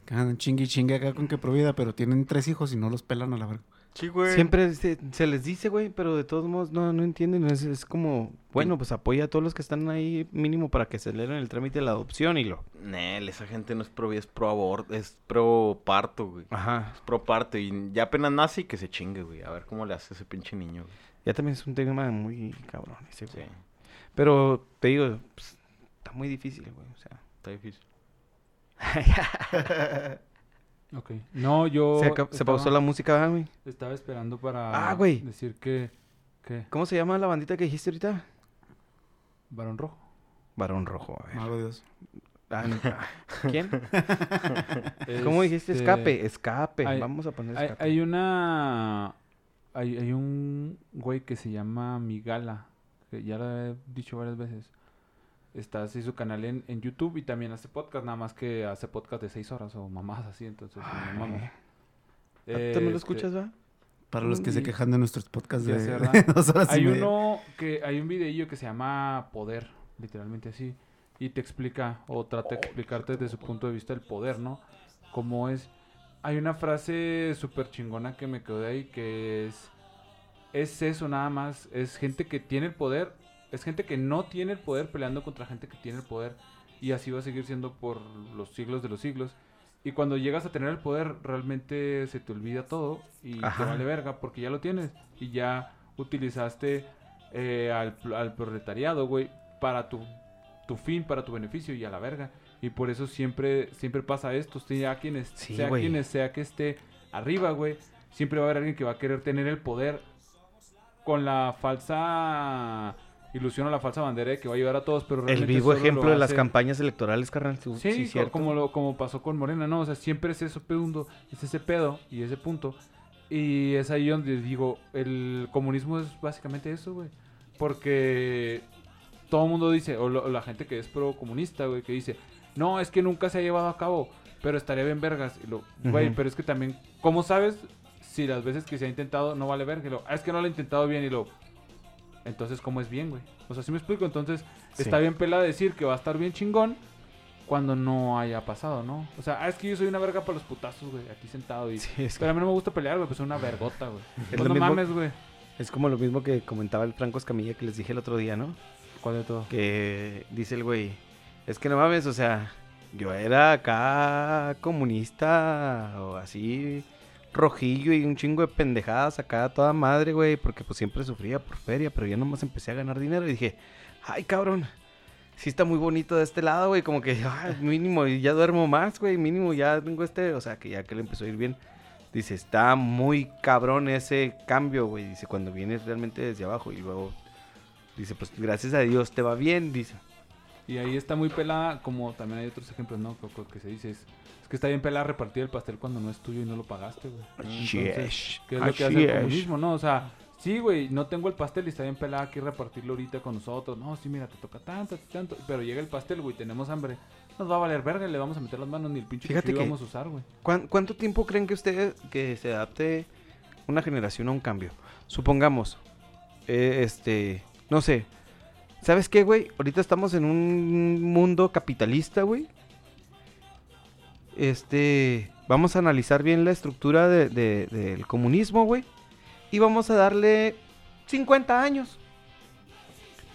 Andan chingue y chingue acá con que pro vida, pero tienen tres hijos y no los pelan a la verga. Sí, güey. Siempre se, se les dice, güey, pero de todos modos no, no entienden. Es, es como, bueno, pues apoya a todos los que están ahí mínimo para que aceleren el trámite de la adopción y lo... Nel, esa gente no es pro es pro aborto, es pro parto, güey. Ajá. Es pro parto y ya apenas nace y que se chingue, güey. A ver cómo le hace ese pinche niño, güey. Ya también es un tema muy cabrón ese, Sí, güey. Pero te digo, pues, está muy difícil, güey. O sea, está difícil. Ok. No, yo... se, pausó la música, ¿verdad, güey. Estaba esperando para Ah, güey. decir que... ¿Cómo se llama la bandita que dijiste ahorita? Varón Rojo. Varón Rojo, a ver. Mago Dios. Ah, no. ¿Quién? ¿Cómo dijiste? Este, Escape, escape. hay- Vamos a poner Hay, escape. hay una... Hay, hay un güey que se llama Migala, que ya lo he dicho varias veces. Está así su canal en, en YouTube y también hace podcast, nada más que hace podcast de seis horas o mamás así, entonces no mames. ¿Tú también lo Este, escuchas, va? Para los que se Y- quejan de nuestros podcasts Ya de, sé, de dos horas y Hay media. uno que hay un videillo que se llama Poder, literalmente así. y te explica o trata de explicarte desde su punto de vista el poder, ¿no? Como es... Hay una frase súper chingona que me quedó de ahí que es... Es eso nada más, es gente que tiene el poder, es gente que no tiene el poder peleando contra gente que tiene el poder y así va a seguir siendo por los siglos de los siglos. Y cuando llegas a tener el poder, realmente se te olvida todo y Ajá. te vale verga porque ya lo tienes y ya utilizaste eh, al, al proletariado, güey, para tu, tu fin, para tu beneficio y a la verga. Y por eso siempre, siempre pasa esto, sea quien, es- Sí, sea güey. quien es- sea que esté arriba, güey, siempre va a haber alguien que va a querer tener el poder con la falsa ilusión o la falsa bandera de que va a ayudar a todos, pero El realmente vivo solo lo ejemplo de las campañas electorales, carnal. Sí, Sí, cierto. como, lo, como pasó con Morena, ¿no? O sea, siempre es eso pedo, es ese pedo y ese punto. Y es ahí donde digo, el comunismo es básicamente eso, güey. Porque todo el mundo dice, o, lo- la gente que es pro comunista, güey, que dice, no, es que nunca se ha llevado a cabo, pero estaría bien vergas. Y lo, güey, pero es que también, ¿cómo sabes si las veces que se ha intentado no vale verga? Y lo, "Ah, es que no lo he intentado bien y lo... Entonces, ¿cómo es bien, güey? O sea, si me explico, entonces Sí. está bien pela decir que va a estar bien chingón cuando no haya pasado, ¿no? O sea, ah, es que yo soy una verga para los putazos, güey, aquí sentado y... Sí, es, Pero a mí no me gusta pelear, güey, pues soy una vergota, güey. Es Pues no mismo- mames, güey. es como lo mismo que comentaba el Franco Escamilla que les dije el otro día, ¿no? ¿Cuál de todo? Que dice el güey, es que no mames, o sea, yo era acá comunista o así rojillo y un chingo de pendejadas acá toda madre, güey, porque pues siempre sufría por feria, pero ya nomás empecé a ganar dinero y dije, ay cabrón, sí está muy bonito de este lado, güey, como que ay, mínimo y ya duermo más, güey, mínimo ya tengo este, o sea, que ya que le empezó a ir bien. Dice, está muy cabrón ese cambio, güey. Dice, cuando vienes realmente desde abajo y luego Dice, pues gracias a Dios te va bien, dice. Y ahí está muy pelada, como también hay otros ejemplos, ¿no? Que, que se dice, es que está bien pelada repartir el pastel cuando no es tuyo y no lo pagaste, güey. Así Entonces, es, ¿qué es lo que hace el comunismo, no? O sea, sí, güey, no tengo el pastel y está bien pelada aquí repartirlo ahorita con nosotros. No, sí, mira, te toca tanto, tanto. Pero llega el pastel, güey, tenemos hambre. Nos va a valer verga, le vamos a meter las manos ni el pinche Fíjate que- vamos a usar, güey. ¿Cuán- ¿Cuánto tiempo creen que ustedes que se adapte una generación a un cambio? Supongamos, eh, este, no sé. ¿Sabes qué, güey? Ahorita estamos en un mundo capitalista, güey. Este, vamos a analizar bien la estructura de- de- del comunismo, güey. Y vamos a darle 50 años.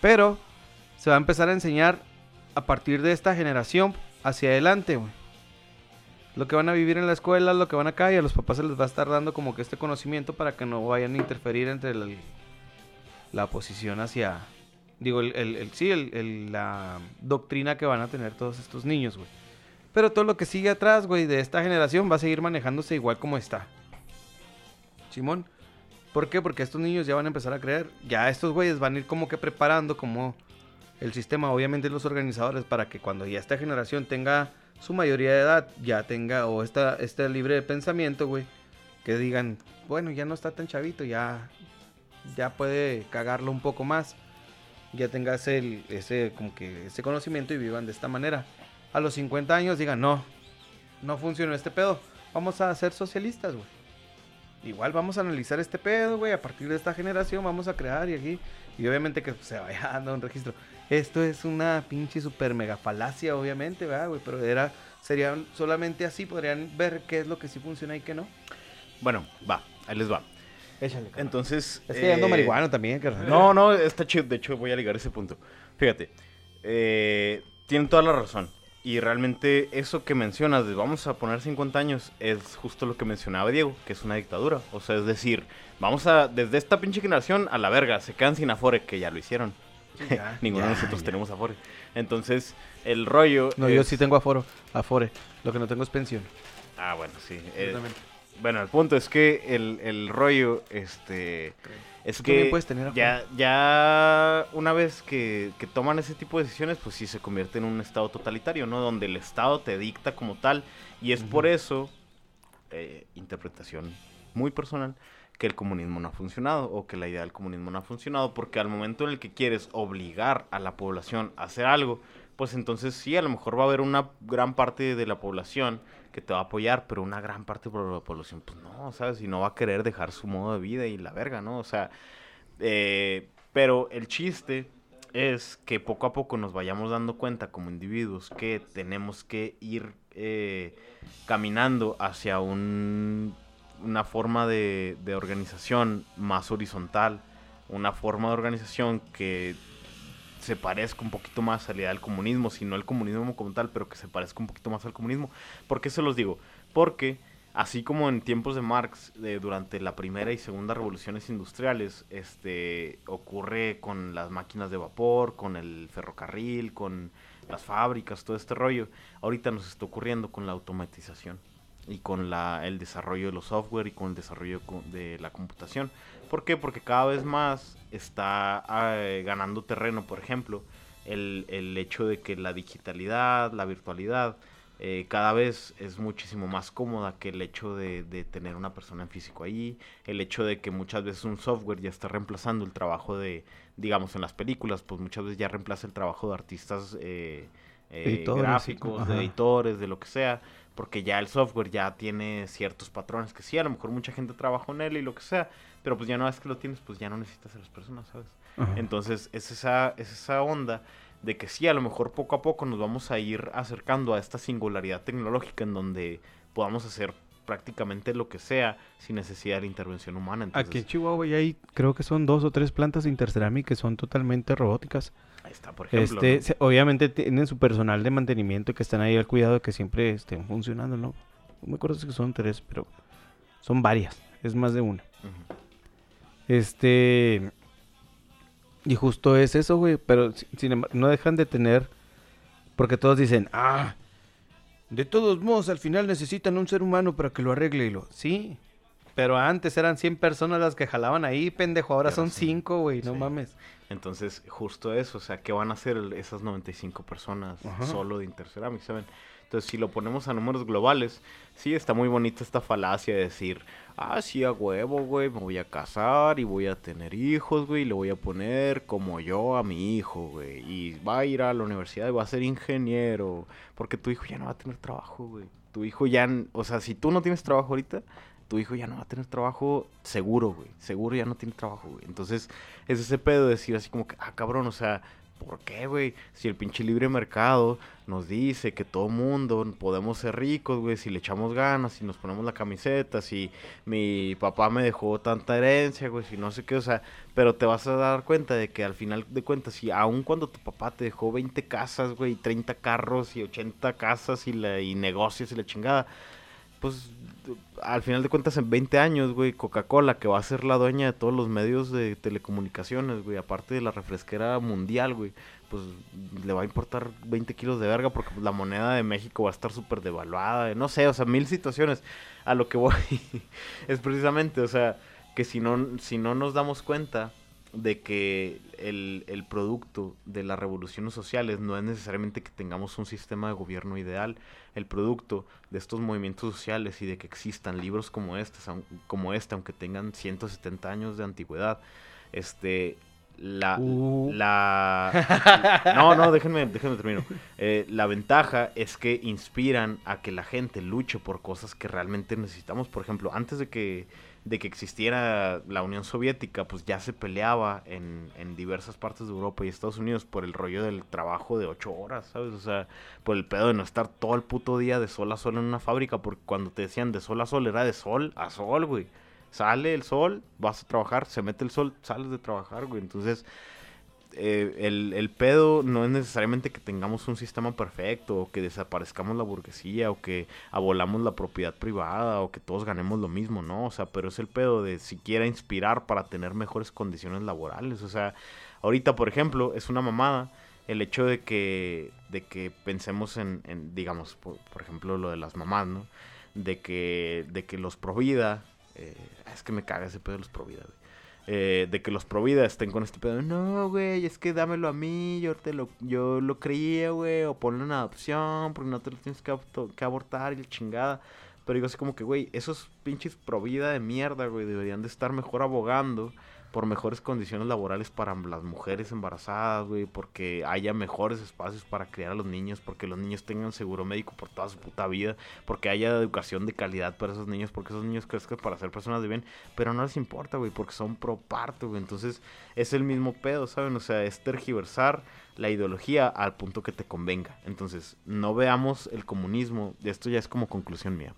Pero se va a empezar a enseñar a partir de esta generación hacia adelante, güey lo que van a vivir en la escuela, lo que van acá, y a los papás se les va a estar dando como que este conocimiento para que no vayan a interferir entre el- la oposición hacia, digo, el, sí, el- la doctrina que van a tener todos estos niños, güey. Pero todo lo que sigue atrás, güey, de esta generación va a seguir manejándose igual como está. Simón. ¿Por qué? Porque estos niños ya van a empezar a creer. Ya estos güeyes van a ir como que preparando como el sistema, obviamente los organizadores, para que cuando ya esta generación tenga su mayoría de edad, ya tenga, o esta, este libre de pensamiento, güey, que digan, bueno, ya no está tan chavito, ya, ya puede cagarlo un poco más, ya tenga ese, ese, como que ese conocimiento y vivan de esta manera. A los 50 años digan, no, no funcionó este pedo, vamos a ser socialistas, güey. Igual vamos a analizar este pedo, güey, a partir de esta generación vamos a crear y aquí, y obviamente que se vaya dando un registro. Esto es una pinche super mega falacia, obviamente, ¿verdad, güey? Pero era, serían solamente así, podrían ver qué es lo que sí funciona y qué no. Bueno, va, ahí les va. Échale, Entonces. Es que ya ando eh, marihuano también, carnal. No, no, está chido. De hecho, voy a ligar ese punto. Fíjate, eh, tienen toda la razón. Y realmente eso que mencionas de vamos a poner 50 años es justo lo que mencionaba Diego, que es una dictadura. O sea, es decir, vamos a, desde esta pinche generación a la verga, se quedan sin Afore, que ya lo hicieron. ya, Ninguno de nosotros ya. tenemos Afore. Entonces, el rollo... No, yo sí tengo aforo, afore. Lo que no tengo es pensión. Ah, bueno, sí. eh, bueno, el punto es que el, el rollo, este... Es Tú que puedes tener ya, ya una vez que, que toman ese tipo de decisiones, pues sí se convierte en un estado totalitario, ¿no? Donde el estado te dicta como tal. Y es por eso, eh, interpretación muy personal, que el comunismo no ha funcionado o que la idea del comunismo no ha funcionado. Porque al momento en el que quieres obligar a la población a hacer algo, pues entonces sí, a lo mejor va a haber una gran parte de la población que te va a apoyar, pero una gran parte de la población, pues no, ¿sabes? Y no va a querer dejar su modo de vida y la verga, ¿no? O sea, eh, pero el chiste es que poco a poco nos vayamos dando cuenta como individuos que tenemos que ir eh, caminando hacia un, una forma de, de organización más horizontal, una forma de organización que se parezca un poquito más a la idea del comunismo, si no el comunismo como tal, pero que se parezca un poquito más al comunismo. ¿Por qué se los digo? Porque así como en tiempos de Marx, durante la primera y segunda revoluciones industriales, este ocurre con las máquinas de vapor, con el ferrocarril, con las fábricas, todo este rollo, ahorita nos está ocurriendo con la automatización y con la, el desarrollo de los software y con el desarrollo de la computación. ¿Por qué? Porque cada vez más está eh, ganando terreno, por ejemplo, el, el hecho de que la digitalidad, la virtualidad, eh, cada vez es muchísimo más cómoda que el hecho de, de tener una persona en físico ahí, el hecho de que muchas veces un software ya está reemplazando el trabajo de, digamos, en las películas, pues muchas veces ya reemplaza el trabajo de artistas eh, eh, Editores, gráficos, de editores, de lo que sea, porque ya el software ya tiene ciertos patrones que sí, a lo mejor mucha gente trabajó en él y lo que sea, pero pues ya una vez que lo tienes, pues ya no necesitas a las personas, ¿sabes? Entonces es esa, es esa onda de que sí, a lo mejor poco a poco nos vamos a ir acercando a esta singularidad tecnológica en donde podamos hacer prácticamente lo que sea sin necesidad de intervención humana. Entonces, Aquí en Chihuahua ya hay, creo que son dos o tres plantas de Interceramic que son totalmente robóticas. Ahí está, por ejemplo. Este, ¿no? se- obviamente tienen su personal de mantenimiento que están ahí al cuidado de que siempre estén funcionando, ¿no? No me acuerdo si son tres, pero son varias, es más de una. Este. Y justo es eso, güey. Pero si- sin embargo, no dejan de tener. Porque todos dicen, ah, de todos modos, al final necesitan un ser humano para que lo arregle. Y lo, sí. Pero antes eran 100 personas las que jalaban ahí, pendejo. Ahora Pero son sí, 5, güey. No sí. mames. Entonces, justo eso, o sea, ¿qué van a hacer esas 95 personas Ajá. solo de Interceramic, saben? Entonces, si lo ponemos a números globales, sí está muy bonita esta falacia de decir, ah, sí, a huevo, güey, me voy a casar y voy a tener hijos, güey, y le voy a poner como yo a mi hijo, güey, y va a ir a la universidad y va a ser ingeniero, porque tu hijo ya no va a tener trabajo, güey. Tu hijo ya, o sea, si tú no tienes trabajo ahorita, tu hijo ya no va a tener trabajo seguro, güey. Seguro ya no tiene trabajo, güey. Entonces, es ese pedo de decir así como que, ah, cabrón, o sea, ¿por qué, güey? Si el pinche libre mercado nos dice que todo mundo podemos ser ricos, güey, si le echamos ganas, si nos ponemos la camiseta, si mi papá me dejó tanta herencia, güey, si no sé qué, o sea, pero te vas a dar cuenta de que al final de cuentas, si aun cuando tu papá te dejó 20 casas, güey, 30 carros y 80 casas y, la, y negocios y la chingada, pues al final de cuentas en 20 años, güey, Coca-Cola, que va a ser la dueña de todos los medios de telecomunicaciones, güey, aparte de la refresquera mundial, güey, pues le va a importar 20 kilos de verga porque pues, la moneda de México va a estar súper devaluada, no sé, o sea, mil situaciones. A lo que voy es precisamente, o sea, que si no, si no nos damos cuenta de que el, el producto de las revoluciones sociales no es necesariamente que tengamos un sistema de gobierno ideal, el producto de estos movimientos sociales y de que existan libros como este, como este aunque tengan 170 años de antigüedad, este, la, Uh. la, no, no, déjenme, déjenme termino. Eh, la ventaja es que inspiran a que la gente luche por cosas que realmente necesitamos. Por ejemplo, antes de que, de que existiera la Unión Soviética, pues ya se peleaba en, en diversas partes de Europa y Estados Unidos por el rollo del trabajo de ocho horas, ¿sabes? O sea, por el pedo de no estar todo el puto día de sol a sol en una fábrica, porque cuando te decían de sol a sol era de sol a sol, güey. Sale el sol, vas a trabajar, se mete el sol, sales de trabajar, güey. Entonces, eh, el, el pedo no es necesariamente que tengamos un sistema perfecto, o que desaparezcamos la burguesía, o que abolamos la propiedad privada, o que todos ganemos lo mismo, ¿no? O sea, pero es el pedo de siquiera inspirar para tener mejores condiciones laborales. O sea, ahorita, por ejemplo, es una mamada el hecho de que, de que pensemos en, en, digamos, por, ejemplo, lo de las mamás, ¿no? De que, de que los Provida, eh, es que me caga ese pedo de los Provida, güey. Eh, de que los Provida estén con este pedo. No, güey, es que dámelo a mí, yo te lo, yo lo creía, güey, o ponlo en adopción, porque no te lo tienes que, que abortar y la chingada. Pero digo así como que, güey, esos pinches pro vida de mierda, güey, deberían de estar mejor abogando por mejores condiciones laborales para las mujeres embarazadas, güey, porque haya mejores espacios para criar a los niños, porque los niños tengan seguro médico por toda su puta vida, porque haya educación de calidad para esos niños, porque esos niños crezcan para ser personas de bien, pero no les importa, güey, porque son pro parto, güey, entonces es el mismo pedo, ¿saben? O sea, es tergiversar la ideología al punto que te convenga. Entonces, no veamos el comunismo, esto ya es como conclusión mía.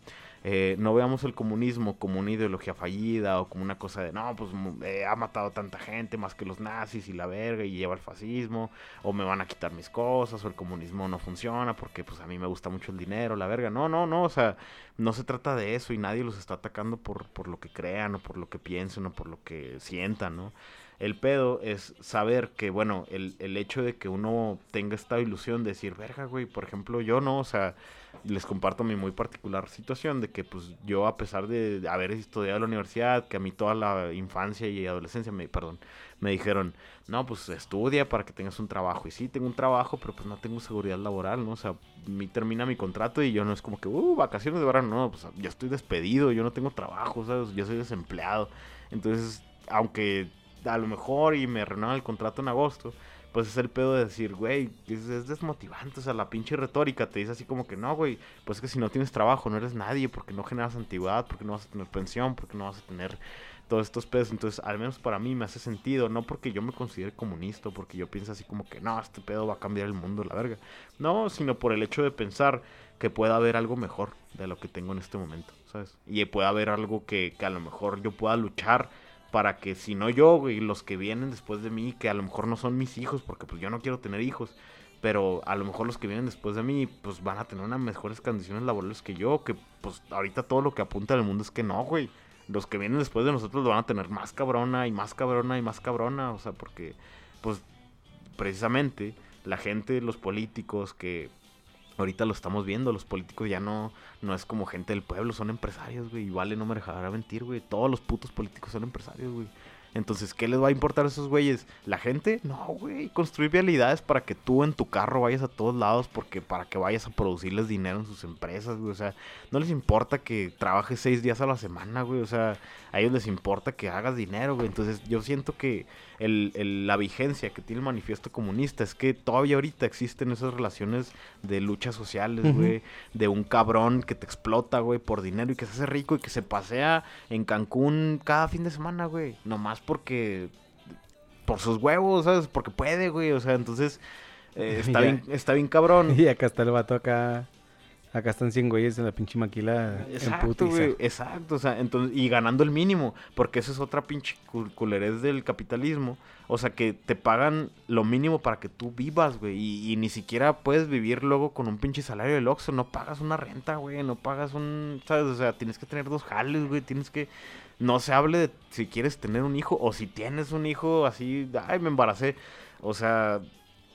Eh, no veamos el comunismo como una ideología fallida o como una cosa de, no, pues eh, ha matado tanta gente más que los nazis y la verga y lleva el fascismo, o me van a quitar mis cosas, o el comunismo no funciona porque pues a mí me gusta mucho el dinero, la verga. No, no, no, o sea, no se trata de eso y nadie los está atacando por, por lo que crean o por lo que piensen o por lo que sientan, ¿no? El pedo es saber que, bueno, el, el hecho de que uno tenga esta ilusión de decir, verga, güey, por ejemplo, yo no, o sea, les comparto mi muy particular situación de que, pues, yo a pesar de haber estudiado en la universidad, que a mí toda la infancia y adolescencia, me, perdón, me dijeron, no, pues, estudia para que tengas un trabajo. Y sí, tengo un trabajo, pero pues no tengo seguridad laboral, ¿no? O sea, mi, termina mi contrato y yo no es como que, uh, vacaciones de verano, no, pues, yo estoy despedido, yo no tengo trabajo, ¿sabes? Yo soy desempleado. Entonces, aunque a lo mejor y me renuevan el contrato en agosto, pues es el pedo de decir, güey, es, es desmotivante, o sea, la pinche retórica te dice así como que no, güey, pues es que si no tienes trabajo no eres nadie, porque no generas antigüedad, porque no vas a tener pensión, porque no vas a tener todos estos pedos, entonces al menos para mí me hace sentido, no porque yo me considere comunista, porque yo pienso así como que no, este pedo va a cambiar el mundo, la verga, no, sino por el hecho de pensar que pueda haber algo mejor de lo que tengo en este momento, ¿sabes? Y pueda haber algo que, que a lo mejor yo pueda luchar para que si no yo, güey, los que vienen después de mí, que a lo mejor no son mis hijos, porque pues yo no quiero tener hijos, pero a lo mejor los que vienen después de mí, pues van a tener unas mejores condiciones laborales que yo, que pues ahorita todo lo que apunta al mundo es que no, güey. Los que vienen después de nosotros lo van a tener más cabrona y más cabrona y más cabrona, o sea, porque pues precisamente la gente, los políticos que ahorita lo estamos viendo, los políticos ya no, no es como gente del pueblo, son empresarios, güey. Y vale, no me dejará mentir, güey. Todos los putos políticos son empresarios, güey. Entonces, ¿qué les va a importar a esos güeyes? ¿La gente? No, güey. Construir vialidades para que tú en tu carro vayas a todos lados, porque para que vayas a producirles dinero en sus empresas, güey. O sea, no les importa que trabajes seis días a la semana, güey. O sea, a ellos les importa que hagas dinero, güey. Entonces, yo siento que el, el- la vigencia que tiene el manifiesto comunista es que todavía ahorita existen esas relaciones de luchas sociales, güey. De un cabrón que te explota, güey, por dinero y que se hace rico y que se pasea en Cancún cada fin de semana, güey. Nomás porque... Por sus huevos, ¿sabes? Porque puede, güey. O sea, entonces... eh, está, Ya. bien, está bien cabrón. Y acá está el vato acá. Acá están 100 güeyes en la pinche maquila en Exacto, putiza. güey, exacto, o sea, entonces, y ganando el mínimo, porque eso es otra pinche cul- culerez del capitalismo, o sea, que te pagan lo mínimo para que tú vivas, güey, y, y ni siquiera puedes vivir luego con un pinche salario del Oxxo, no pagas una renta, güey, no pagas un, ¿sabes? O sea, tienes que tener dos jales, güey, tienes que, no se hable de si quieres tener un hijo, o si tienes un hijo así, ay, me embaracé, o sea,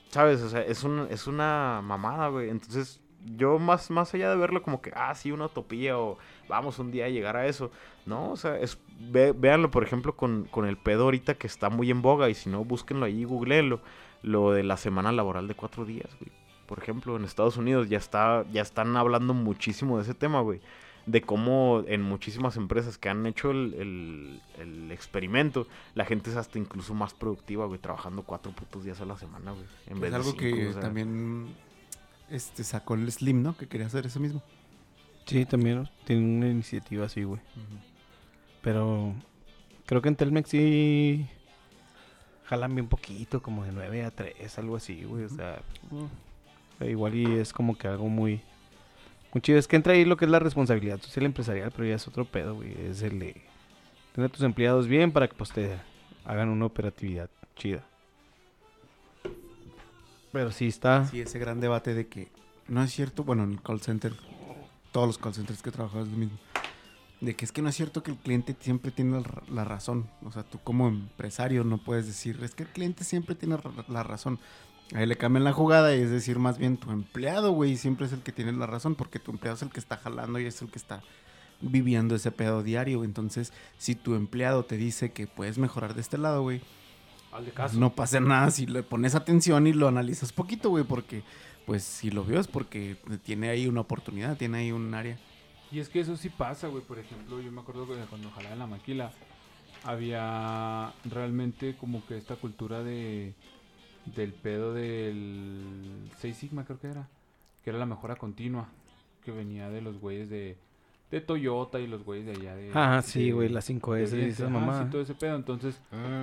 ¿sabes? O sea, es, un, es una mamada, güey, entonces yo más, más allá de verlo como que, ah, sí, una utopía o vamos un día a llegar a eso. No, o sea, es, ve- véanlo, por ejemplo, con, con el pedo ahorita que está muy en boga y si no, búsquenlo ahí googleenlo. Lo de la semana laboral de cuatro días, güey. Por ejemplo, en Estados Unidos ya, está, ya están hablando muchísimo de ese tema, güey. De cómo en muchísimas empresas que han hecho el, el- el experimento, la gente es hasta incluso más productiva, güey, trabajando cuatro putos días a la semana, güey. En Es vez de algo cinco, que o sea. también este, sacó el Slim, ¿no? Que quería hacer eso mismo. Sí, también tiene una iniciativa así, güey. Pero creo que en Telmex sí jalan bien poquito, como de 9 a 3, algo así, güey. O sea, mm, igual y es como que algo muy, muy chido. Es que entra ahí lo que es la responsabilidad social empresarial, pero ya es otro pedo, güey. Es el de tener a tus empleados bien para que pues te hagan una operatividad chida. Pero sí está. Sí, ese gran debate de que no es cierto, bueno, en el call center, todos los call centers que he trabajado es lo mismo. De que es que no es cierto que el cliente siempre tiene la, ra- la razón. O sea, tú como empresario no puedes decir, es que el cliente siempre tiene la razón. Ahí le cambian la jugada y es decir, más bien tu empleado, güey, siempre es el que tiene la razón porque tu empleado es el que está jalando y es el que está viviendo ese pedo diario. Entonces, si tu empleado te dice que puedes mejorar de este lado, güey, caso. no pasa nada si le pones atención y lo analizas poquito, güey, porque pues si lo vio es porque tiene ahí una oportunidad, tiene ahí un área Y es que eso sí pasa, güey. Por ejemplo, yo me acuerdo que cuando jalaba en la maquila, había realmente como que esta cultura de del pedo del 6 Sigma, creo que era. Que era la mejora continua. Que venía de los güeyes de, de Toyota y los güeyes de allá de. Ah, sí, de- güey, la 5S y esa mamá. sí, todo ese pedo. Entonces,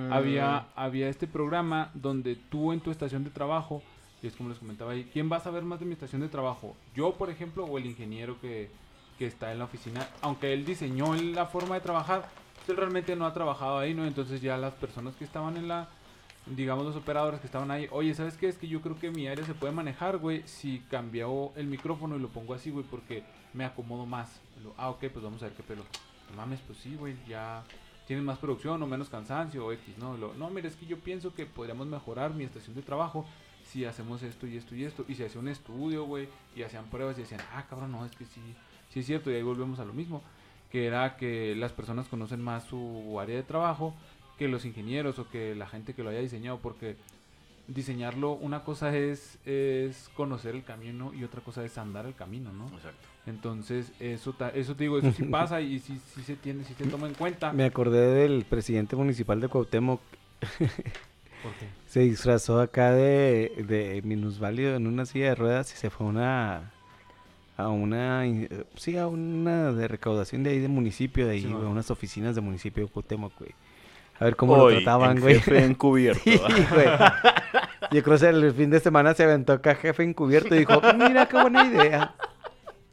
había, había este programa donde tú en tu estación de trabajo, y es como les comentaba ahí, ¿quién va a saber más de mi estación de trabajo? ¿Yo, por ejemplo, o el ingeniero que, que está en la oficina? Aunque él diseñó la forma de trabajar, pues él realmente no ha trabajado ahí, ¿no? Entonces ya las personas que estaban en la, digamos los operadores que estaban ahí, oye, ¿sabes qué? Es que yo creo que mi área se puede manejar, güey, si cambio el micrófono y lo pongo así, güey, porque me acomodo más. Ah, ok, pues vamos a ver qué pelo. No mames, pues sí, güey, ya tienes más producción o menos cansancio o X, ¿no? No, mira, es que yo pienso que podríamos mejorar mi estación de trabajo si hacemos esto y esto y esto. Y se hacía un estudio, güey, y hacían pruebas y decían, ah, cabrón, no, es que sí, sí es cierto. Y ahí volvemos a lo mismo, que era que las personas conocen más su área de trabajo que los ingenieros o que la gente que lo haya diseñado, porque diseñarlo, una cosa es, es conocer el camino y otra cosa es andar el camino, ¿no? Exacto. Entonces, eso, ta- eso te digo, eso sí pasa y sí, sí se tiene, sí se toma en cuenta. Me acordé del presidente municipal de Cuauhtémoc. ¿Por qué? Se disfrazó acá de, de minusválido en una silla de ruedas y se fue a una a una sí a una de recaudación de ahí de municipio de ahí, Sí, man. unas oficinas de municipio de Cuauhtémoc, güey. A ver cómo Hoy, lo trataban, en güey. Jefe encubierto. Sí, güey. Yo creo que el fin de semana se aventó acá jefe encubierto y dijo, mira qué buena idea.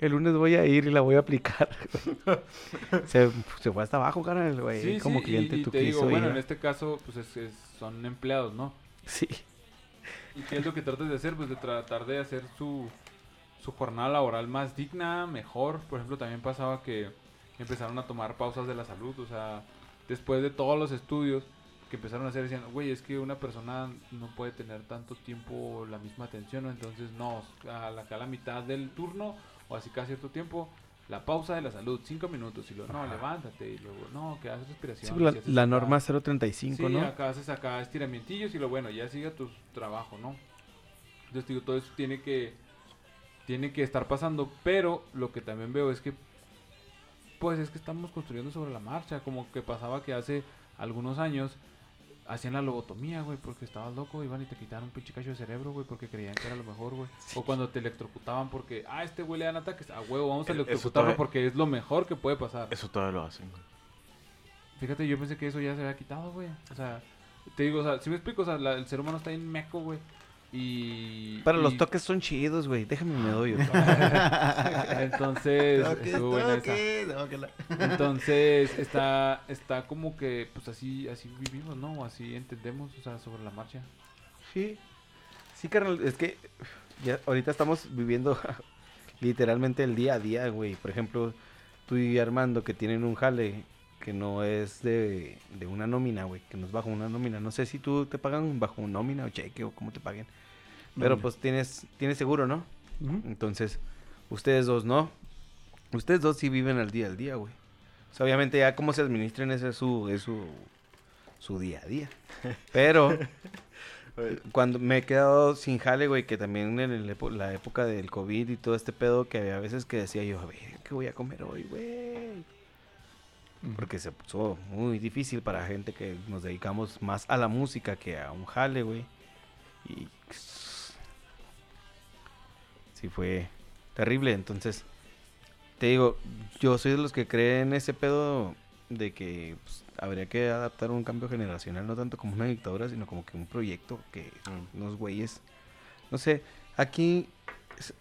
El lunes voy a ir y la voy a aplicar. se, se fue hasta abajo, carnal, güey. Sí, como sí, cliente y, y tú te digo, quiso bueno, ir. en este caso, pues es- es- son empleados, ¿no? Sí. ¿Y qué es lo que tratas de hacer? Pues de tratar de hacer su, su jornada laboral más digna, mejor. Por ejemplo, también pasaba que empezaron a tomar pausas de la salud. O sea, después de todos los estudios que empezaron a hacer, decían, güey, es que una persona no puede tener tanto tiempo la misma atención. ¿no? Entonces, no, a la, a la mitad del turno o así cada cierto tiempo. La pausa de la salud, cinco minutos, y luego, no, levántate, y luego, no, que haces respiración. Sí, la, haces norma 035, Sí, ¿no? acá haces acá estiramientillos y lo bueno, ya sigue tu trabajo, ¿no? Entonces digo, todo eso tiene que tiene que estar pasando, pero lo que también veo es que pues es que estamos construyendo sobre la marcha, como que pasaba que hace algunos años hacían la lobotomía, güey, porque estabas loco, iban y te quitaban un pinche cacho de cerebro, güey, porque creían que era lo mejor, güey. O cuando te electrocutaban porque, ah, este güey le dan ataques, a huevo, vamos a eso electrocutarlo todavía- porque es lo mejor que puede pasar. Eso todavía lo hacen. güey. Fíjate, yo pensé que eso ya se había quitado, güey. O sea, te digo, o sea, si me explico, o sea, la- el ser humano está en meco, güey. Y. Pero los toques son chidos, güey. Déjame me doy. Entonces, estuvo buena esa. Entonces, está, está como que, pues así, así vivimos, ¿no? O Así entendemos, o sea, sobre la marcha. Sí. Sí, carnal, es que ya ahorita estamos viviendo literalmente el día a día, güey. Por ejemplo, tú y Armando que tienen un jale que no es de, de una nómina, güey, que no es bajo una nómina. No sé si tú te pagan bajo una nómina o cheque o cómo te paguen. Pero Nómina. pues tienes, tienes seguro, ¿no? Entonces, ustedes dos no. Ustedes dos sí viven al día al día, güey. O sea, obviamente ya cómo se administren ese es su, es su, su día a día. Pero cuando me he quedado sin jale, güey, que también en el la época del COVID y todo este pedo, que había veces que decía yo, a ver, ¿qué voy a comer hoy, güey? Porque se puso muy difícil para gente que nos dedicamos más a la música que a un jale, güey. Y sí fue terrible. Entonces, te digo, yo soy de los que creen ese pedo de que pues, habría que adaptar un cambio generacional, no tanto como una dictadura, sino como que un proyecto que unos güeyes, no sé, aquí,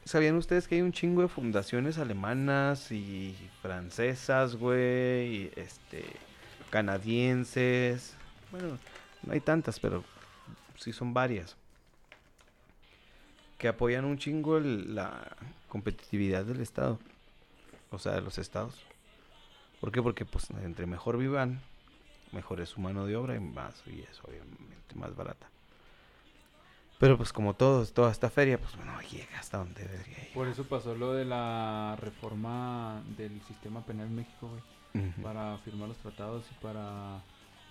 ¿sabían ustedes que hay un chingo de fundaciones alemanas y francesas, güey, y, este, canadienses? Bueno, no hay tantas, pero sí son varias. Que apoyan un chingo la competitividad del Estado. O sea, de los estados. ¿Por qué? Porque pues entre mejor vivan, mejor es su mano de obra y más, y es obviamente más barata. Pero pues como todo, toda esta feria, pues no llega hasta donde debería ir. Por eso pasó lo de la reforma del sistema penal en México, güey. Ujú. Para firmar los tratados y para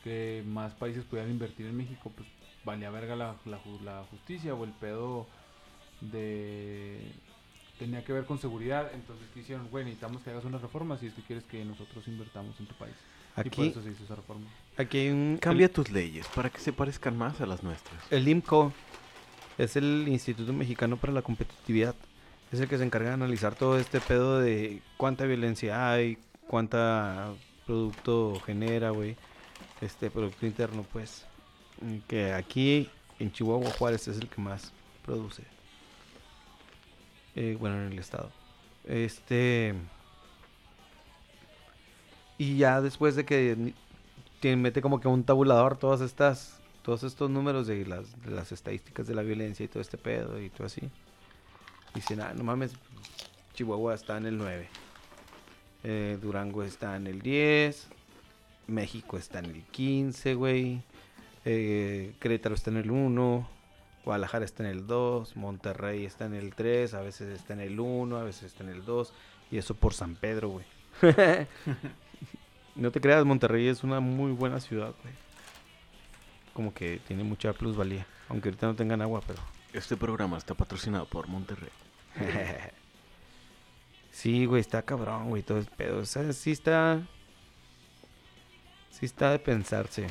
que más países pudieran invertir en México, pues valía verga la, la, la justicia o el pedo de tenía que ver con seguridad. Entonces, ¿qué hicieron? Güey, necesitamos que hagas unas reformas si es que quieres que nosotros invertamos en tu país. y por Aquí, eso se hizo esa reforma. aquí hay un... Cambia tus leyes para que se parezcan más a las nuestras. El IMCO es el Instituto Mexicano para la Competitividad. Es el que se encarga de analizar todo este pedo de cuánta violencia hay, cuánta producto genera, güey. Este producto interno, pues. Que aquí en Chihuahua Juárez es el que más produce. Eh, bueno, en el estado. Este. Y ya después de que tiene- mete como que un tabulador todas estas todos estos números de las, de las estadísticas de la violencia y todo este pedo y todo así. Dicen, ah, no mames, Chihuahua está en el 9. eh, Durango está en el 10. México está en el 15, güey. eh, Querétaro está en el 1. Guadalajara está en el 2. Monterrey está en el 3. A veces está en el 1, a veces está en el 2. Y eso por San Pedro, güey. no te creas, Monterrey es una muy buena ciudad, güey. Como que tiene mucha plusvalía. Aunque ahorita no tengan agua, pero. Este programa está patrocinado por Monterrey. sí, güey, está cabrón, güey, todo el pedo. O sea, sí está. Sí está de pensarse.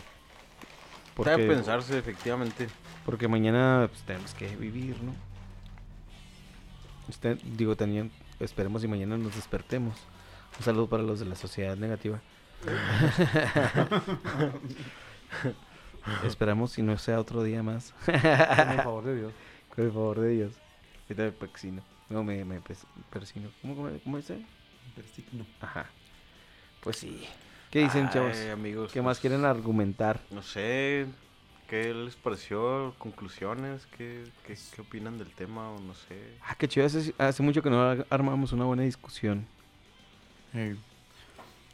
Está de pensarse, efectivamente. Porque mañana pues, tenemos que vivir, ¿no? Este, digo, tenían, esperemos y mañana nos despertemos. Un saludo para los de la sociedad negativa. Esperamos y no sea otro día más. Por favor de Dios. Con el favor de Dios. Ahorita me persino. No, me, me persino. ¿Cómo, cómo, cómo dice? Persigno. Ajá. Pues sí. ¿Qué dicen, chavos? Amigos? ¿Qué más pues, quieren argumentar? No sé, ¿qué les pareció? ¿Conclusiones? ¿Qué, qué, qué opinan del tema? O no sé. Ah, qué chido. Hace, hace mucho que no ar- armamos una buena discusión. Eh,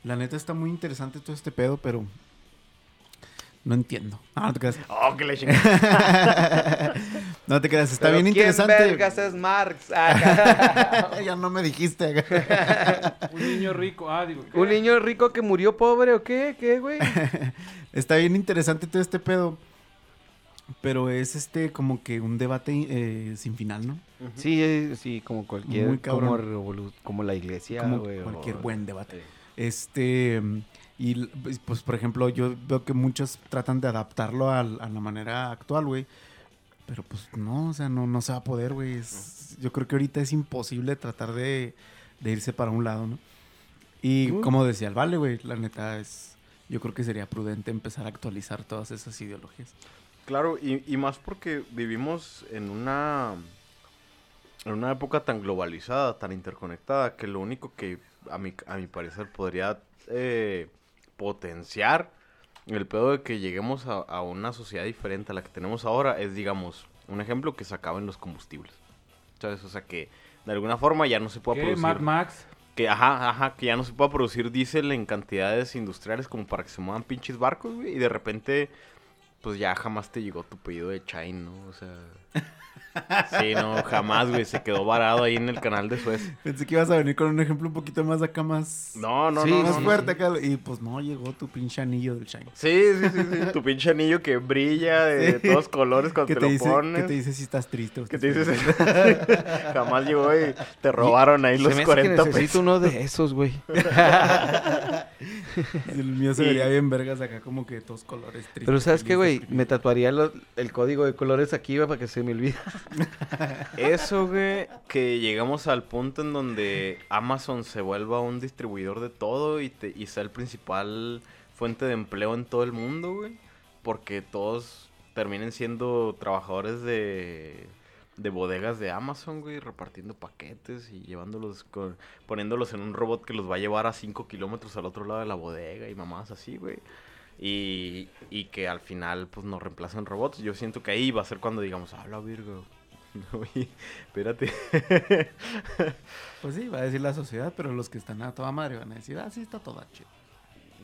la neta está muy interesante todo este pedo, pero no entiendo. No, no te creas. ¡Oh, que le no te creas, está Pero bien ¿quién interesante. vergas es Marx? Ah, ya no me dijiste. Un niño rico. Ah, digo. ¿qué? ¿Un niño rico que murió pobre o qué? ¿Qué, güey? está bien interesante todo este pedo. Pero es este como que un debate eh, sin final, ¿no? Sí, eh, sí, como cualquier... Muy cabrón. como, como la iglesia, como güey. o- cualquier buen debate. Eh, Este, y pues, pues, por ejemplo, yo veo que muchos tratan de adaptarlo a, la manera actual, güey. Pero pues no, o sea, no, no se va a poder, güey. Es- Yo creo que ahorita es imposible tratar de, de irse para un lado, ¿no? Y como decía el Vale, güey, la neta es... Yo creo que sería prudente empezar a actualizar todas esas ideologías. Claro, y, y más porque vivimos en una en una época tan globalizada, tan interconectada, que lo único que a mi, a mi parecer podría eh, potenciar el pedo de que lleguemos a, a una sociedad diferente a la que tenemos ahora es, digamos, un ejemplo que se acaben los combustibles. ¿Sabes? O sea, que de alguna forma ya no se pueda ¿Qué? producir... Mad Max. Que, ajá, ajá, que ya no se pueda producir diésel en cantidades industriales como para que se muevan pinches barcos, güey. Y de repente, pues ya jamás te llegó tu pedido de Chain, ¿no? O sea... Sí, no, jamás, güey. Se quedó varado ahí en el canal de Suez. Pensé que ibas a venir con un ejemplo un poquito más acá, más... No, no, Sí, no, más no, no. fuerte acá. Y pues no, llegó tu pinche anillo del Shine. Sí, sí, sí, sí. Tu pinche anillo que brilla de Sí. todos colores cuando te, te, lo dice, pones. que te dice si estás triste o Que te dices... feliz. jamás llegó y te robaron ahí Se los me hace que 40 necesito pesos. uno de esos, güey. El mío se Y- vería bien vergas acá, como que todos colores tristes. Pero ¿sabes qué, güey? Me tatuaría lo- el código de colores aquí, güey, para que se me olvide. Eso, güey, que llegamos al punto en donde Amazon se vuelva un distribuidor de todo y, te, y sea el principal fuente de empleo en todo el mundo, güey. Porque todos terminen siendo trabajadores de, de bodegas de Amazon, güey, repartiendo paquetes y llevándolos, con- poniéndolos en un robot que los va a llevar a 5 kilómetros al otro lado de la bodega y mamás así, güey. Y, y que al final, pues, nos reemplazan robots. Yo siento que ahí va a ser cuando digamos, habla, Virgo. Oye, espérate. Pues sí, va a decir la sociedad, pero los que están a toda madre van a decir, ah, sí, está toda chido.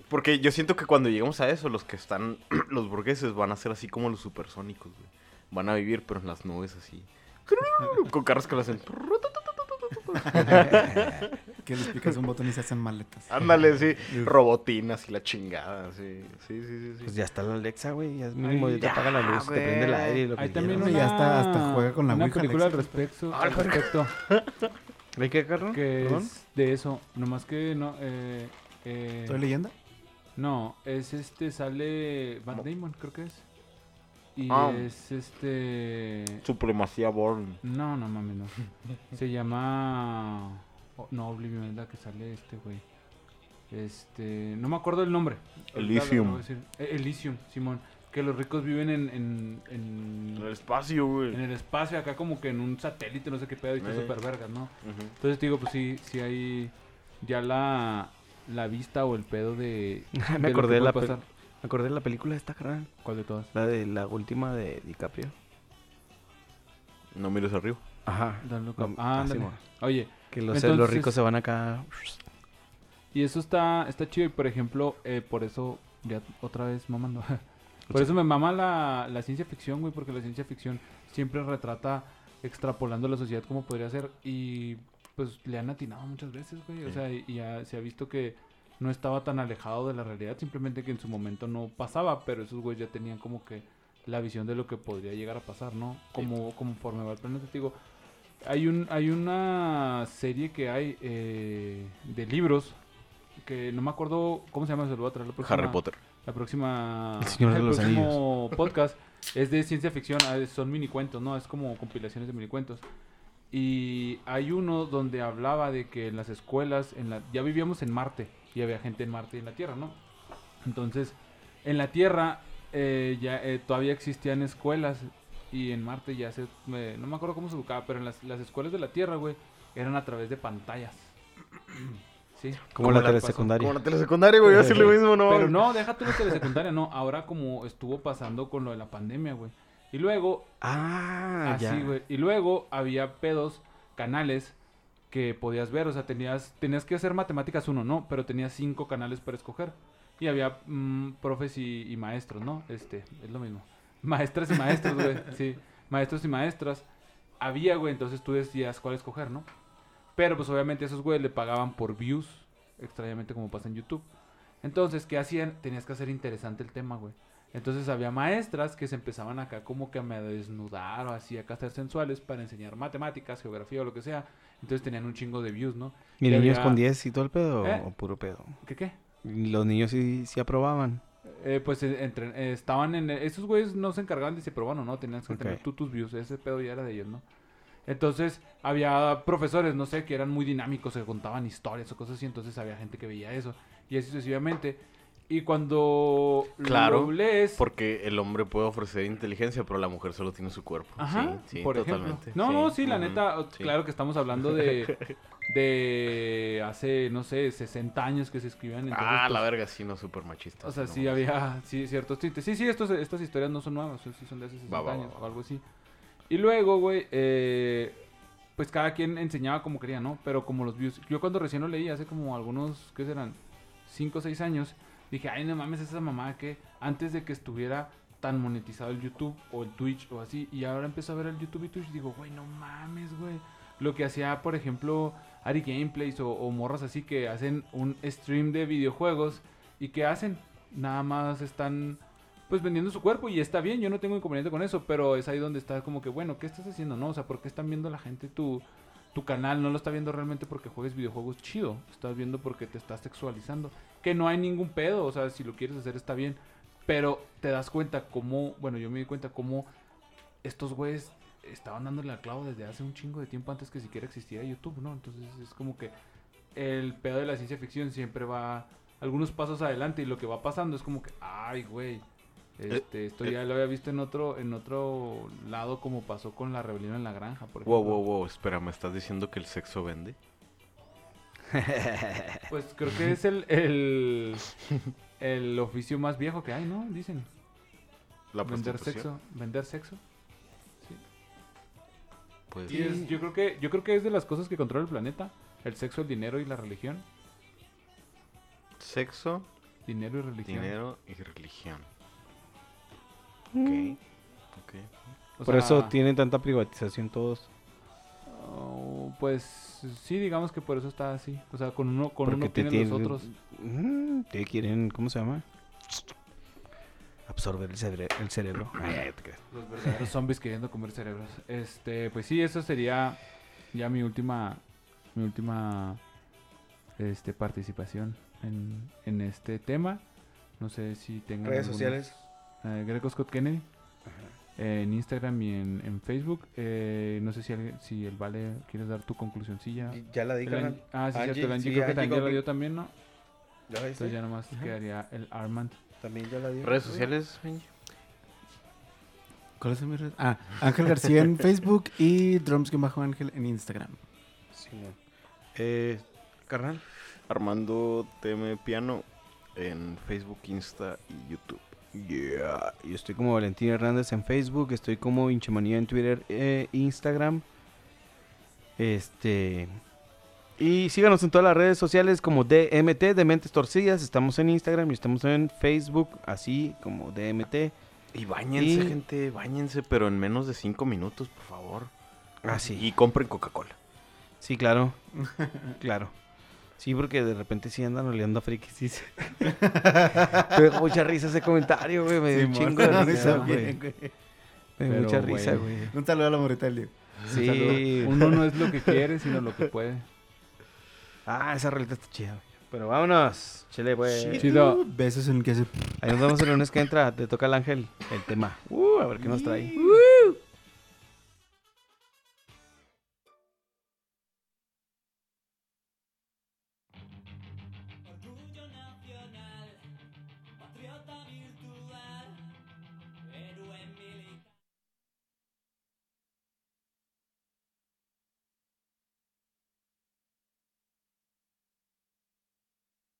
Porque yo siento que cuando lleguemos a eso, los que están, los burgueses van a ser así como los supersónicos, güey. Van a vivir, pero en las nubes así. Con carros que lo hacen. Que les picas un botón y se hacen maletas. Ándale, sí. Robotinas y la chingada, sí. Sí, sí, sí. sí. Pues ya está la Alexa, güey. Ya es mínimo, Ahí- ya te apaga la luz, te prende el aire y lo que Hay también quieras. una- ya hasta- hasta juega con la una Ouija, película al Alexa. respecto. Ah, al respecto. ¿Hay qué, carnal? que Perdón. es de eso. Nomás que no. Eh, eh, ¿Estoy leyenda? no, es este. Sale Van Damon, creo que es. Y Ah. es este. Supremacía Born. No, no mames, no. Se llama. Oh, no, Oblivion es la que sale este, güey. Este. No me acuerdo el nombre. Elysium. Eh, Elysium, Simón. Que los ricos viven en. en, en- En el espacio, güey. en el espacio, acá como que en un satélite, no sé qué pedo, y está Eh. súper vergas, ¿no? Entonces te digo, pues sí, sí hay ya la, la vista o el pedo de. Me de acordé de la pasar. Me acordé de la película esta, carnal. ¿Cuál de todas? La de la última de DiCaprio. No mires arriba. Ajá. No. Ah, ándale. mo. Oye, Que los, Entonces- los ricos se van acá. y eso está, está chido, y por ejemplo, eh, por eso, ya otra vez mamando. por eso me mama la, la ciencia ficción, güey, porque la ciencia ficción siempre retrata extrapolando la sociedad como podría ser, y pues le han atinado muchas veces, güey. O Sí. sea, y, y ya se ha visto que no estaba tan alejado de la realidad, simplemente que en su momento no pasaba, pero esos güeyes ya tenían como que la visión de lo que podría llegar a pasar, ¿no? Como conforme va el planeta, digo, hay un hay una serie que hay eh, de libros que no me acuerdo cómo se llama, se lo voy a traer la próxima, Harry Potter. la próxima El Señor de los próximo podcast es de ciencia ficción, ah, son mini cuentos, ¿no? Es como compilaciones de mini cuentos. Y hay uno donde hablaba de que en las escuelas, en la, ya vivíamos en Marte y había gente en Marte y en la Tierra, ¿no? Entonces, en la Tierra eh, ya eh, todavía existían escuelas y en Marte ya se, me- no me acuerdo cómo se educaba, pero en las, las escuelas de la Tierra, güey, eran a través de pantallas. Sí. Como, Como la la telesecundaria. Como la telesecundaria, güey. Yo lo mismo, ¿no? Pero no, deja tú la telesecundaria, no. Ahora como estuvo pasando con lo de la pandemia, güey. Y luego, Ah, así, ya. güey. Y luego había pedos, canales que podías ver. O sea, tenías, tenías que hacer matemáticas uno, ¿no? Pero tenías cinco canales para escoger. Y había mm, profes y, y maestros, ¿no? Este, es lo mismo. Maestras y maestros, güey. Sí, maestros y maestras. Había, güey, entonces tú decías cuál escoger, ¿no? Pero pues obviamente esos güeyes le pagaban por views, extrañamente como pasa en YouTube. Entonces, ¿qué hacían? Tenías que hacer interesante el tema, güey. Entonces había maestras que se empezaban acá como que a me desnudar o así, acá ser sensuales para enseñar matemáticas, geografía o lo que sea. Entonces tenían un chingo de views, ¿no? ¿Y Y niños había- con 10 y todo el pedo? ¿Eh? ¿O puro pedo? ¿Qué qué? Los niños sí, sí aprobaban. Eh, pues eh, entre- eh, estaban en... esos güeyes no se encargaban de si probaban o no, tenías que tener tú tus views, ese pedo ya era de ellos, ¿no? Entonces había profesores, no sé, que eran muy dinámicos, que contaban historias o cosas así, entonces había gente que veía eso, y así sucesivamente. Y cuando Claro, lo lees... Porque el hombre puede ofrecer inteligencia, pero la mujer solo tiene su cuerpo. Ajá, sí, sí, por totalmente. ejemplo. No, no, sí, la neta, sí. claro que estamos hablando de, de hace, no sé, 60 años que se escribían. Ah, pues, la verga, sí, no, súper machista. O sea, no sí había sí, ciertos tintes. Sí, sí, estos, estas historias no son nuevas, sí son de hace 60 Va, va, años va, o algo así. Y luego, güey, eh, pues cada quien enseñaba como quería, ¿no? Pero como los views... Yo cuando recién lo leí, hace como algunos, ¿qué serán? 5 o 6 años, dije, ay, no mames, esa mamá que antes de que estuviera tan monetizado el YouTube o el Twitch o así, y ahora empezó a ver el YouTube y Twitch, digo, güey, no mames, güey. Lo que hacía, por ejemplo, Ari Gameplays o, o morras así que hacen un stream de videojuegos y que hacen, nada más están pues vendiendo su cuerpo y está bien, yo no tengo inconveniente con eso, pero es ahí donde está como que, bueno, ¿qué estás haciendo? No, o sea, ¿por qué están viendo la gente tu, tu canal? No lo está viendo realmente porque juegues videojuegos chido, estás viendo porque te estás sexualizando, que no hay ningún pedo, o sea, si lo quieres hacer está bien, pero te das cuenta cómo, bueno, yo me di cuenta cómo estos güeyes estaban dándole al clavo desde hace un chingo de tiempo antes que siquiera existiera YouTube, ¿no? Entonces es como que el pedo de la ciencia ficción siempre va algunos pasos adelante y lo que va pasando es como que, ay, güey, este, esto eh. ya lo había visto en otro, en otro lado como pasó con la rebelión en la granja, por ejemplo. Wow, wow, wow, espera, ¿me estás diciendo que el sexo vende? Pues creo que es el, el, el oficio más viejo que hay, ¿no? Dicen. La vender sexo, vender sexo. Pues, Y es- yo creo que yo creo que es de las cosas que controla el planeta, el sexo, el dinero y la religión. Sexo, Dinero y religión. dinero y religión. Mm. Ok. Ok. O Por sea, eso tienen tanta privatización todos. oh, pues sí, digamos que por eso está así. O sea, con uno, con Porque uno te tienen los otros. Te quieren, ¿cómo se llama? Absorber el, cebre- el cerebro. Ay, te creas. Los verdaderos zombies queriendo comer cerebros. Este, pues sí, eso sería ya mi última mi última este, participación en, en este tema. No sé si tengan Redes algunos- sociales. Eh, Greco Scott Kennedy. eh, en Instagram y en, en Facebook. Eh, no sé si, alguien- si el Vale quieres dar tu conclusioncilla. Ya la di, El carnal. Angie- ah, sí, Angie, cierto. El Angie sí, creo que Angie también ya lo con- dio también, ¿no? Ya la Entonces ya nomás quedaría el Armand. También ya la di. Redes sociales, Benji. ¿Cuál es mi red? Ah, Ángel García en Facebook y Drums-Ángel en Instagram. Simón. Eh, carnal. Armando TM Piano en Facebook, Insta y YouTube. Yeah. Yo estoy como Valentín Hernández en Facebook, estoy como Hinchemanía en Twitter e Instagram. Este. Y síganos en todas las redes sociales como DMT, de Mentes Torcidas. Estamos en Instagram y estamos en Facebook, así como DMT. Y bañense, Y- gente, bañense, pero en menos de 5 minutos, por favor. Así. Y compren Coca-Cola. Sí, claro. claro. Sí, porque de repente sí andan oleando a frikis. Sí. sí. me dio mucha risa ese comentario, güey. Me dio un chingo de risa, güey. Me dio Pero, mucha risa, güey. Un saludo a la morita del Diego. Sí. Uno no es lo que quiere, sino lo que puede. Ah, esa rolita está chida, güey. Pero vámonos. Chile, güey. Chido. Besos en que se... Ahí nos vemos el lunes que entra. Te toca el ángel el tema. Uh, a ver qué nos trae.